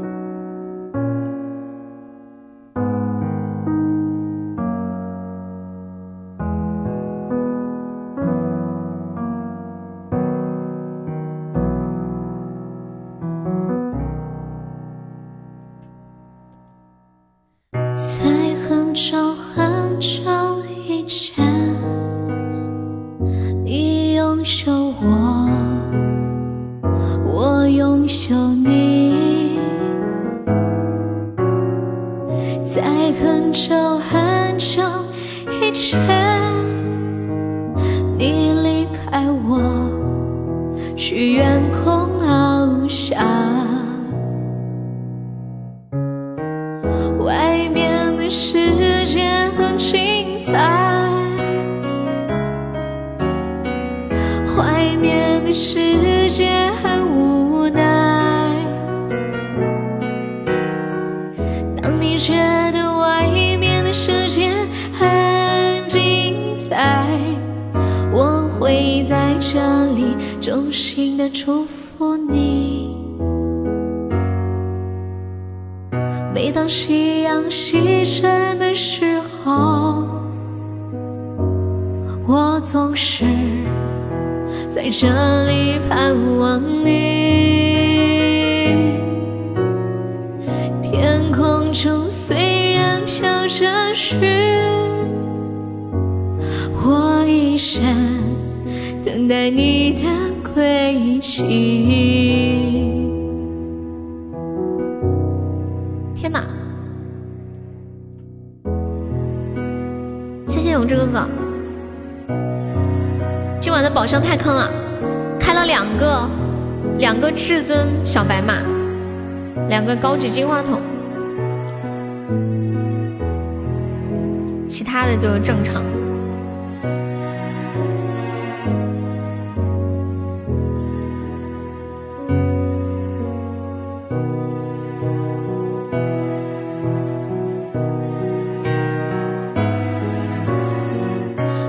正常。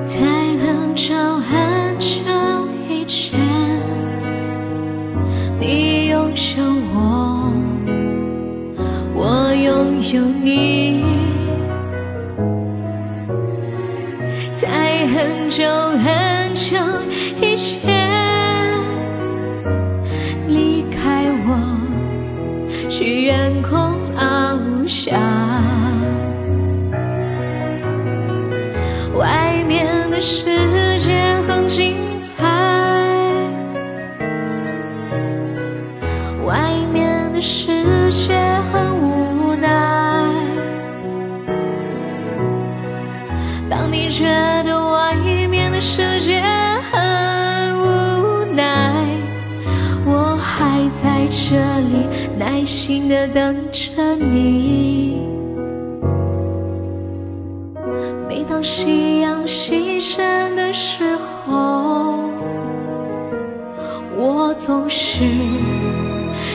在很久很久以前你拥有我我拥有你。等着你每当夕阳西沉的时候我总是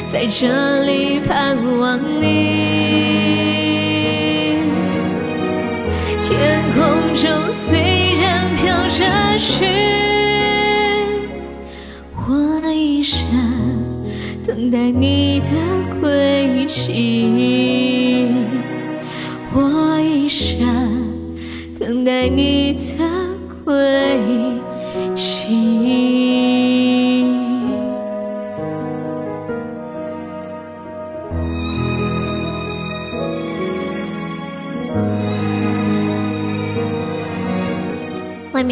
在这里盼望你。天空中虽然飘着雪我的一生等待你。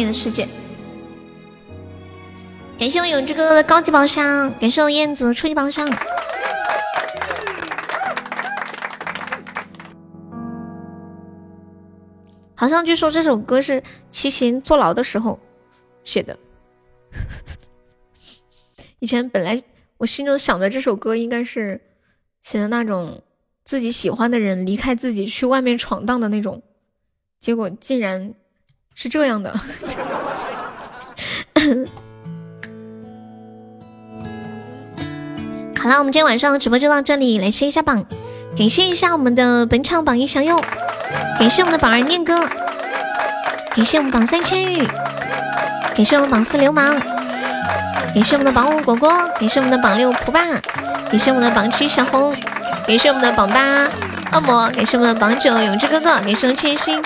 的世界，感谢我永志哥哥的高级宝箱，感谢我彦祖的初级宝箱。好像据说这首歌是齐秦坐牢的时候写的。以前本来我心中想的这首歌应该是写的那种自己喜欢的人离开自己去外面闯荡的那种，结果竟然是这样的。好了，我们今天晚上直播就到这里，来谢一下榜，感谢一下我们的本场榜一享用，感谢我们的榜二念哥，感谢我们榜三千玉，感谢我们榜四流氓，感谢我们的榜五果果，感谢我们的榜六蒲爸，感谢我们的榜七小红，感谢我们的榜八恶魔，感谢我们的榜九永志哥哥，感谢我们千心，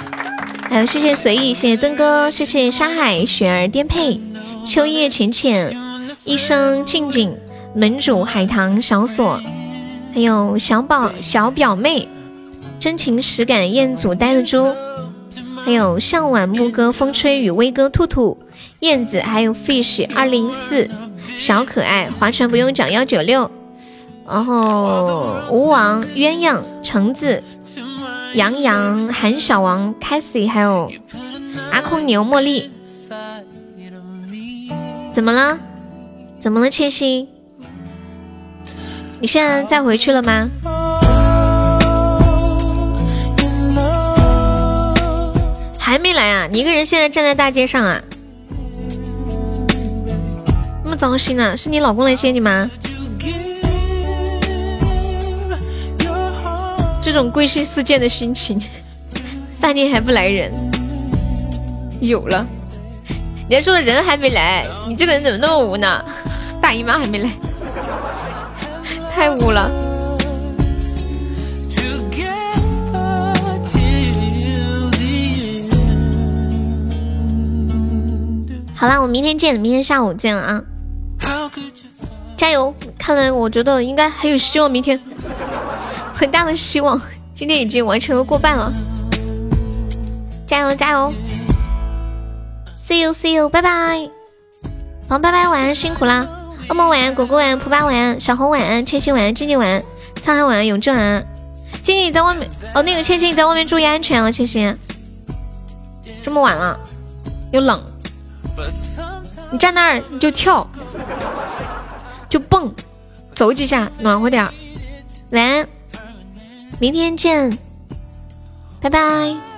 还有谢谢随意，谢谢登哥，谢谢沙海雪儿颠沛，秋叶浅浅，一生静静。门主海棠小锁，还有小宝小表妹，真情实感彦祖呆的猪，还有向晚牧歌风吹雨威哥兔兔燕子，还有 fish 二零四小可爱划船不用桨幺九六，然后吴王鸳鸯橙子。杨洋韩小王 Cassie，还有阿空牛茉莉，怎么了？怎么了？千心？你现在再回去了吗？还没来啊？你一个人现在站在大街上啊？那么糟心呢？是你老公来接你吗？这种归心似箭的心情，饭店还不来人？有了，你还说的人还没来？你这个人怎么那么无呢？大姨妈还没来？太污了！好啦，我明天见，明天下午见了啊！加油！看来我觉得应该还有希望，明天很大的希望。今天已经完成了过半了，加油加油！See you see you，拜拜！好，拜拜，晚安，辛苦啦！恶魔晚安，果果晚安，普巴晚安，小红晚安，千寻晚安，静静晚安，沧海晚安，永志晚安。静静你在外面哦，那个千寻你在外面注意安全啊，千寻。这么晚了，又冷，你站那儿你就跳，就蹦，走几下暖和点儿。晚安，明天见，拜拜。